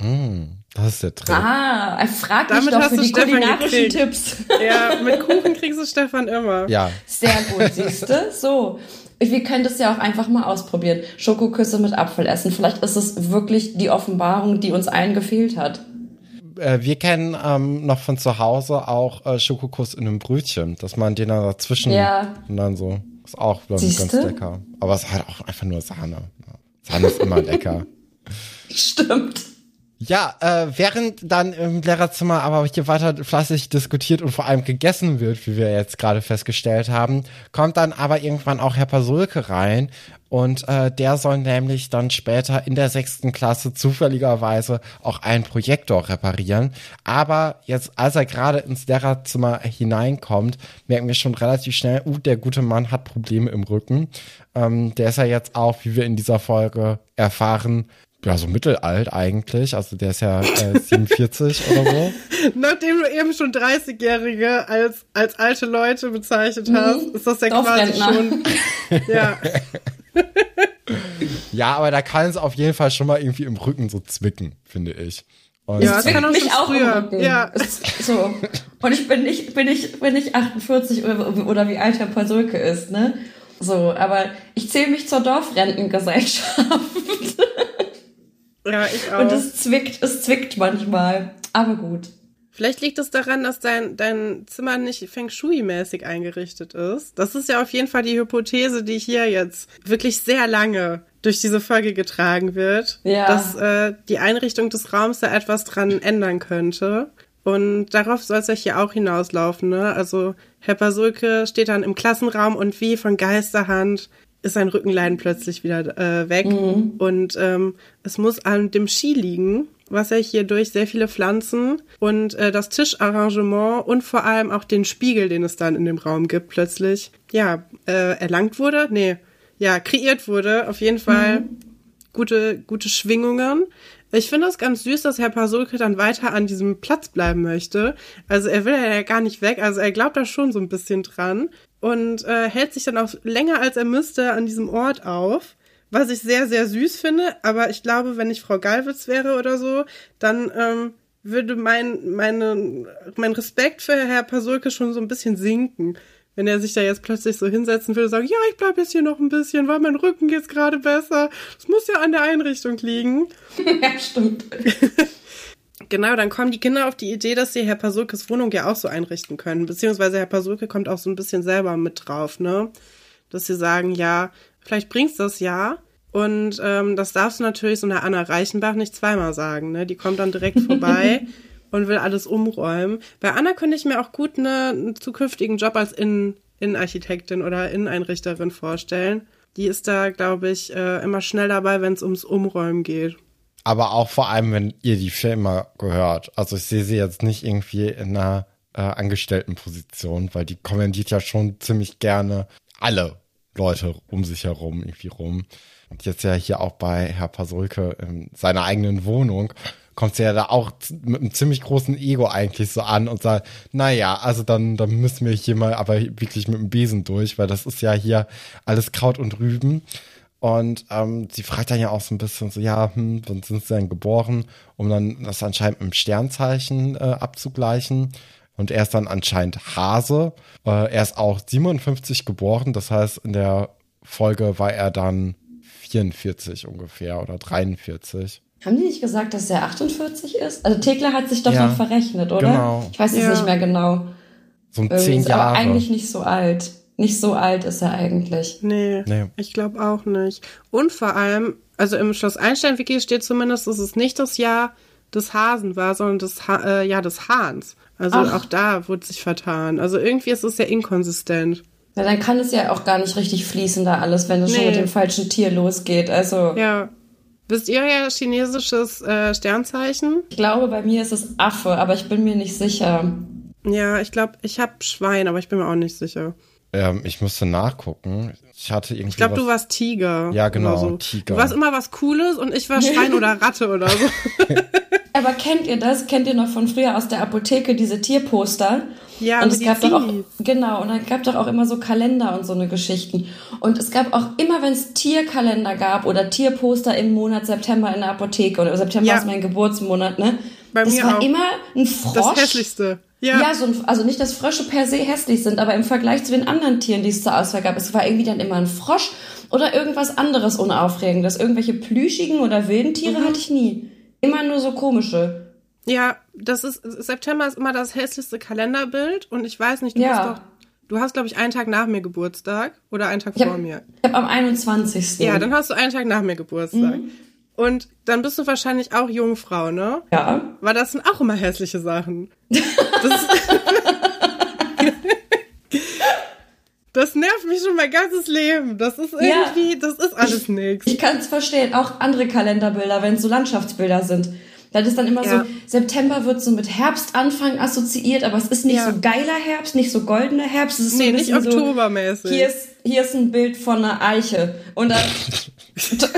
Mm, das ist der Trick. Ah, er fragt mich doch für du die Stefan kulinarischen gekriegt. Tipps. Ja, (laughs) mit Kuchen kriegst du Stefan immer. Ja, Sehr gut, siehste. So. Wir können das ja auch einfach mal ausprobieren. Schokoküsse mit Apfel essen. Vielleicht ist es wirklich die Offenbarung, die uns allen gefehlt hat. Äh, wir kennen ähm, noch von zu Hause auch äh, Schokokuss in einem Brötchen, dass man den dann dazwischen Ja. und dann so. Ist auch, ich, ganz lecker. Aber es hat auch einfach nur Sahne. Sahne ist immer lecker. (laughs) Stimmt. Ja, äh, während dann im Lehrerzimmer aber hier weiter fleißig diskutiert und vor allem gegessen wird, wie wir jetzt gerade festgestellt haben, kommt dann aber irgendwann auch Herr Pasulke rein und äh, der soll nämlich dann später in der sechsten Klasse zufälligerweise auch einen Projektor reparieren. Aber jetzt, als er gerade ins Lehrerzimmer hineinkommt, merken wir schon relativ schnell, uh, der gute Mann hat Probleme im Rücken. Ähm, der ist ja jetzt auch, wie wir in dieser Folge erfahren, ja, so mittelalt eigentlich. Also der ist ja äh, 47 oder so. (laughs) Nachdem du eben schon 30-Jährige als, als alte Leute bezeichnet hast, ist das ja quasi Dorfrentner. schon. (laughs) Ja. (laughs) Ja, aber da kann es auf jeden Fall schon mal irgendwie im Rücken so zwicken, finde ich. Und Ja, das kann auch mich schon auch im früher. Rücken. Ja. Ist So. Und ich bin nicht, bin ich, bin ich 48 oder, oder wie alt Herr Pasulke ist, ne? So, aber ich zähle mich zur Dorfrentengesellschaft. Ja, ich auch. Und es zwickt, es zwickt manchmal. Aber gut. Vielleicht liegt es daran, dass dein, dein Zimmer nicht Feng Shui-mäßig eingerichtet ist. Das ist ja auf jeden Fall die Hypothese, die hier jetzt wirklich sehr lange durch diese Folge getragen wird, Ja. dass äh, die Einrichtung des Raums da etwas dran ändern könnte. Und darauf soll es ja hier auch hinauslaufen. Ne? Also Herr Pasulke steht dann im Klassenraum und wie von Geisterhand ist sein Rückenleiden plötzlich wieder äh, weg. Und ähm, es muss an dem Ski liegen, was er hier durch sehr viele Pflanzen und äh, das Tischarrangement und vor allem auch den Spiegel, den es dann in dem Raum gibt, plötzlich, ja, äh, erlangt wurde. Nee, ja, kreiert wurde. Auf jeden Fall gute, gute Schwingungen. Ich finde es ganz süß, dass Herr Pasulke dann weiter an diesem Platz bleiben möchte. Also er will ja gar nicht weg, also er glaubt da schon so ein bisschen dran und äh, hält sich dann auch länger als er müsste an diesem Ort auf. was ich sehr, sehr süß finde. Aber ich glaube, wenn ich Frau Galwitz wäre oder so, dann ähm, würde mein, meine, mein Respekt für Herr Pasulke schon so ein bisschen sinken. Wenn er sich da jetzt plötzlich so hinsetzen würde und sagen, ja, ich bleib jetzt hier noch ein bisschen, weil mein Rücken geht's gerade besser. Das muss ja an der Einrichtung liegen. (laughs) ja, stimmt. (laughs) Genau, dann kommen die Kinder auf die Idee, dass sie Herr Pasulkes Wohnung ja auch so einrichten können. Beziehungsweise Herr Pasulke kommt auch so ein bisschen selber mit drauf, ne? Dass sie sagen, ja, vielleicht bringst du das ja. Und ähm, das darfst du natürlich so einer Anna Reichenbach nicht zweimal sagen, ne? Die kommt dann direkt (laughs) vorbei und will alles umräumen. Bei Anna könnte ich mir auch gut ne, einen zukünftigen Job als Innen Innenarchitektin oder Inneneinrichterin vorstellen. Die ist da, glaube ich, äh, immer schnell dabei, wenn es ums Umräumen geht. Aber auch vor allem, wenn ihr die Firma gehört. Also ich sehe sie jetzt nicht irgendwie in einer äh, Angestelltenposition, weil die kommandiert ja schon ziemlich gerne alle Leute um sich herum irgendwie rum. Und jetzt ja hier auch bei Herr Pasulke in seiner eigenen Wohnung kommt sie ja da auch mit einem ziemlich großen Ego eigentlich so an und sagt, naja, also dann, dann müssen wir hier mal aber wirklich mit dem Besen durch, weil das ist ja hier alles Kraut und Rüben. Und ähm, sie fragt dann ja auch so ein bisschen so, ja, hm, wann sind sie denn geboren, um dann das anscheinend mit dem Sternzeichen äh, abzugleichen. Und er ist dann anscheinend Hase. Äh, er ist auch 57 geboren, das heißt, in der Folge war er dann 44 ungefähr oder 43. Haben die nicht gesagt, dass er 48 ist? Also Thekla hat sich doch Ja, noch verrechnet, oder? genau. Ich weiß es Ja. nicht mehr genau. So um Irgendwie zehn ist er Aber Jahre. eigentlich nicht so alt. Nicht so alt ist er eigentlich. Nee, Nee. ich glaube auch nicht. Und vor allem, also im Schloss Einstein-Wiki steht zumindest, dass es nicht das Jahr des Hasen war, sondern das ha äh, Jahr des Hahns. Also Ach. auch da wurde sich vertan. Also irgendwie ist es ja inkonsistent. Ja, dann kann es ja auch gar nicht richtig fließen da alles, wenn es schon Nee. mit dem falschen Tier losgeht. Also Ja. Wisst ihr ja chinesisches äh, Sternzeichen? ich glaube, bei mir ist es Affe, aber ich bin mir nicht sicher. Ja, ich glaube, ich habe Schwein, aber ich bin mir auch nicht sicher. Ähm, ich musste nachgucken. Ich hatte irgendwie. Ich glaube, du warst Tiger. Ja, genau, so. Tiger. Du warst immer was Cooles und ich war Schwein oder Ratte oder so. (laughs) Aber kennt ihr das? Kennt ihr noch von früher aus der Apotheke diese Tierposter? Ja, und es gab doch auch genau und dann gab doch auch immer so Kalender und so eine Geschichten. Und es gab auch immer, wenn es Tierkalender gab oder Tierposter im Monat September in der Apotheke oder September Ja. ist mein Geburtsmonat, ne? Bei das mir war auch. immer ein Frosch. Das hässlichste. Ja. Ja, so ein, also nicht, dass Frösche per se hässlich sind, aber im Vergleich zu den anderen Tieren, die es zur Auswahl gab, es war irgendwie dann immer ein Frosch oder irgendwas anderes Unaufregendes. Irgendwelche plüschigen oder wilden Tiere Mhm. hatte ich nie. Immer nur so komische. Ja, das ist September ist immer das hässlichste Kalenderbild und ich weiß nicht, du Ja. hast doch du hast glaube ich einen Tag nach mir Geburtstag oder einen Tag Ich vor habe mir. hab am 21. Ja, dann hast du einen Tag nach mir Geburtstag. Mhm. Und dann bist du wahrscheinlich auch Jungfrau, ne? Ja. Weil das sind auch immer hässliche Sachen. (laughs) Das, (laughs) das nervt mich schon mein ganzes Leben. Das ist irgendwie, das ist alles nix. Ich kann es verstehen. Auch andere Kalenderbilder, wenn es so Landschaftsbilder sind. Das ist dann immer Ja. so, September wird so mit Herbstanfang assoziiert, aber es ist nicht Ja. so geiler Herbst, nicht so goldener Herbst. Es ist so Nee, ein nicht bisschen so, oktobermäßig. Hier ist, hier ist ein Bild von einer Eiche. Und dann, (laughs)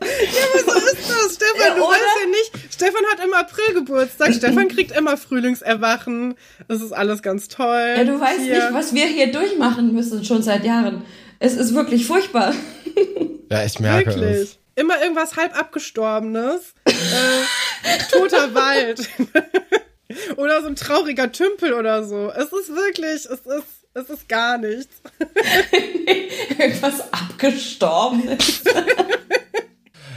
Was ist das, Stefan? Ja, du weißt ja nicht. Stefan hat im April Geburtstag. (clears throat) Stefan kriegt immer Frühlingserwachen. Das ist alles ganz toll. ja, du weißt Hier. nicht, was wir hier durchmachen müssen schon seit Jahren. Es ist wirklich furchtbar. (laughs) Ja, ich merke es. Wirklich. Immer irgendwas halb abgestorbenes. äh, toter (laughs) Wald. (laughs) oder so ein trauriger Tümpel oder so. Es ist wirklich, es ist, es ist gar nichts. Irgendwas Abgestorbenes.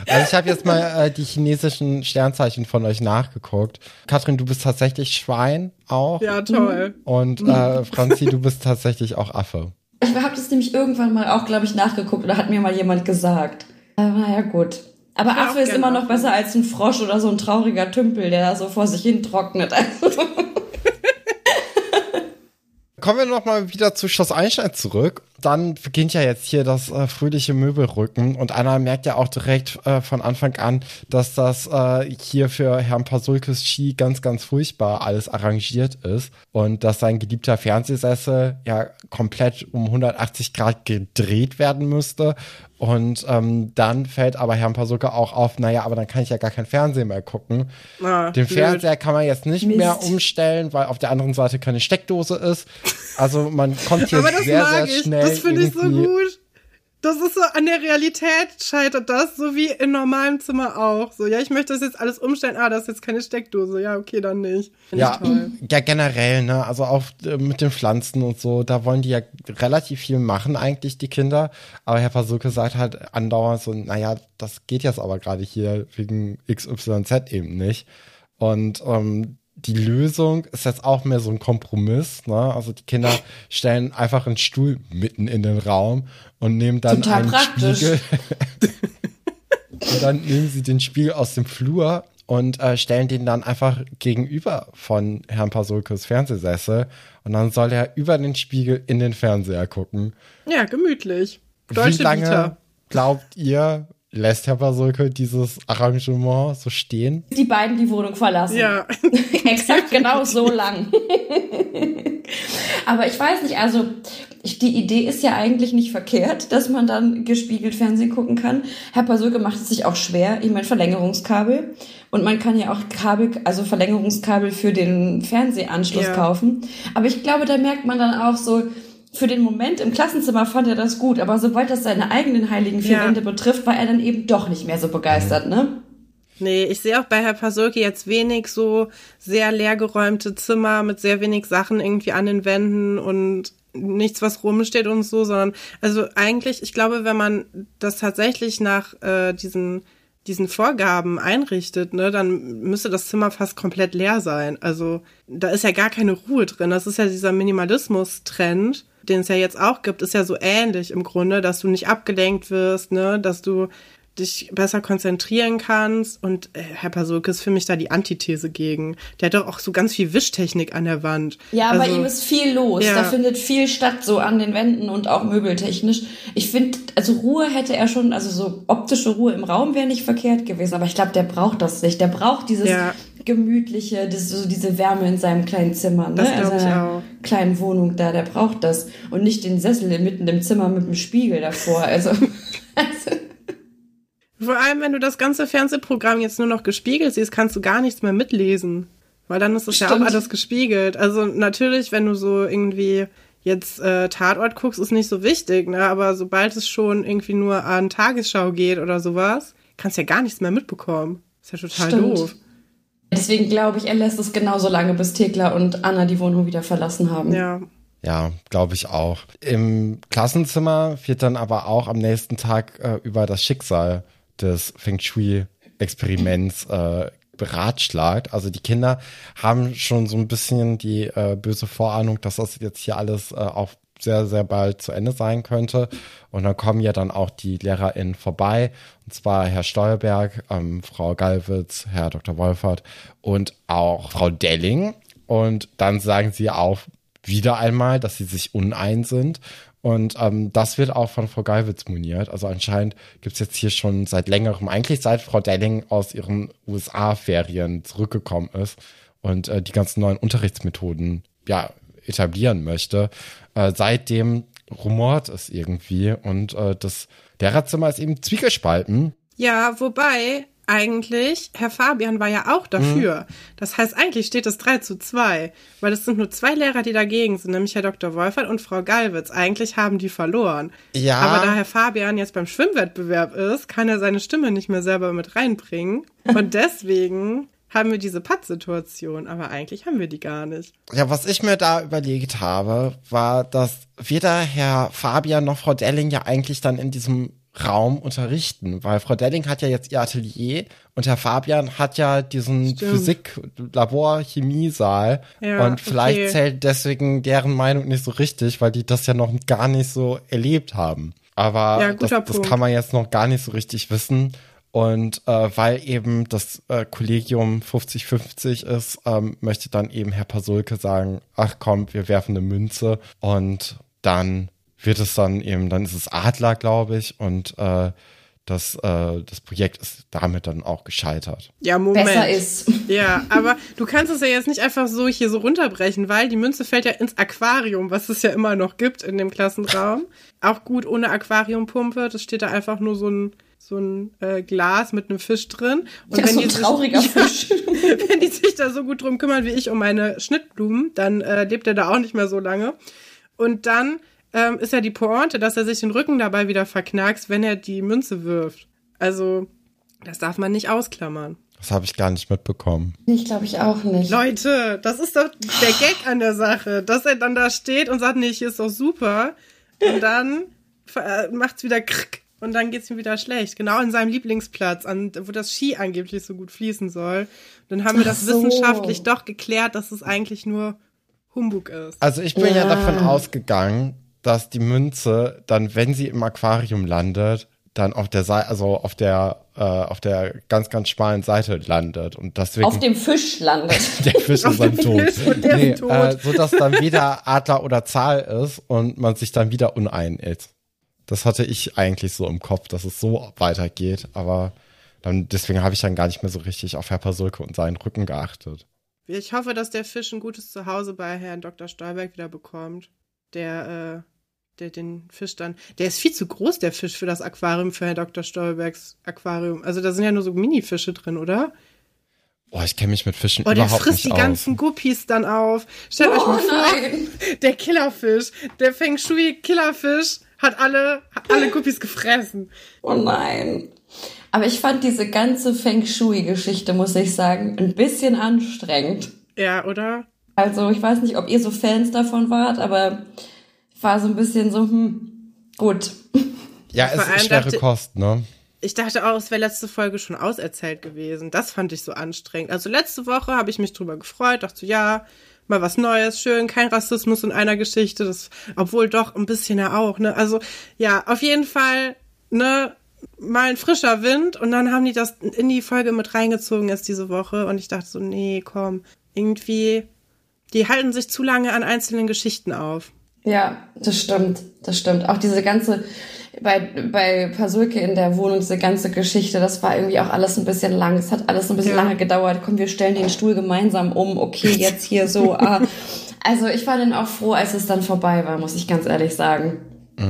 Also ich habe jetzt mal äh, die chinesischen Sternzeichen von euch nachgeguckt. Katrin, du bist tatsächlich Schwein auch. Ja, toll. Und äh, Franzi, du bist tatsächlich auch Affe. Ich habe das nämlich irgendwann mal auch, glaube ich, nachgeguckt oder hat mir mal jemand gesagt. Aber naja, gut. Aber Affe ist immer noch besser als ein Frosch oder so ein trauriger Tümpel, der da so vor sich hin trocknet. Also, (laughs) Kommen wir noch mal wieder zu Schloss Einstein zurück. Dann beginnt ja jetzt hier das äh, fröhliche Möbelrücken und einer merkt ja auch direkt äh, von Anfang an, dass das äh, hier für Herrn Pasulkes Ski ganz, ganz furchtbar alles arrangiert ist und dass sein geliebter Fernsehsessel ja komplett um 180 Grad gedreht werden müsste. Und ähm, dann fällt aber Herrn Pasulke auch auf, naja, aber dann kann ich ja gar kein Fernsehen mehr gucken. Ah, Den blöd. Fernseher kann man jetzt nicht Mist. mehr umstellen, weil auf der anderen Seite keine Steckdose ist. Also man kommt (laughs) hier sehr, sehr schnell. Das finde ich so gut. Das ist so, an der Realität scheitert das, so wie in normalem Zimmer auch. So, ja, ich möchte das jetzt alles umstellen. Ah, das ist jetzt keine Steckdose. Ja, okay, dann nicht. Find ja, ja, generell, ne, also auch äh, mit den Pflanzen und so, da wollen die ja relativ viel machen eigentlich, die Kinder. Aber Herr Pasuke sagt halt andauernd so, naja, das geht jetzt aber gerade hier wegen XYZ eben nicht. Und ähm, die Lösung ist jetzt auch mehr so ein Kompromiss. Ne? Also die Kinder stellen einfach einen Stuhl mitten in den Raum und nehmen dann Total einen praktisch. Spiegel. (laughs) und dann nehmen sie den Spiegel aus dem Flur und äh, stellen den dann einfach gegenüber von Herrn Pasulkes Fernsehsessel. Und dann soll er über den Spiegel in den Fernseher gucken. Ja, gemütlich. Deutsche Wie lange Vita. glaubt ihr, lässt Herr Pasulke dieses Arrangement so stehen? Die beiden die Wohnung verlassen. Ja. (laughs) Exakt genau so lang. (laughs) Aber ich weiß nicht, also ich, die Idee ist ja eigentlich nicht verkehrt, dass man dann gespiegelt Fernsehen gucken kann. Herr Pasulke macht es sich auch schwer. Ich meine Verlängerungskabel. Und man kann ja auch Kabel, also Verlängerungskabel für den Fernsehanschluss ja. kaufen. Aber ich glaube, da merkt man dann auch so, für den Moment im Klassenzimmer fand er das gut, aber sobald das seine eigenen heiligen vier ja. Wände betrifft, war er dann eben doch nicht mehr so begeistert, ne? Nee, ich sehe auch bei Herr Pasulke jetzt wenig so sehr leergeräumte Zimmer mit sehr wenig Sachen irgendwie an den Wänden und nichts, was rumsteht und so, sondern also eigentlich, ich glaube, wenn man das tatsächlich nach äh, diesen diesen Vorgaben einrichtet, ne, dann müsste das Zimmer fast komplett leer sein. Also da ist ja gar keine Ruhe drin. Das ist ja dieser Minimalismus-Trend den es ja jetzt auch gibt, ist ja so ähnlich im Grunde, dass du nicht abgelenkt wirst, ne, dass du dich besser konzentrieren kannst. Und äh, Herr Pasulke ist für mich da die Antithese gegen. Der hat doch auch so ganz viel Wischtechnik an der Wand. Ja, also, bei ihm ist viel los. Ja. Da findet viel statt, so an den Wänden und auch möbeltechnisch. Ich finde, also Ruhe hätte er schon, also so optische Ruhe im Raum wäre nicht verkehrt gewesen. Aber ich glaube, der braucht das nicht. Der braucht dieses ja. gemütliche, das, so diese Wärme in seinem kleinen Zimmer, ne? Das in seiner kleinen Wohnung da. Der braucht das. Und nicht den Sessel mitten im Zimmer mit dem Spiegel davor. Also, (laughs) also vor allem, wenn du das ganze Fernsehprogramm jetzt nur noch gespiegelt siehst, kannst du gar nichts mehr mitlesen. Weil dann ist es ja auch alles gespiegelt. Also natürlich, wenn du so irgendwie jetzt äh, Tatort guckst, ist nicht so wichtig, ne? Aber sobald es schon irgendwie nur an Tagesschau geht oder sowas, kannst du ja gar nichts mehr mitbekommen. Ist ja total Stimmt. doof. Deswegen glaube ich, er lässt es genauso lange, bis Thekla und Anna die Wohnung wieder verlassen haben. Ja. Ja, glaube ich auch. Im Klassenzimmer wird dann aber auch am nächsten Tag äh, über das Schicksal des Feng Shui-Experiments äh, beratschlagt. Also die Kinder haben schon so ein bisschen die äh, böse Vorahnung, dass das jetzt hier alles äh, auch sehr, sehr bald zu Ende sein könnte. Und dann kommen ja dann auch die LehrerInnen vorbei. Und zwar Herr Steuerberg, ähm, Frau Galwitz, Herr Dr. Wolfert und auch Frau Delling. Und dann sagen sie auch wieder einmal, dass sie sich unein sind und ähm, das wird auch von Frau Geiwitz moniert. Also anscheinend gibt's jetzt hier schon seit längerem, eigentlich seit Frau Delling aus ihren USA-Ferien zurückgekommen ist und äh, die ganzen neuen Unterrichtsmethoden ja etablieren möchte. Äh, seitdem rumort es irgendwie und äh, das Lehrerzimmer ist eben zwiegespalten. Ja, wobei eigentlich, Herr Fabian war ja auch dafür. Mhm. Das heißt, eigentlich steht es 3 zu 2, weil es sind nur zwei Lehrer, die dagegen sind, nämlich Herr Dr. Wolfert und Frau Galwitz. Eigentlich haben die verloren. Ja. Aber da Herr Fabian jetzt beim Schwimmwettbewerb ist, kann er seine Stimme nicht mehr selber mit reinbringen. Und (laughs) deswegen haben wir diese Pattsituation, aber eigentlich haben wir die gar nicht. Ja, was ich mir da überlegt habe, war, dass weder Herr Fabian noch Frau Delling ja eigentlich dann in diesem Raum unterrichten, weil Frau Delling hat ja jetzt ihr Atelier und Herr Fabian hat ja diesen Physik, Labor, Chemiesaal ja, und vielleicht okay. zählt deswegen deren Meinung nicht so richtig, weil die das ja noch gar nicht so erlebt haben. Aber ja, das, das, kann man jetzt noch gar nicht so richtig wissen. Und äh, weil eben das äh, Kollegium 50-50 ist, ähm, möchte dann eben Herr Pasulke sagen, ach komm, wir werfen eine Münze und dann wird es dann eben, dann ist es Adler, glaube ich, und äh, das, äh, das Projekt ist damit dann auch gescheitert. Ja, Moment. Besser ist. (laughs) Ja, aber du kannst es ja jetzt nicht einfach so hier so runterbrechen, weil die Münze fällt ja ins Aquarium, was es ja immer noch gibt in dem Klassenraum. (laughs) Auch gut ohne Aquariumpumpe. Das steht da einfach nur so ein so ein äh, Glas mit einem Fisch drin. Und ja, wenn so ein die trauriger (laughs) sich, Fisch. wenn die sich da so gut drum kümmern wie ich um meine Schnittblumen, dann äh, lebt er da auch nicht mehr so lange. Und dann ähm, ist ja die Pointe, dass er sich den Rücken dabei wieder verknackst, wenn er die Münze wirft. Also, das darf man nicht ausklammern. Das habe ich gar nicht mitbekommen. Ich glaube ich auch nicht. Leute, das ist doch der Gag an der Sache, dass er dann da steht und sagt, nee, hier ist doch super. Und dann äh, macht's wieder krrk und dann geht's ihm wieder schlecht. Genau an seinem Lieblingsplatz, an, wo das Ski angeblich so gut fließen soll. dann haben wir das so. wissenschaftlich doch geklärt, dass es eigentlich nur Humbug ist. Also ich bin ja, Ja. davon ausgegangen, dass die Münze dann, wenn sie im Aquarium landet, dann auf der Seite, also auf der, äh, auf der ganz, ganz schmalen Seite landet. Und deswegen Auf dem Fisch landet. (laughs) der Fisch ist dann tot. Fisch und der nee, ist tot. Äh, so dass dann wieder Adler oder Zahl ist und man sich dann wieder uneinigt. Das hatte ich eigentlich so im Kopf, dass es so weitergeht, aber dann, deswegen habe ich dann gar nicht mehr so richtig auf Herr Pasulke und seinen Rücken geachtet. Ich hoffe, dass der Fisch ein gutes Zuhause bei Herrn Dr. Stolberg wieder bekommt. Der, äh, der den Fisch dann. Der ist viel zu groß, der Fisch, für das Aquarium, für Herrn Dr. Stolbergs Aquarium. Also da sind ja nur so Mini-Fische drin, oder? Oh, ich kenne mich mit Fischen Oh, der überhaupt frisst nicht die aus. ganzen Guppies dann auf. Stellt euch Oh mal vor, nein. der Killerfisch, der Feng Shui Killerfisch hat alle, hat alle Guppies gefressen. Oh nein. Aber ich fand diese ganze Feng Shui-Geschichte, muss ich sagen, ein bisschen anstrengend. Ja, oder? Also ich weiß nicht, ob ihr so Fans davon wart, aber war so ein bisschen so, hm, gut. Ja, es ist schwere dachte- Kost, ne? Ich dachte auch, es wäre letzte Folge schon auserzählt gewesen. Das fand ich so anstrengend. Also letzte Woche habe ich mich drüber gefreut, dachte so, ja, mal was Neues, schön, kein Rassismus in einer Geschichte, das, obwohl doch ein bisschen ja auch, ne? Also, ja, auf jeden Fall, ne, mal ein frischer Wind und dann haben die das in die Folge mit reingezogen jetzt diese Woche und ich dachte so, nee, komm, irgendwie, die halten sich zu lange an einzelnen Geschichten auf. Ja, das stimmt, das stimmt. Auch diese ganze, bei, bei Pasulke in der Wohnung, diese ganze Geschichte, das war irgendwie auch alles ein bisschen lang. Es hat alles ein bisschen Ja. lange gedauert. Komm, wir stellen den Stuhl gemeinsam um. Okay, jetzt hier so. (laughs) Ah. Also ich war dann auch froh, als es dann vorbei war, muss ich ganz ehrlich sagen.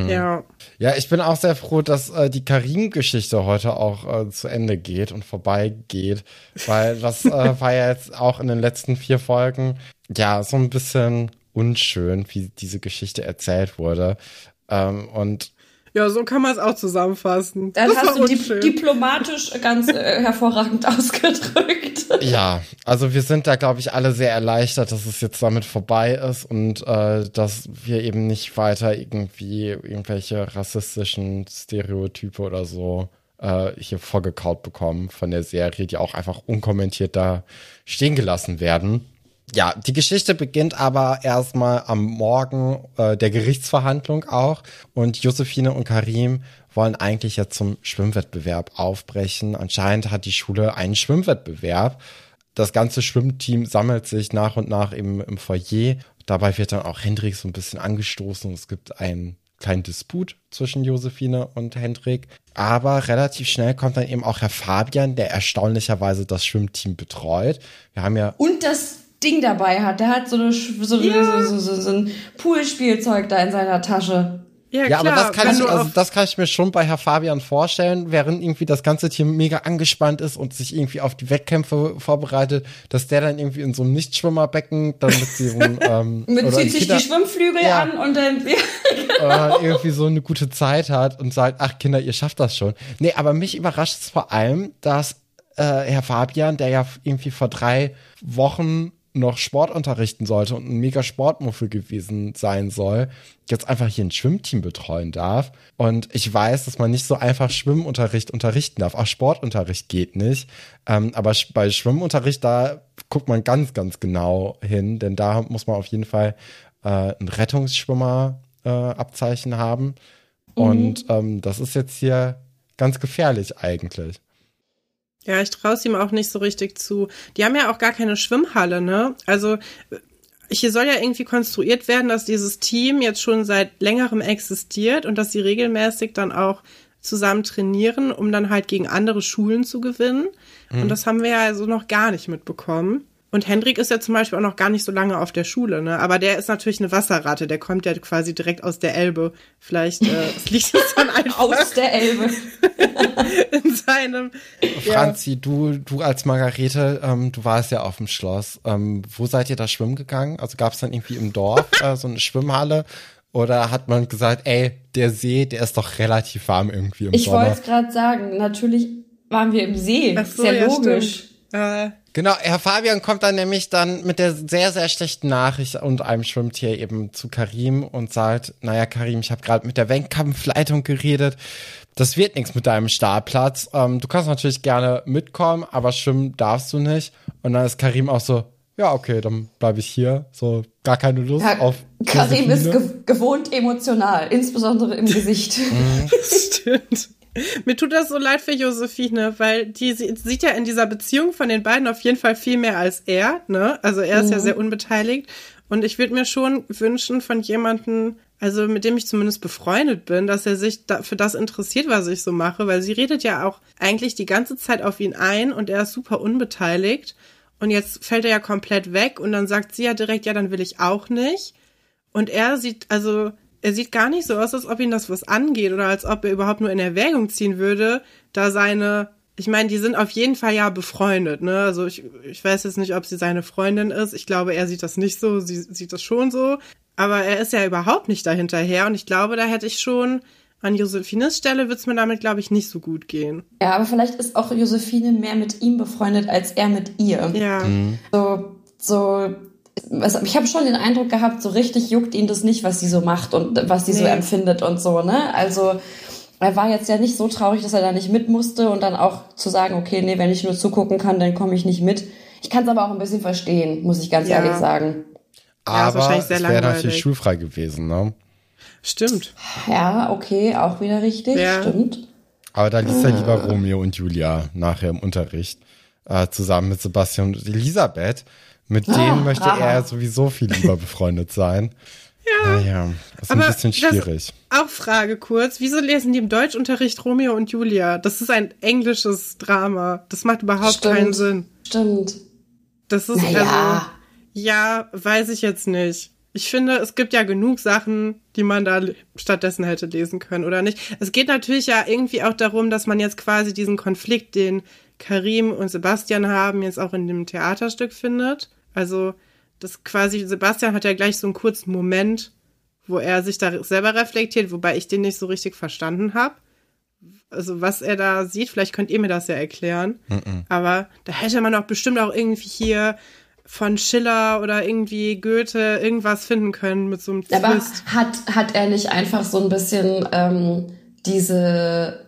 Ja. Ja, ich bin auch sehr froh, dass äh, die Karim-Geschichte heute auch äh, zu Ende geht und vorbeigeht, weil das äh, (laughs) war ja jetzt auch in den letzten vier Folgen ja so ein bisschen unschön, wie diese Geschichte erzählt wurde. Ähm, und Ja, so kann man es auch zusammenfassen. Dann das hast war du dip unschön. diplomatisch ganz äh, hervorragend (laughs) ausgedrückt. ja, also wir sind da, glaube ich, alle sehr erleichtert, dass es jetzt damit vorbei ist und äh, dass wir eben nicht weiter irgendwie irgendwelche rassistischen Stereotype oder so äh, hier vorgekaut bekommen von der Serie, die auch einfach unkommentiert da stehen gelassen werden. Ja, die Geschichte beginnt aber erstmal am Morgen äh, der Gerichtsverhandlung auch. Und Josephine und Karim wollen eigentlich jetzt zum Schwimmwettbewerb aufbrechen. Anscheinend hat die Schule einen Schwimmwettbewerb. Das ganze Schwimmteam sammelt sich nach und nach im, im Foyer. Dabei wird dann auch Hendrik so ein bisschen angestoßen. Es gibt einen kleinen Disput zwischen Josephine und Hendrik. Aber relativ schnell kommt dann eben auch Herr Fabian, der erstaunlicherweise das Schwimmteam betreut. Wir haben ja Und das Ding dabei hat. Der hat so, eine, so, Ja. so, so, so, so ein Poolspielzeug da in seiner Tasche. Ja, Ja, aber klar, das kann ich, also das kann ich mir schon bei Herr Fabian vorstellen, während irgendwie das ganze Team mega angespannt ist und sich irgendwie auf die Wettkämpfe vorbereitet, dass der dann irgendwie in so einem Nichtschwimmerbecken dann mit diesem (laughs) ähm, Mit oder zieht sich Kinder- die Schwimmflügel Ja. an und dann oder (laughs) irgendwie so eine gute Zeit hat und sagt, ach Kinder, ihr schafft das schon. Nee, aber mich überrascht es vor allem, dass äh, Herr Fabian, der ja irgendwie vor drei Wochen noch Sport unterrichten sollte und ein mega Sportmuffel gewesen sein soll, jetzt einfach hier ein Schwimmteam betreuen darf. Und ich weiß, dass man nicht so einfach Schwimmunterricht unterrichten darf. Auch Sportunterricht geht nicht. Ähm, aber bei Schwimmunterricht, da guckt man ganz, ganz genau hin, denn da muss man auf jeden Fall äh, ein Rettungsschwimmer äh, haben. Und ähm, das ist jetzt hier ganz gefährlich eigentlich. Ja, ich traue es ihm auch nicht so richtig zu. Die haben ja auch gar keine Schwimmhalle, ne? Also hier soll ja irgendwie konstruiert werden, dass dieses Team jetzt schon seit längerem existiert und dass sie regelmäßig dann auch zusammen trainieren, um dann halt gegen andere Schulen zu gewinnen. Und das haben wir ja also noch gar nicht mitbekommen. Und Hendrik ist ja zum Beispiel auch noch gar nicht so lange auf der Schule, ne? Aber der ist natürlich eine Wasserratte, der kommt ja quasi direkt aus der Elbe. Vielleicht äh, (laughs) es liegt es dann einfach aus der Elbe. (laughs) in seinem. Ja. Franzi, du, du als Margarete, ähm, du warst ja auf dem Schloss. Ähm, wo seid ihr da schwimmen gegangen? Also gab es dann irgendwie im Dorf (laughs) äh, so eine Schwimmhalle? Oder hat man gesagt, ey, der See, der ist doch relativ warm irgendwie im Ich Sommer? wollte es gerade sagen. Natürlich waren wir im See. Ach so, Sehr ja, logisch. stimmt. Äh, Genau, Herr Fabian kommt dann nämlich dann mit der sehr, sehr schlechten Nachricht und einem Schwimmtier eben zu Karim und sagt, naja, Karim, ich habe gerade mit der Wettkampfleitung geredet. Das wird nichts mit deinem Startplatz. Ähm, du kannst natürlich gerne mitkommen, aber schwimmen darfst du nicht. Und dann ist Karim auch so, ja, okay, dann bleibe ich hier. So, gar keine Lust Ja, auf. Karim ist ge gewohnt emotional, insbesondere im Gesicht. (laughs) Stimmt. (laughs) Mir tut das so leid für Josephine, weil die sie, sieht ja in dieser Beziehung von den beiden auf jeden Fall viel mehr als er, ne? Also er ist ja sehr unbeteiligt. Und ich würde mir schon wünschen von jemandem, also mit dem ich zumindest befreundet bin, dass er sich da, für das interessiert, was ich so mache, weil sie redet ja auch eigentlich die ganze Zeit auf ihn ein und er ist super unbeteiligt. Und jetzt fällt er ja komplett weg und dann sagt sie ja direkt, ja, dann will ich auch nicht. Und er sieht, also, er sieht gar nicht so aus, als ob ihn das was angeht oder als ob er überhaupt nur in Erwägung ziehen würde, da seine, ich meine, die sind auf jeden Fall ja befreundet, ne? Also ich, ich weiß jetzt nicht, ob sie seine Freundin ist. Ich glaube, er sieht das nicht so, sie sieht das schon so. Aber er ist ja überhaupt nicht dahinterher und ich glaube, da hätte ich schon, an Josephines Stelle wird's mir damit, glaube ich, nicht so gut gehen. Ja, aber vielleicht ist auch Josephine mehr mit ihm befreundet als er mit ihr. Ja. So, so, also ich habe schon den Eindruck gehabt, so richtig juckt ihn das nicht, was sie so macht und was sie so Nee. empfindet und so, ne? Also er war jetzt ja nicht so traurig, dass er da nicht mit musste und dann auch zu sagen, okay, nee, wenn ich nur zugucken kann, dann komme ich nicht mit. Ich kann es aber auch ein bisschen verstehen, muss ich ganz Ja. ehrlich sagen. Ja, Aber wahrscheinlich es wäre natürlich schulfrei gewesen, ne? Stimmt. Ja, okay, auch wieder richtig, Ja. stimmt. Aber da ließ er lieber Ah. Romeo und Julia nachher im Unterricht äh, zusammen mit Sebastian und Elisabeth. Mit Ah, denen möchte Drama. er sowieso viel lieber befreundet sein. (laughs) Ja. Naja, das ist ein Aber bisschen das- schwierig. Auch Frage kurz, wieso lesen die im Deutschunterricht Romeo und Julia? Das ist ein englisches Drama. Das macht überhaupt Stimmt. keinen Sinn. Stimmt. Das ist Naja. also ja, weiß ich jetzt nicht. Ich finde, es gibt ja genug Sachen, die man da stattdessen hätte lesen können oder nicht. Es geht natürlich ja irgendwie auch darum, dass man jetzt quasi diesen Konflikt, den Karim und Sebastian haben, jetzt auch in dem Theaterstück findet. Also das quasi Sebastian hat ja gleich so einen kurzen Moment, wo er sich da selber reflektiert, wobei ich den nicht so richtig verstanden habe. Also was er da sieht, vielleicht könnt ihr mir das ja erklären. Aber da hätte man doch bestimmt auch irgendwie hier von Schiller oder irgendwie Goethe irgendwas finden können mit so einem Aber Twist. hat, hat er nicht einfach so ein bisschen ähm, diese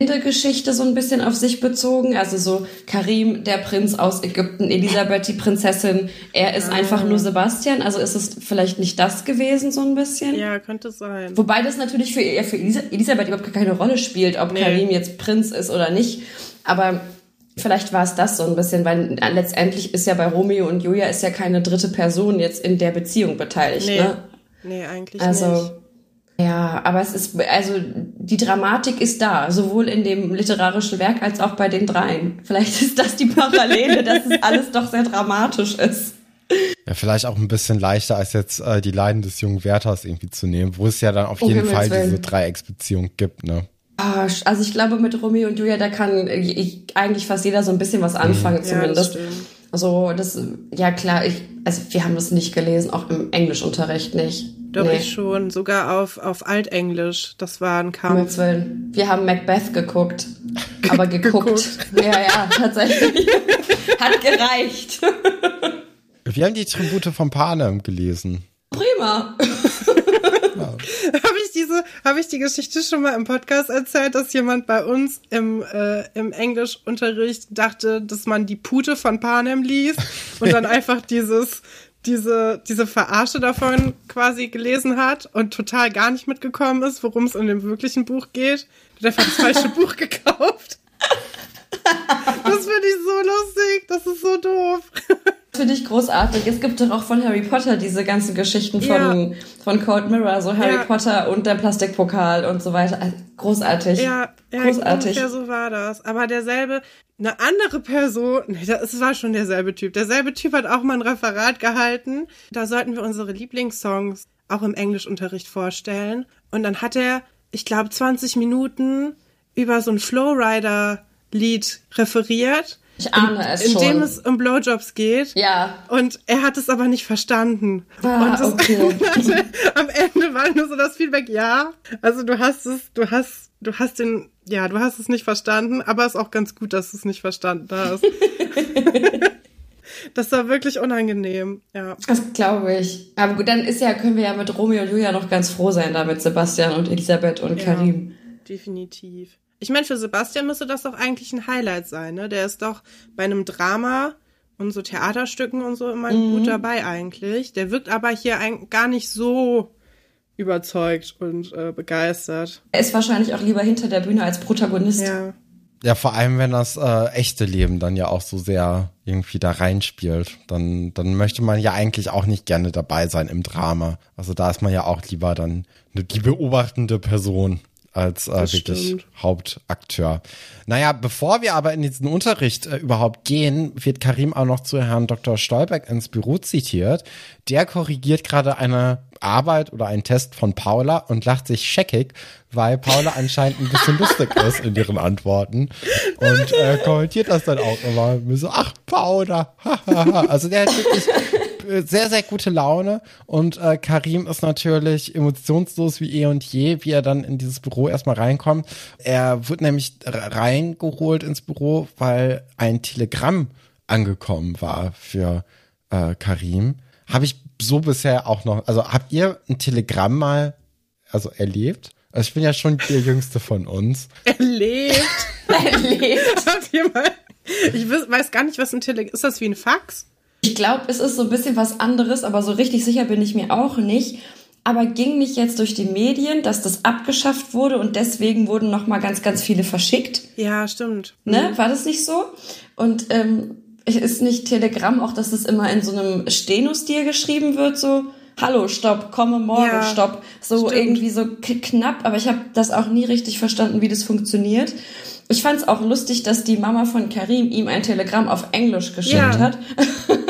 Geschichte so ein bisschen auf sich bezogen? Also so Karim, der Prinz aus Ägypten, Elisabeth, die Prinzessin, er ist einfach nur Sebastian. Also ist es vielleicht nicht das gewesen, so ein bisschen? Ja, könnte sein. Wobei das natürlich für, ja, für Elisa Elisabeth überhaupt gar keine Rolle spielt, ob Nee. Karim jetzt Prinz ist oder nicht. Aber vielleicht war es das so ein bisschen, weil letztendlich ist ja bei Romeo und Julia ist ja keine dritte Person jetzt in der Beziehung beteiligt. Nee. Ne? Nee, eigentlich Also, nicht. Ja, aber es ist, also die Dramatik ist da, sowohl in dem literarischen Werk als auch bei den dreien. Vielleicht ist das die Parallele, dass es alles doch sehr dramatisch ist. Ja, vielleicht auch ein bisschen leichter als jetzt äh, die Leiden des jungen Werthers irgendwie zu nehmen, wo es ja dann auf Um jeden Fall Willen. diese Dreiecksbeziehung gibt, ne? Also ich glaube, mit Romeo und Julia, da kann ich, eigentlich fast jeder so ein bisschen was anfangen, Ja, das zumindest. stimmt. Also das, ja klar, ich, also wir haben das nicht gelesen, auch im Englischunterricht nicht. Doch, Nee. ich schon. Sogar auf, auf Altenglisch. Das war ein Um Kampf. Willen. Wir haben Macbeth geguckt. (laughs) Aber geguckt. ja, ja, tatsächlich. (laughs) Hat gereicht. Wir haben die Tribute von Panem gelesen. Prima. (laughs) Habe ich diese, habe ich die Geschichte schon mal im Podcast erzählt, dass jemand bei uns im, äh, im Englischunterricht dachte, dass man die Pute von Panem liest (laughs) und dann einfach dieses, diese, diese Verarsche davon quasi gelesen hat und total gar nicht mitgekommen ist, worum es in dem wirklichen Buch geht. Hat einfach das falsche Buch gekauft. (laughs) Das finde ich so lustig. Das ist so doof. Finde ich großartig. Es gibt doch auch von Harry Potter diese ganzen Geschichten von, von Cold Mirror, so Harry Ja. Potter und der Plastikpokal und so weiter. Also, großartig. Ja, ja großartig. ungefähr so war das. Aber derselbe, eine andere Person, nee, das war schon derselbe Typ. Derselbe Typ hat auch mal ein Referat gehalten. Da sollten wir unsere Lieblingssongs auch im Englischunterricht vorstellen. Und dann hat er, ich glaube, 20 Minuten über so ein Flowrider-Lied referiert. Ich ahne es in schon. dem es um Blowjobs geht. ja. Und er hat es aber nicht verstanden. Ah, und das, okay. (laughs) am Ende war nur so das Feedback, ja. Also du hast es, du hast, du hast den, ja, du hast es nicht verstanden, aber es ist auch ganz gut, dass du es nicht verstanden hast. (laughs) das war wirklich unangenehm, ja. Das glaube ich. Aber gut, dann ist ja, können wir ja mit Romeo und Julia noch ganz froh sein, da mit Sebastian und Elisabeth und Ja. Karim. Definitiv. Ich meine, für Sebastian müsste das doch eigentlich ein Highlight sein, ne? Der ist doch bei einem Drama und so Theaterstücken und so immer Mhm. gut dabei eigentlich. Der wirkt aber hier ein, gar nicht so überzeugt und äh, begeistert. Er ist wahrscheinlich auch lieber hinter der Bühne als Protagonist. Ja. Ja, vor allem, wenn das äh, echte Leben dann ja auch so sehr irgendwie da reinspielt, dann, dann möchte man ja eigentlich auch nicht gerne dabei sein im Drama. Also da ist man ja auch lieber dann die beobachtende Person als äh, wirklich stimmt. Hauptakteur. Naja, bevor wir aber in diesen Unterricht äh, überhaupt gehen, wird Karim auch noch zu Herrn Dr. Stolberg ins Büro zitiert. Der korrigiert gerade eine Arbeit oder einen Test von Paula und lacht sich scheckig, weil Paula anscheinend ein bisschen (laughs) lustig ist in ihren Antworten und äh, kommentiert das dann auch immer so, ach, Paula, (laughs) also der hat wirklich sehr, sehr gute Laune und äh, Karim ist natürlich emotionslos wie eh und je, wie er dann in dieses Büro erstmal reinkommt. Er wird nämlich reingeholt ins Büro, weil ein Telegramm angekommen war für äh, Karim. Habe ich so bisher auch noch, also habt ihr ein Telegramm mal also erlebt? Also ich bin ja schon der Jüngste von uns. (laughs) Er lebt. Er lebt. (laughs) Habt ihr mal? Ich weiß gar nicht, was ein Telegramm ist. Das wie ein Fax? Ich glaube, es ist so ein bisschen was anderes, aber so richtig sicher bin ich mir auch nicht. Aber ging nicht jetzt durch die Medien, dass das abgeschafft wurde und deswegen wurden noch mal ganz, ganz viele verschickt? Ja, stimmt. Ne? War das nicht so? Und ähm, ist nicht Telegramm auch, dass es immer in so einem Steno-Stil geschrieben wird, so Hallo, stopp, komme morgen, Ja, stopp. So stimmt. irgendwie so knapp, aber ich habe das auch nie richtig verstanden, wie das funktioniert. Ich fand es auch lustig, dass die Mama von Karim ihm ein Telegramm auf Englisch geschickt Ja. hat. (laughs)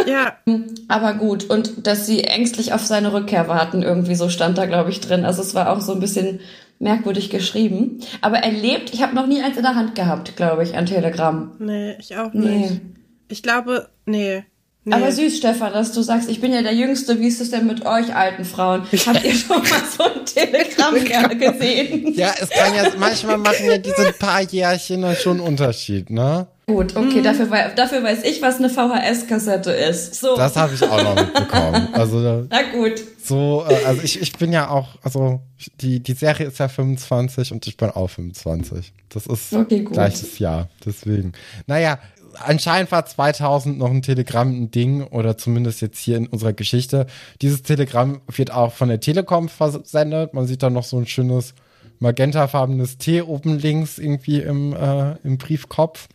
Ja, (laughs) Aber gut, und dass sie ängstlich auf seine Rückkehr warten, irgendwie so stand da, glaube ich, drin. Also es war auch so ein bisschen merkwürdig geschrieben. Aber er lebt, ich habe noch nie eins in der Hand gehabt, glaube ich, ein Telegramm. nee, ich auch Nee. nicht. Ich glaube, nee. Nee. Aber süß, Stefan, dass du sagst, ich bin ja der Jüngste, wie ist es denn mit euch alten Frauen? (laughs) Habt ihr schon mal so ein Telegramm (laughs) gesehen? Ja, es kann ja, manchmal machen ja diese paar Jährchen dann schon einen Unterschied, ne? Gut, okay, dafür, wei- dafür weiß ich, was eine VHS-Kassette ist. So, Das habe ich auch noch mitbekommen. Also (laughs) na gut. so, äh, also ich, ich bin ja auch, also die, die Serie ist ja 25 und ich bin auch 25. Das ist Okay, gleiches Jahr. Deswegen. Naja, anscheinend war 2000 noch ein Telegramm ein Ding oder zumindest jetzt hier in unserer Geschichte. Dieses Telegramm wird auch von der Telekom versendet. Man sieht da noch so ein schönes magentafarbenes T oben links irgendwie im, äh, im Briefkopf.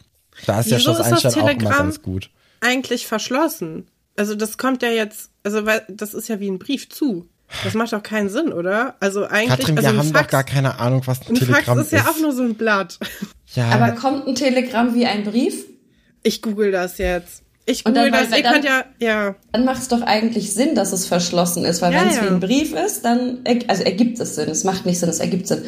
Da ist ja Wieso Schloss ist das Einstein auch immer ganz gut. eigentlich verschlossen. Also das kommt ja jetzt, also weil das ist ja wie ein Brief zu. Das macht doch keinen Sinn, oder? Also eigentlich, Katrin, also wir ein haben Fax, doch gar keine Ahnung, was ein, ein Telegramm Fax ist ja auch nur so ein Blatt. ja, Aber kommt ein Telegramm wie ein Brief? Ich google das jetzt. Ich google dann- das. weil Ihr dann- könnt ja, ja. Dann macht es doch eigentlich Sinn, dass es verschlossen ist, weil Ja, wenn es ja. wie ein Brief ist, dann also ergibt es Sinn. Es macht nicht Sinn, es ergibt Sinn.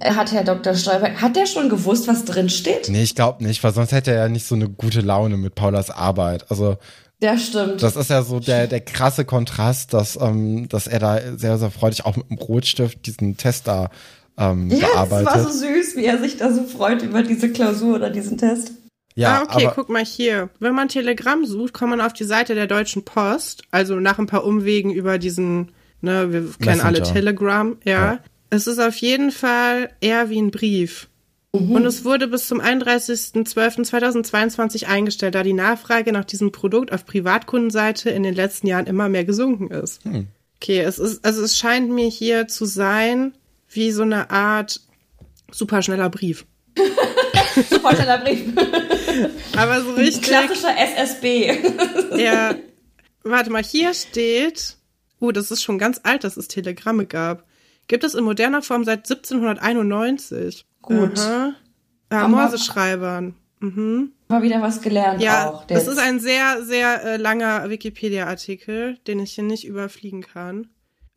Äh, Hat Herr Dr. Stolberg, hat der schon gewusst, was drin steht? Nee, ich glaube nicht, weil sonst hätte er ja nicht so eine gute Laune mit Paulas Arbeit. Also Ja, stimmt. das ist ja so der, der krasse Kontrast, dass, ähm, dass er da sehr, sehr freudig auch mit dem Rotstift diesen Test da ähm, ja, es bearbeitet. war so süß, wie er sich da so freut über diese Klausur oder diesen Test. Ja, ah, okay, aber guck mal hier. Wenn man Telegramm sucht, kommt man auf die Seite der Deutschen Post. Also nach ein paar Umwegen über diesen, ne, wir kennen alle Messenger. Telegram, ja. Ja. Es ist auf jeden Fall eher wie ein Brief. Und es wurde bis zum 31.12.2022 eingestellt, da die Nachfrage nach diesem Produkt auf Privatkundenseite in den letzten Jahren immer mehr gesunken ist. Okay, es ist, also es scheint mir hier zu sein wie so eine Art superschneller Brief. (laughs) Superschneller Brief. Aber so richtig. Klassischer SSB. (laughs) Ja, warte mal, hier steht, oh, das ist schon ganz alt, dass es Telegramme gab. Gibt es in moderner Form seit 1791. Gut. Aha. Ja, Aber- Morseschreibern. Mhm. Mal wieder was gelernt Ja, auch. das ist ein sehr, sehr äh, langer Wikipedia-Artikel, den ich hier nicht überfliegen kann.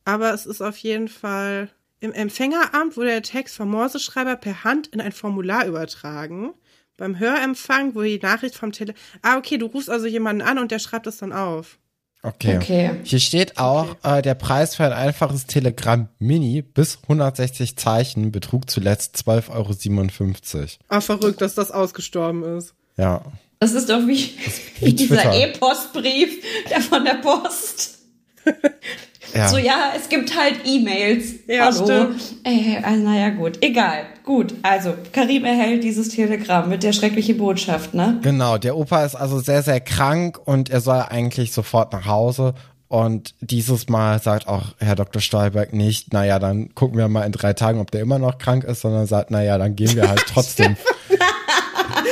Aber es ist auf jeden Fall, im Empfängeramt wurde der Text vom Morseschreiber per Hand in ein Formular übertragen. Beim Hörempfang, wo die Nachricht vom Tele. Ah, okay, du rufst also jemanden an und der schreibt es dann auf. Okay. Okay. Hier steht auch, äh, der Preis für ein einfaches Telegramm Mini bis 160 Zeichen betrug zuletzt 12,57 Euro. Ah, verrückt, dass das ausgestorben ist. Ja. Das ist doch wie, wie wie dieser. E-Postbrief, der von der Post. (laughs) ja. So, ja, es gibt halt E-Mails. Ja, Hallo. stimmt. Äh, also, naja, gut. Egal. Gut. Also, Karim erhält dieses Telegramm mit der schrecklichen Botschaft, ne? Genau, der Opa ist also sehr, sehr krank und er soll eigentlich sofort nach Hause. Und dieses Mal sagt auch Herr Dr. Stolberg nicht, naja, dann gucken wir mal in drei Tagen, ob der immer noch krank ist, sondern sagt, naja, dann gehen wir halt (laughs) trotzdem. (laughs)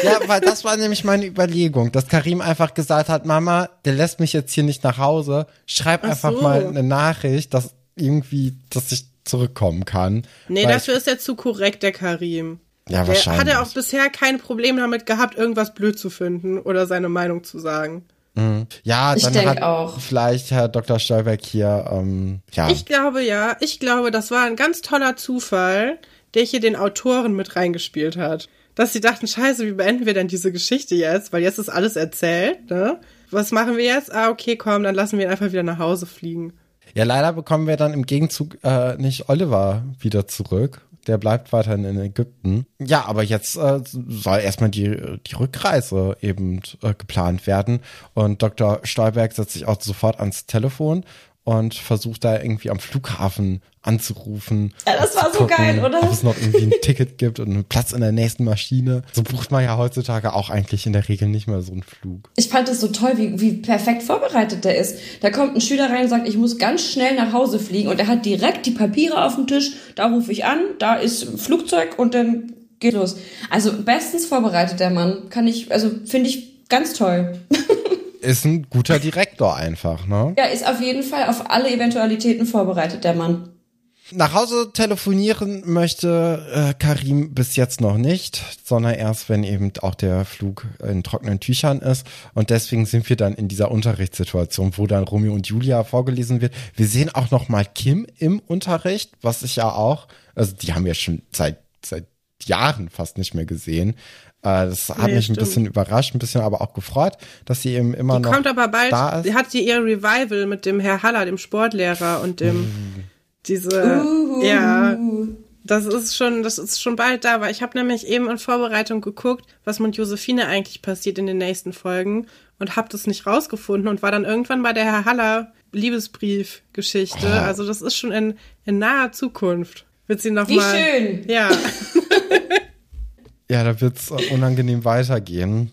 ja, weil das war nämlich meine Überlegung, dass Karim einfach gesagt hat, Mama, der lässt mich jetzt hier nicht nach Hause, schreib Ach einfach so. mal eine Nachricht, dass irgendwie, dass ich zurückkommen kann. Nee, dafür ist er zu korrekt, der Karim. ich, ja, Der wahrscheinlich. hat er auch bisher kein Problem damit gehabt, irgendwas blöd zu finden oder seine Meinung zu sagen. ja, Ich dann denk hat auch. vielleicht Herr Dr. Stolberg hier, ähm, ja. Ich glaube ja, ich glaube, das war ein ganz toller Zufall, der hier den Autoren mit reingespielt hat. Dass sie dachten, scheiße, wie beenden wir denn diese Geschichte jetzt? Weil jetzt ist alles erzählt, ne? Was machen wir jetzt? Ah, okay, komm, dann lassen wir ihn einfach wieder nach Hause fliegen. Ja, leider bekommen wir dann im Gegenzug äh, nicht Oliver wieder zurück. Der bleibt weiterhin in Ägypten. Ja, aber jetzt äh, soll erstmal die, die Rückreise eben äh, geplant werden. Und Dr. Stolberg setzt sich auch sofort ans Telefon und versucht da irgendwie am Flughafen anzurufen. Ja, das war so geil, oder? Ob es noch irgendwie ein Ticket gibt und einen Platz in der nächsten Maschine. So bucht man ja heutzutage auch eigentlich in der Regel nicht mehr so einen Flug. Ich fand es so toll, wie, wie perfekt vorbereitet der ist. Da kommt ein Schüler rein und sagt, ich muss ganz schnell nach Hause fliegen und er hat direkt die Papiere auf dem Tisch. Da rufe ich an, da ist ein Flugzeug und dann geht los. Also bestens vorbereitet der Mann. Kann ich, also finde ich ganz toll. (laughs) Ist ein guter Direktor einfach, ne? Ja, ist auf jeden Fall auf alle Eventualitäten vorbereitet, der Mann. Nach Hause telefonieren möchte äh, Karim bis jetzt noch nicht, sondern erst, wenn eben auch der Flug in trockenen Tüchern ist. Und deswegen sind wir dann in dieser Unterrichtssituation, wo dann Romeo und Julia vorgelesen wird. Wir sehen auch noch mal Kim im Unterricht, was ich ja auch, also die haben wir schon seit, seit Jahren fast nicht mehr gesehen. Äh, das hat Nee, mich ein stimmt. bisschen überrascht, ein bisschen aber auch gefreut, dass sie eben immer Die noch kommt aber bald, da ist. die hat die ihr Revival mit dem Herr Haller, dem Sportlehrer und dem, Mm. diese, Uhu. ja, das ist schon, das ist schon bald da, weil ich habe nämlich eben in Vorbereitung geguckt, was mit Josephine eigentlich passiert in den nächsten Folgen und habe das nicht rausgefunden und war dann irgendwann bei der Herr Haller Liebesbrief-Geschichte. Oh. Also das ist schon in, in naher Zukunft. Wird sie noch Wie mal, schön. Ja, (laughs) Ja, da wird's äh, unangenehm weitergehen.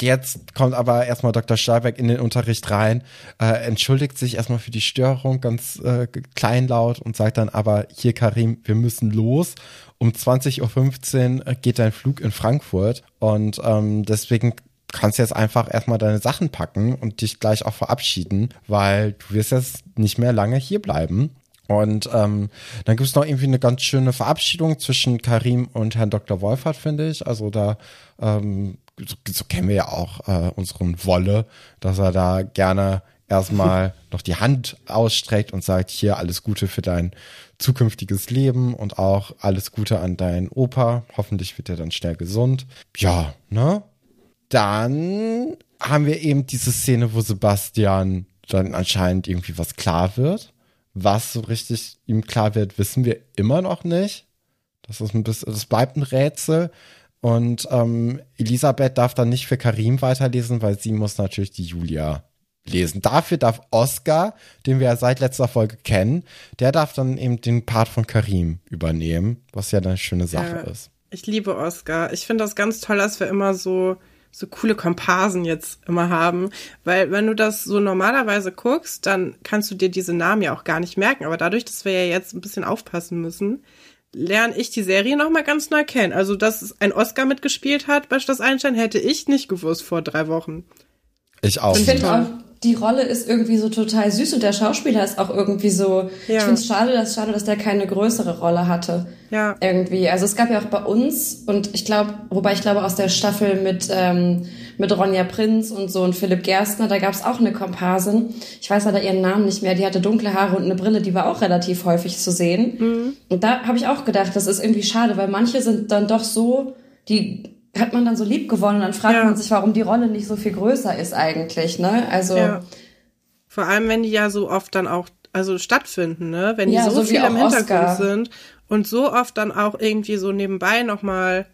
Jetzt kommt aber erstmal Dr. Stahlberg in den Unterricht rein, äh, entschuldigt sich erstmal für die Störung ganz äh, kleinlaut und sagt dann aber, hier Karim, wir müssen los. Um 20.15 Uhr geht dein Flug in Frankfurt und ähm, deswegen kannst du jetzt einfach erstmal deine Sachen packen und dich gleich auch verabschieden, weil du wirst jetzt nicht mehr lange hier bleiben. Und ähm, dann gibt's noch irgendwie eine ganz schöne Verabschiedung zwischen Karim und Herrn Dr. Wolfert, finde ich. Also da ähm, so, so kennen wir ja auch äh, unseren Wolle, dass er da gerne erstmal (laughs) noch die Hand ausstreckt und sagt, hier alles Gute für dein zukünftiges Leben und auch alles Gute an deinen Opa. Hoffentlich wird er dann schnell gesund. Ja, ne? Dann haben wir eben diese Szene, wo Sebastian dann anscheinend irgendwie was klar wird. Was so richtig ihm klar wird, wissen wir immer noch nicht. Das ist ein bisschen, das bleibt ein Rätsel. Und ähm, Elisabeth darf dann nicht für Karim weiterlesen, weil sie muss natürlich die Julia lesen. Dafür darf Oscar, den wir ja seit letzter Folge kennen, der darf dann eben den Part von Karim übernehmen, was ja eine schöne Sache Ja. ist. Ich liebe Oscar. Ich finde das ganz toll, dass wir immer so so coole Komparsen jetzt immer haben, weil wenn du das so normalerweise guckst, dann kannst du dir diese Namen ja auch gar nicht merken, aber dadurch, dass wir ja jetzt ein bisschen aufpassen müssen, lerne ich die Serie noch mal ganz neu kennen. Also, dass ein Oscar mitgespielt hat bei Schloss Einstein, hätte ich nicht gewusst vor drei Wochen. Ich auch. Ich Finde auch, die Rolle ist irgendwie so total süß und der Schauspieler ist auch irgendwie so. Ja. Ich finde es schade, dass schade, dass der keine größere Rolle hatte. Ja. Irgendwie. Also es gab ja auch bei uns und ich glaube, wobei ich glaube aus der Staffel mit ähm, mit Ronja Prinz und so und Philipp Gerstner, da gab es auch eine Komparsin. Ich weiß leider ihren Namen nicht mehr. Die hatte dunkle Haare und eine Brille, die war auch relativ häufig zu sehen. Und da habe ich auch gedacht, das ist irgendwie schade, weil manche sind dann doch so, die hat man dann so lieb gewonnen. Dann fragt ja. man sich, warum die Rolle nicht so viel größer ist eigentlich, ne? Also. Ja. Vor allem, wenn die ja so oft dann auch, also stattfinden, ne? Wenn die ja, so, so viel im Hintergrund Oscar. sind und so oft dann auch irgendwie so nebenbei nochmal,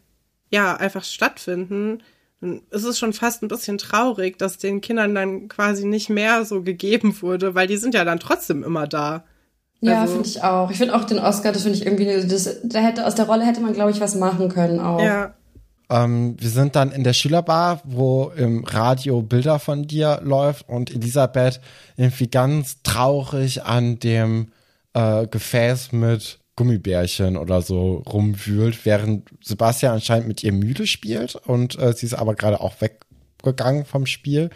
ja, einfach stattfinden, dann ist es schon fast ein bisschen traurig, dass den Kindern dann quasi nicht mehr so gegeben wurde, weil die sind ja dann trotzdem immer da. Ja, also, finde ich auch. Ich finde auch den Oscar, das finde ich irgendwie, das, da hätte, aus der Rolle hätte man, glaube ich, was machen können auch. Ja. Ähm, wir sind dann in der Schülerbar, wo im Radio Bilder von dir läuft und Elisabeth irgendwie ganz traurig an dem äh, Gefäß mit Gummibärchen oder so rumwühlt, während Sebastian anscheinend mit ihr müde spielt und äh, sie ist aber gerade auch weggegangen vom Spiel.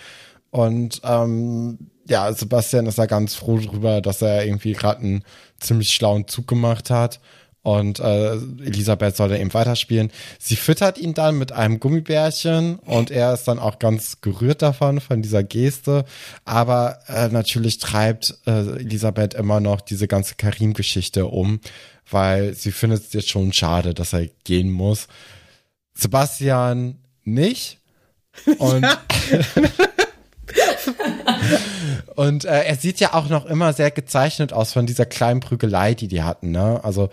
Und ähm, ja, Sebastian ist da ganz froh drüber, dass er irgendwie gerade einen ziemlich schlauen Zug gemacht hat. Und äh, Elisabeth soll da eben weiterspielen. Sie füttert ihn dann mit einem Gummibärchen und er ist dann auch ganz gerührt davon, von dieser Geste. Aber äh, natürlich treibt äh, Elisabeth immer noch diese ganze Karim-Geschichte um, weil sie findet es jetzt schon schade, dass er gehen muss. Sebastian nicht. Und ja. (laughs) (laughs) Und äh, er sieht ja auch noch immer sehr gezeichnet aus von dieser kleinen Prügelei, die die hatten. Ne? Also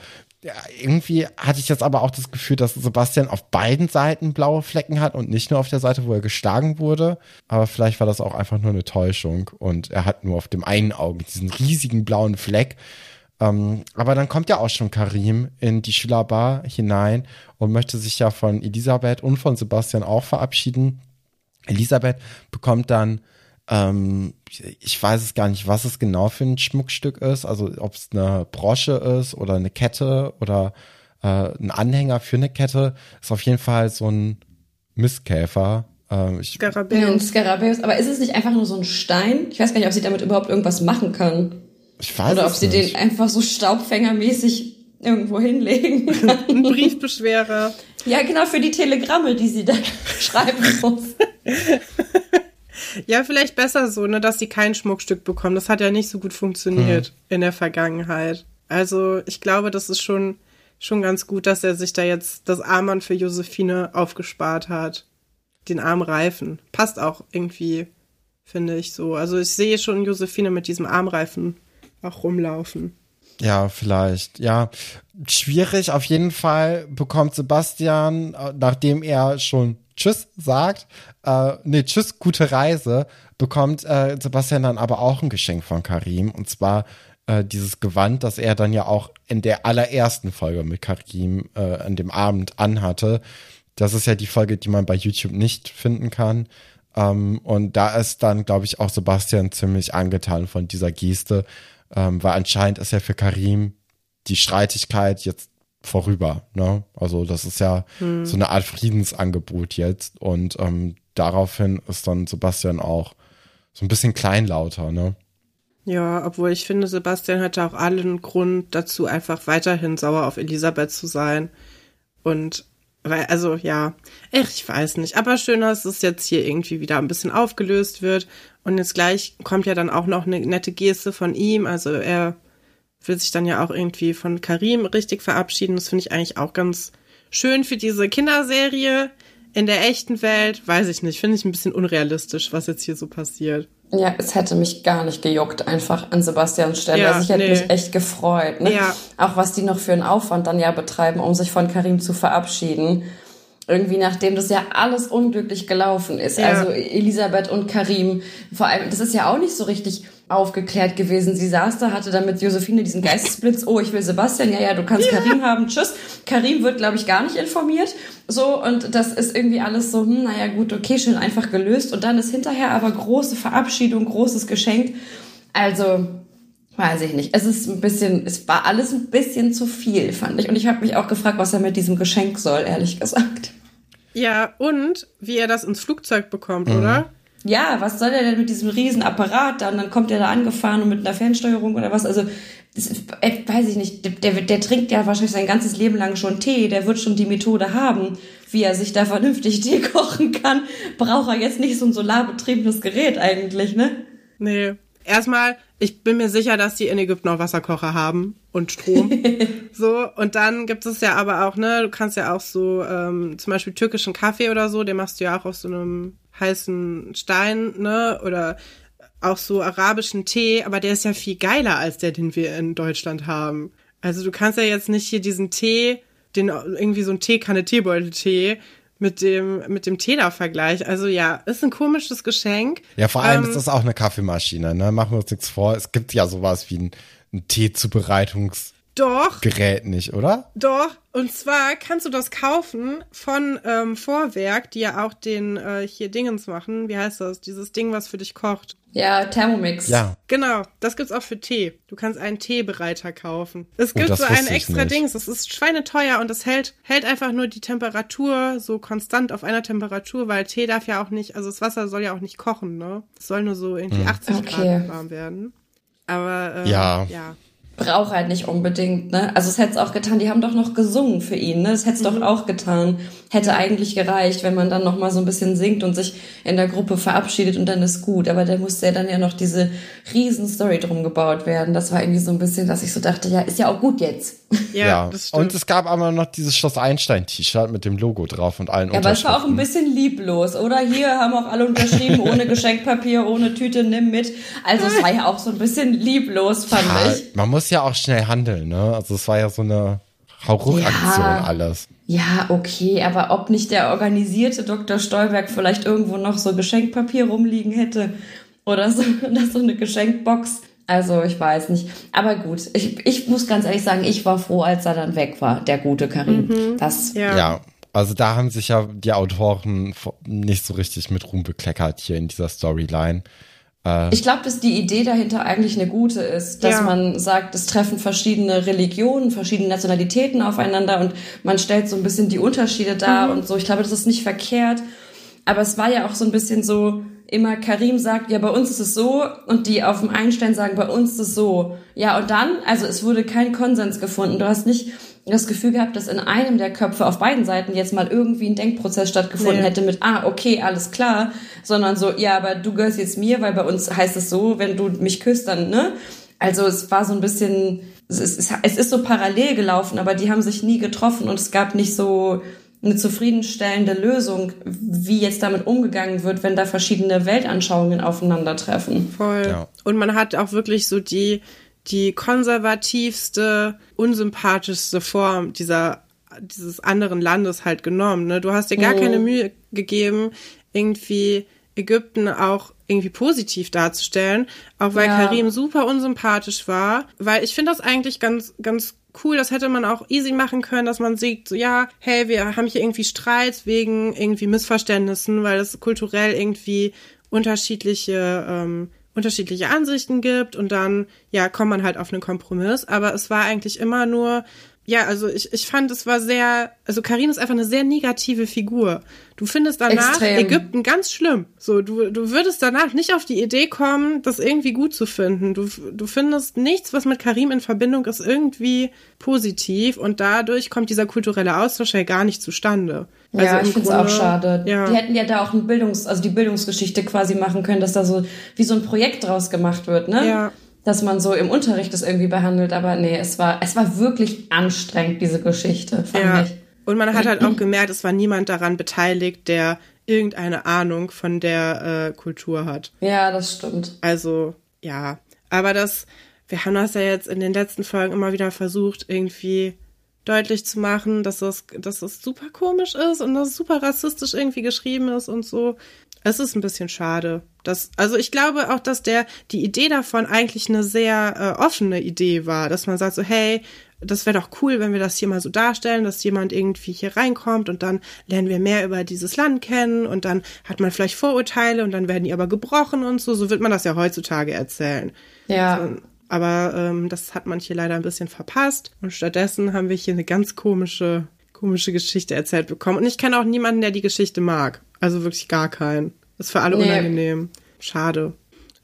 irgendwie hatte ich jetzt aber auch das Gefühl, dass Sebastian auf beiden Seiten blaue Flecken hat und nicht nur auf der Seite, wo er geschlagen wurde. Aber vielleicht war das auch einfach nur eine Täuschung und er hat nur auf dem einen Auge diesen riesigen blauen Fleck. Ähm, aber dann kommt ja auch schon Karim in die Schülerbar hinein und möchte sich ja von Elisabeth und von Sebastian auch verabschieden. Elisabeth bekommt dann ähm, ich weiß es gar nicht, was es genau für ein Schmuckstück ist. Also ob es eine Brosche ist oder eine Kette oder äh, ein Anhänger für eine Kette. Ist auf jeden Fall so ein Mistkäfer. Ähm, Skarabäus. Skarabäus. Aber ist es nicht einfach nur so ein Stein? Ich weiß gar nicht, ob sie damit überhaupt irgendwas machen kann. Ich weiß Oder ob sie nicht. den einfach so staubfängermäßig irgendwo hinlegen kann. (laughs) Ein Briefbeschwerer. Ja, genau, für die Telegramme, die sie da (laughs) schreiben muss. (laughs) Ja, vielleicht besser so, ne, dass sie kein Schmuckstück bekommen. Das hat ja nicht so gut funktioniert hm. in der Vergangenheit. Also ich glaube, das ist schon, schon ganz gut, dass er sich da jetzt das Armband für Josephine aufgespart hat. Den Armreifen. Passt auch irgendwie, finde ich so. Also ich sehe schon Josephine mit diesem Armreifen auch rumlaufen. Ja, vielleicht. Ja, schwierig. Auf jeden Fall bekommt Sebastian, äh, nachdem er schon Tschüss sagt, äh, nee, Tschüss, gute Reise, bekommt äh, Sebastian dann aber auch ein Geschenk von Karim. Und zwar äh, dieses Gewand, das er dann ja auch in der allerersten Folge mit Karim äh, an dem Abend anhatte. Das ist ja die Folge, die man bei YouTube nicht finden kann. Ähm, und da ist dann, glaube ich, auch Sebastian ziemlich angetan von dieser Geste, ähm, weil anscheinend ist ja für Karim die Streitigkeit jetzt vorüber. Ne? Also das ist ja hm. so eine Art Friedensangebot jetzt und ähm, daraufhin ist dann Sebastian auch so ein bisschen kleinlauter. Ne? Ja, obwohl ich finde, Sebastian hatte auch allen Grund dazu, einfach weiterhin sauer auf Elisabeth zu sein. Und weil, also ja, ich weiß nicht. Aber schön, dass es jetzt hier irgendwie wieder ein bisschen aufgelöst wird. Und jetzt gleich kommt ja dann auch noch eine nette Geste von ihm. Also er will sich dann ja auch irgendwie von Karim richtig verabschieden. Das finde ich eigentlich auch ganz schön für diese Kinderserie. In der echten Welt, weiß ich nicht, finde ich ein bisschen unrealistisch, was jetzt hier so passiert. Ja, es hätte mich gar nicht gejuckt, einfach an Sebastians Stelle. Ja, also ich hätte nee. mich echt gefreut. Ne? Ja. Auch was die noch für einen Aufwand dann ja betreiben, um sich von Karim zu verabschieden. Irgendwie nachdem das ja alles unglücklich gelaufen ist. Ja. Also Elisabeth und Karim, vor allem, das ist ja auch nicht so richtig aufgeklärt gewesen. Sie saß da, hatte dann mit Josephine diesen Geistesblitz, oh, ich will Sebastian, ja, ja, du kannst ja. Karim haben, tschüss. Karim wird, glaube ich, gar nicht informiert. So, und das ist irgendwie alles so, hm, naja, gut, okay, schön einfach gelöst. Und dann ist hinterher aber große Verabschiedung, großes Geschenk. Also, weiß ich nicht. Es ist ein bisschen, es war alles ein bisschen zu viel, fand ich. Und ich habe mich auch gefragt, was er mit diesem Geschenk soll, ehrlich gesagt. Ja, und wie er das ins Flugzeug bekommt, mhm. oder? Ja, was soll der denn mit diesem riesen Apparat dann? Dann kommt er da angefahren und mit einer Fernsteuerung oder was. Also, das, äh, weiß ich nicht. Der, der trinkt ja wahrscheinlich sein ganzes Leben lang schon Tee. Der wird schon die Methode haben, wie er sich da vernünftig (laughs) Tee kochen kann. Braucht er jetzt nicht so ein solarbetriebenes Gerät eigentlich, ne? Nee. Erstmal, ich bin mir sicher, dass die in Ägypten auch Wasserkocher haben und Strom. (laughs) so, und dann gibt es ja aber auch, ne, du kannst ja auch so, ähm, zum Beispiel türkischen Kaffee oder so, den machst du ja auch auf so einem heißen Stein, ne, oder auch so arabischen Tee, aber der ist ja viel geiler als der, den wir in Deutschland haben. Also du kannst ja jetzt nicht hier diesen Tee, den irgendwie so ein Teekanne Teebeutel-Tee mit dem, mit dem Tee da vergleich. Also ja, ist ein komisches Geschenk. Ja, vor allem Ähm, ist das auch eine Kaffeemaschine, ne? Machen wir uns nichts vor. Es gibt ja sowas wie ein, ein Teezubereitungsgerät Doch, nicht, oder? doch. Und zwar kannst du das kaufen von ähm, Vorwerk, die ja auch den äh, hier Dingens machen. Wie heißt das? Dieses Ding, was für dich kocht. Ja, Thermomix. Ja. Genau, das gibt's auch für Tee. Du kannst einen Teebereiter kaufen. Es Oh, gibt das so ein extra. Dings, das ist schweineteuer und das hält, hält einfach nur die Temperatur so konstant auf einer Temperatur, weil Tee darf ja auch nicht, also das Wasser soll ja auch nicht kochen, ne? Es soll nur so irgendwie 80 Okay. Grad warm werden. Aber ähm, Ja. ja. Braucht halt nicht unbedingt, ne? Also es hätte es auch getan, die haben doch noch gesungen für ihn, ne? Das hätte es Mhm. doch auch getan. Hätte eigentlich gereicht, wenn man dann noch mal so ein bisschen singt und sich in der Gruppe verabschiedet und dann ist gut. Aber da musste ja dann ja noch diese riesen Story drum gebaut werden. Das war irgendwie so ein bisschen, dass ich so dachte, ja, ist ja auch gut jetzt. Ja, das stimmt. Und es gab aber noch dieses Schloss Einstein-T-Shirt mit dem Logo drauf und allen Ja, aber es war auch ein bisschen lieblos, oder? Hier haben auch alle unterschrieben, (laughs) ohne Geschenkpapier, ohne Tüte, nimm mit. Also es war ja auch so ein bisschen lieblos, fand Ja, ich. man muss ja auch schnell handeln, ne? Also es war ja so eine Hauruck-Aktion Ja. alles. Ja, okay, aber ob nicht der organisierte Dr. Stolberg vielleicht irgendwo noch so Geschenkpapier rumliegen hätte oder so, (laughs) oder so eine Geschenkbox. Also ich weiß nicht. Aber gut, ich, ich muss ganz ehrlich sagen, ich war froh, als er dann weg war, der gute Karim. Das, ja. Ja. Also da haben sich ja die Autoren nicht so richtig mit Ruhm bekleckert hier in dieser Storyline. Ich glaube, dass die Idee dahinter eigentlich eine gute ist, dass Ja. man sagt, es treffen verschiedene Religionen, verschiedene Nationalitäten aufeinander und man stellt so ein bisschen die Unterschiede dar und so. Ich glaube, das ist nicht verkehrt. Aber es war ja auch so ein bisschen so, immer Karim sagt, ja, bei uns ist es so und die auf dem Einstein sagen, bei uns ist es so. Ja, und dann, also es wurde kein Konsens gefunden. Du hast nicht das Gefühl gehabt, dass in einem der Köpfe auf beiden Seiten jetzt mal irgendwie ein Denkprozess stattgefunden Nee. hätte mit, ah, okay, alles klar, sondern so, ja, aber du gehörst jetzt mir, weil bei uns heißt es so, wenn du mich küsst, dann, ne? Also es war so ein bisschen, es ist, es ist so parallel gelaufen, aber die haben sich nie getroffen und es gab nicht so eine zufriedenstellende Lösung, wie jetzt damit umgegangen wird, wenn da verschiedene Weltanschauungen aufeinandertreffen. Voll. Ja. Und man hat auch wirklich so die, die konservativste, unsympathischste Form dieser, dieses anderen Landes halt genommen. Ne? Du hast dir gar Mhm. keine Mühe gegeben, irgendwie Ägypten auch irgendwie positiv darzustellen, auch weil Ja. Karim super unsympathisch war, weil ich finde das eigentlich ganz, ganz cool, das hätte man auch easy machen können, dass man sieht, so ja, hey, wir haben hier irgendwie Streits wegen irgendwie Missverständnissen, weil es kulturell irgendwie unterschiedliche ähm, unterschiedliche Ansichten gibt und dann ja kommt man halt auf einen Kompromiss, aber es war eigentlich immer nur ja, also ich, ich fand, es war sehr, also Karin ist einfach eine sehr negative Figur. Du findest danach Extrem. Ägypten ganz schlimm. So, du, du würdest danach nicht auf die Idee kommen, das irgendwie gut zu finden. Du, du findest nichts, was mit Karim in Verbindung ist, irgendwie positiv und dadurch kommt dieser kulturelle Austausch ja gar nicht zustande. ja, im ich finde es auch schade. Ja. Die hätten ja da auch ein Bildungs-, also die Bildungsgeschichte quasi machen können, dass da so wie so ein Projekt draus gemacht wird, ne? Ja. Dass man so im Unterricht das irgendwie behandelt, aber nee, es war, es war wirklich anstrengend, diese Geschichte, fand Ja. ich. Und man hat halt auch gemerkt, es war niemand daran beteiligt, der irgendeine Ahnung von der äh, Kultur hat. Ja, das stimmt. Also, ja. Aber das, wir haben das ja jetzt in den letzten Folgen immer wieder versucht, irgendwie deutlich zu machen, dass das, dass das super komisch ist und dass es super rassistisch irgendwie geschrieben ist und so. Es ist ein bisschen schade. Das, also ich glaube auch, dass der, die Idee davon eigentlich eine sehr äh, offene Idee war, dass man sagt so, hey, das wäre doch cool, wenn wir das hier mal so darstellen, dass jemand irgendwie hier reinkommt und dann lernen wir mehr über dieses Land kennen und dann hat man vielleicht Vorurteile und dann werden die aber gebrochen und so. So wird man das ja heutzutage erzählen. Ja. Aber ähm, das hat man hier leider ein bisschen verpasst. Und stattdessen haben wir hier eine ganz komische, komische Geschichte erzählt bekommen. Und ich kenne auch niemanden, der die Geschichte mag. Also wirklich gar keinen. Ist für alle Nee. unangenehm. Schade.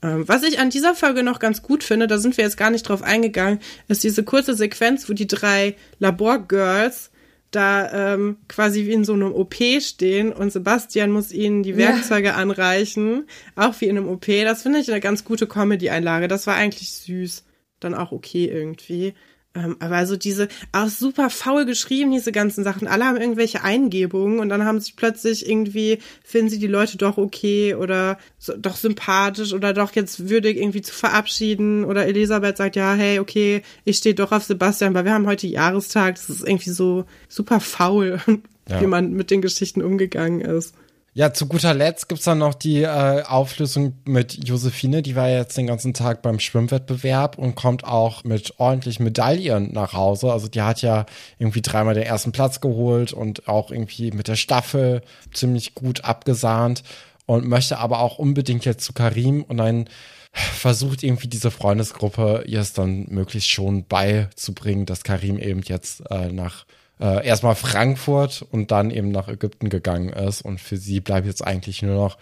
Ähm, was ich an dieser Folge noch ganz gut finde, da sind wir jetzt gar nicht drauf eingegangen, ist diese kurze Sequenz, wo die drei Laborgirls da ähm, quasi wie in so einem OP stehen und Sebastian muss ihnen die Werkzeuge ja. anreichen, auch wie in einem OP. Das finde ich eine ganz gute Comedy-Einlage. Das war eigentlich süß. Dann auch okay irgendwie. Ähm, aber also diese, auch super faul geschrieben, diese ganzen Sachen. Alle haben irgendwelche Eingebungen und dann haben sich plötzlich irgendwie, finden sie die Leute doch okay oder so, doch sympathisch oder doch jetzt würdig irgendwie zu verabschieden. Oder Elisabeth sagt, ja, hey, okay, ich stehe doch auf Sebastian, weil wir haben heute Jahrestag. Das ist irgendwie so super faul, (laughs) ja. wie man mit den Geschichten umgegangen ist. Ja, zu guter Letzt gibt's dann noch die äh, Auflösung mit Josephine. Die war jetzt den ganzen Tag beim Schwimmwettbewerb und kommt auch mit ordentlichen Medaillen nach Hause. Also die hat ja irgendwie dreimal den ersten Platz geholt und auch irgendwie mit der Staffel ziemlich gut abgesahnt und möchte aber auch unbedingt jetzt zu Karim und dann versucht irgendwie diese Freundesgruppe ihr es dann möglichst schon beizubringen, dass Karim eben jetzt äh, nach äh, erstmal Frankfurt und dann eben nach Ägypten gegangen ist. Und für sie bleibt jetzt eigentlich nur noch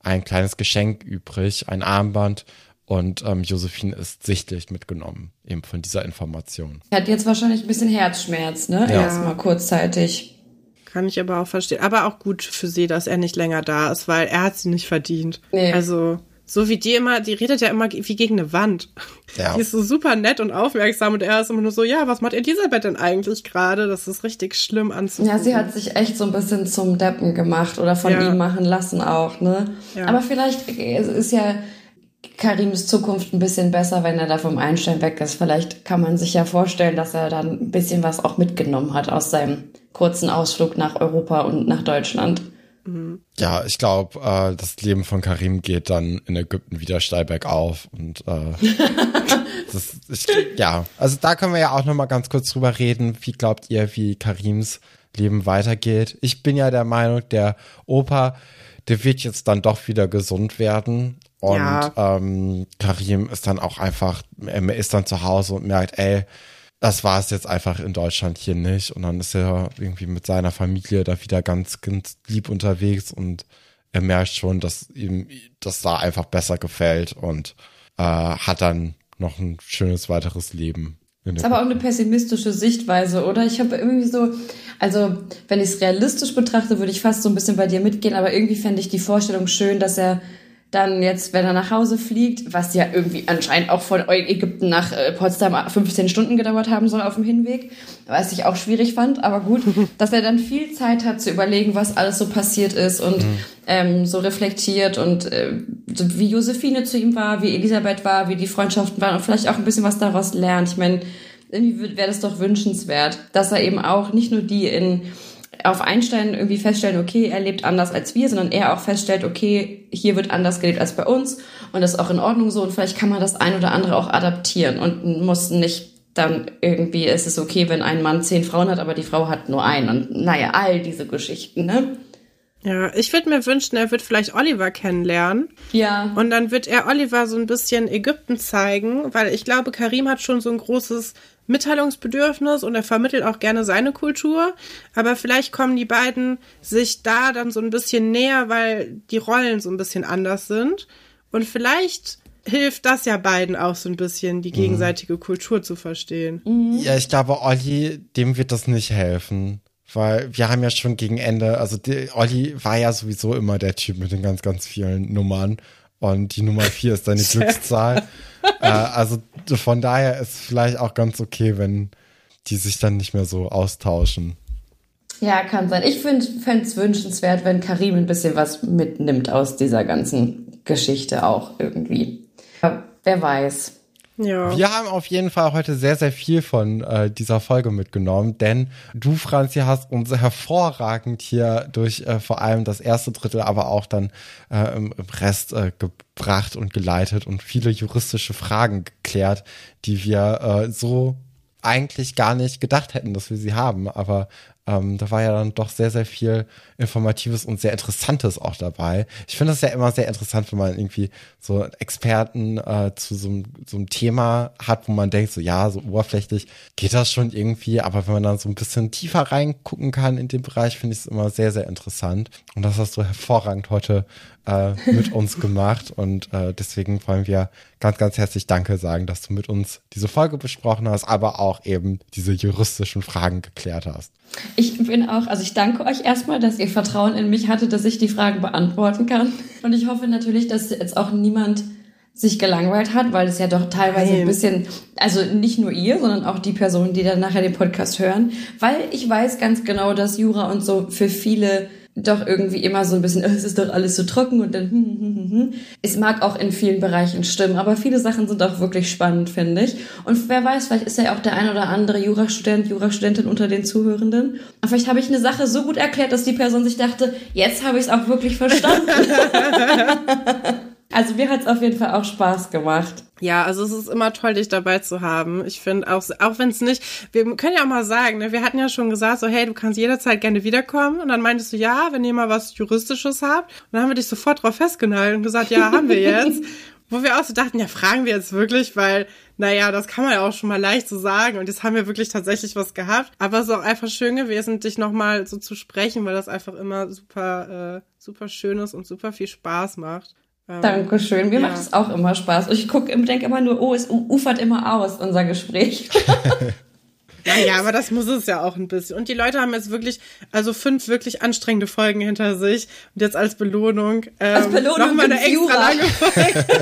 ein kleines Geschenk übrig, ein Armband. Und ähm, Josephine ist sichtlich mitgenommen, eben von dieser Information. Er hat jetzt wahrscheinlich ein bisschen Herzschmerz, ne? Ja. Erstmal kurzzeitig. Kann ich aber auch verstehen. Aber auch gut für sie, dass er nicht länger da ist, weil er hat sie nicht verdient. Nee. Also so wie die immer, die redet ja immer wie gegen eine Wand. Ja. Die ist so super nett und aufmerksam und er ist immer nur so, ja, was macht Elisabeth denn eigentlich gerade? Das ist richtig schlimm anzugucken. Ja, sie hat sich echt so ein bisschen zum Deppen gemacht oder von ja. ihm machen lassen auch, ne? Ja. Aber vielleicht ist ja Karims Zukunft ein bisschen besser, wenn er da vom Einstein weg ist. Vielleicht kann man sich ja vorstellen, dass er dann ein bisschen was auch mitgenommen hat aus seinem kurzen Ausflug nach Europa und nach Deutschland. Ja, ich glaube, äh, das Leben von Karim geht dann in Ägypten wieder steil bergauf und äh, (laughs) das, ich, ja, also da können wir ja auch noch mal ganz kurz drüber reden. Wie glaubt ihr, wie Karims Leben weitergeht? Ich bin ja der Meinung, der Opa, der wird jetzt dann doch wieder gesund werden und ja. ähm, Karim ist dann auch einfach, er ist dann zu Hause und merkt, ey, das war es jetzt einfach in Deutschland hier nicht. Und dann ist er irgendwie mit seiner Familie da wieder ganz, ganz lieb unterwegs und er merkt schon, dass ihm das da einfach besser gefällt und äh, hat dann noch ein schönes weiteres Leben. Das ist aber auch eine pessimistische Sichtweise, oder? Ich habe irgendwie so, also wenn ich es realistisch betrachte, würde ich fast so ein bisschen bei dir mitgehen, aber irgendwie fände ich die Vorstellung schön, dass er dann jetzt, wenn er nach Hause fliegt, was ja irgendwie anscheinend auch von Ägypten nach äh, Potsdam 15 Stunden gedauert haben soll auf dem Hinweg, was ich auch schwierig fand, aber gut, (laughs) dass er dann viel Zeit hat zu überlegen, was alles so passiert ist und mhm. ähm, so reflektiert und äh, wie Josephine zu ihm war, wie Elisabeth war, wie die Freundschaften waren und vielleicht auch ein bisschen was daraus lernt. Ich meine, irgendwie wäre das doch wünschenswert, dass er eben auch nicht nur die in auf Einstein irgendwie feststellen, okay, er lebt anders als wir, sondern er auch feststellt, okay, hier wird anders gelebt als bei uns und das ist auch in Ordnung so und vielleicht kann man das ein oder andere auch adaptieren und muss nicht dann irgendwie, ist es okay, wenn ein Mann zehn Frauen hat, aber die Frau hat nur einen und naja, all diese Geschichten, ne? Ja, ich würde mir wünschen, er wird vielleicht Oliver kennenlernen. Ja. Und dann wird er Oliver so ein bisschen Ägypten zeigen, weil ich glaube, Karim hat schon so ein großes Mitteilungsbedürfnis und er vermittelt auch gerne seine Kultur. Aber vielleicht kommen die beiden sich da dann so ein bisschen näher, weil die Rollen so ein bisschen anders sind. Und vielleicht hilft das ja beiden auch so ein bisschen, die mhm. gegenseitige mhm. Kultur zu verstehen. Mhm. Ja, ich glaube, Olli, dem wird das nicht helfen. Weil wir haben ja schon gegen Ende, also die, Olli war ja sowieso immer der Typ mit den ganz, ganz vielen Nummern. Und die Nummer vier ist seine (laughs) Glückszahl. äh, also von daher ist vielleicht auch ganz okay, wenn die sich dann nicht mehr so austauschen. Ja, kann sein. Ich fände es wünschenswert, wenn Karim ein bisschen was mitnimmt aus dieser ganzen Geschichte auch irgendwie. Aber wer weiß. Ja. Wir haben auf jeden Fall heute sehr, sehr viel von äh, dieser Folge mitgenommen, denn du, Franzi, hast uns hervorragend hier durch äh, vor allem das erste Drittel, aber auch dann äh, im, Rest äh, gebracht und geleitet und viele juristische Fragen geklärt, die wir äh, so eigentlich gar nicht gedacht hätten, dass wir sie haben. Aber ähm, da war ja dann doch sehr, sehr viel Informatives und sehr Interessantes auch dabei. Ich finde das ja immer sehr interessant, wenn man irgendwie so Experten äh, zu so, so einem Thema hat, wo man denkt, so ja, so oberflächlich geht das schon irgendwie, aber wenn man dann so ein bisschen tiefer reingucken kann in den Bereich, finde ich es immer sehr, sehr interessant. Und das hast du hervorragend heute äh, mit uns gemacht. Und äh, deswegen wollen wir ganz, ganz herzlich Danke sagen, dass du mit uns diese Folge besprochen hast, aber auch eben diese juristischen Fragen geklärt hast. Ich bin auch, also ich danke euch erstmal, dass ihr Vertrauen in mich hattet, dass ich die Fragen beantworten kann. Und ich hoffe natürlich, dass jetzt auch niemand sich gelangweilt hat, weil es ja doch teilweise ein bisschen, also nicht nur ihr, sondern auch die Personen, die dann nachher den Podcast hören, weil ich weiß ganz genau, dass Jura und so für viele doch irgendwie immer so ein bisschen, (laughs) es ist doch alles so trocken und dann, hm, hm, hm, hm. es mag auch in vielen Bereichen stimmen, aber viele Sachen sind auch wirklich spannend, finde ich. Und wer weiß, vielleicht ist ja auch der ein oder andere Jurastudent, Jurastudentin unter den Zuhörenden. Und vielleicht habe ich eine Sache so gut erklärt, dass die Person sich dachte, jetzt habe ich es auch wirklich verstanden. (laughs) (laughs) Also mir hat es auf jeden Fall auch Spaß gemacht. Ja, also es ist immer toll, dich dabei zu haben. Ich finde auch, auch wenn es nicht, wir können ja auch mal sagen, ne, wir hatten ja schon gesagt, so hey, du kannst jederzeit gerne wiederkommen. Und dann meintest du, ja, wenn ihr mal was Juristisches habt. Und dann haben wir dich sofort drauf festgehalten und gesagt, ja, haben wir jetzt. (laughs) Wo wir auch so dachten, ja, fragen wir jetzt wirklich, weil, naja, das kann man ja auch schon mal leicht so sagen. Und jetzt haben wir wirklich tatsächlich was gehabt. Aber es ist auch einfach schön gewesen, dich nochmal so zu sprechen, weil das einfach immer super, äh, super schön ist und super viel Spaß macht. Ähm, Dankeschön. Mir ja. macht es auch immer Spaß. Ich gucke, denke immer nur, oh, es ufert immer aus, unser Gespräch. (laughs) Naja, aber das muss es ja auch ein bisschen. Und die Leute haben jetzt wirklich, also fünf wirklich anstrengende Folgen hinter sich. Und jetzt als Belohnung, ähm, als Belohnung noch mal eine extra Jura. lange Folge. (laughs)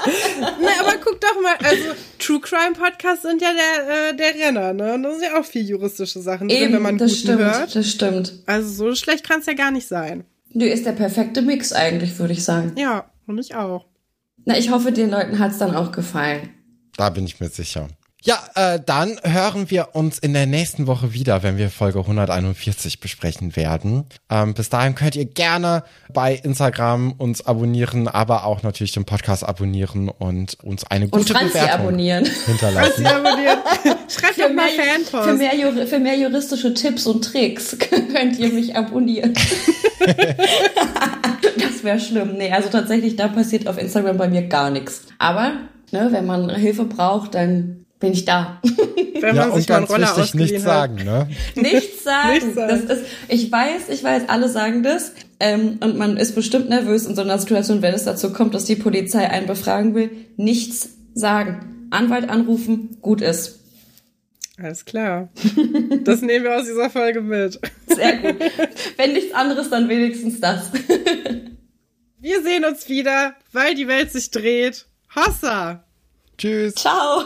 (laughs) Na, aber guck doch mal, also True Crime Podcasts sind ja der, äh, der Renner, ne? Und da sind ja auch viel juristische Sachen drin, wenn man das stimmt, hört. Das stimmt. Also so schlecht kann es ja gar nicht sein. Du ist der perfekte Mix eigentlich, würde ich sagen. Ja. Und ich auch. Na, ich hoffe, den Leuten hat's dann auch gefallen. Da bin ich mir sicher. Ja, äh, dann hören wir uns in der nächsten Woche wieder, wenn wir Folge 141 besprechen werden. Ähm, bis dahin könnt ihr gerne bei Instagram uns abonnieren, aber auch natürlich den Podcast abonnieren und uns eine gute und Bewertung abonnieren. hinterlassen. abonnieren. (laughs) Schreibt für mal Fanpost. Für mehr, für mehr juristische Tipps und Tricks (laughs) könnt ihr mich abonnieren. (laughs) das wäre schlimm. Nee, also tatsächlich, da passiert auf Instagram bei mir gar nichts. Aber ne, wenn man Hilfe braucht, dann bin ich da. Wenn ja, man sich und ganz wichtig, nichts sagen, ne? (laughs) Nichts sagen. nichts sagen. Das ist, ich weiß, ich weiß, alle sagen das. Ähm, und man ist bestimmt nervös in so einer Situation, wenn es dazu kommt, dass die Polizei einen befragen will. Nichts sagen. Anwalt anrufen, gut ist. Alles klar. (laughs) Das nehmen wir aus dieser Folge mit. Sehr gut. (laughs) Wenn nichts anderes, dann wenigstens das. Wir sehen uns wieder, weil die Welt sich dreht. Hossa! Tschüss. Ciao.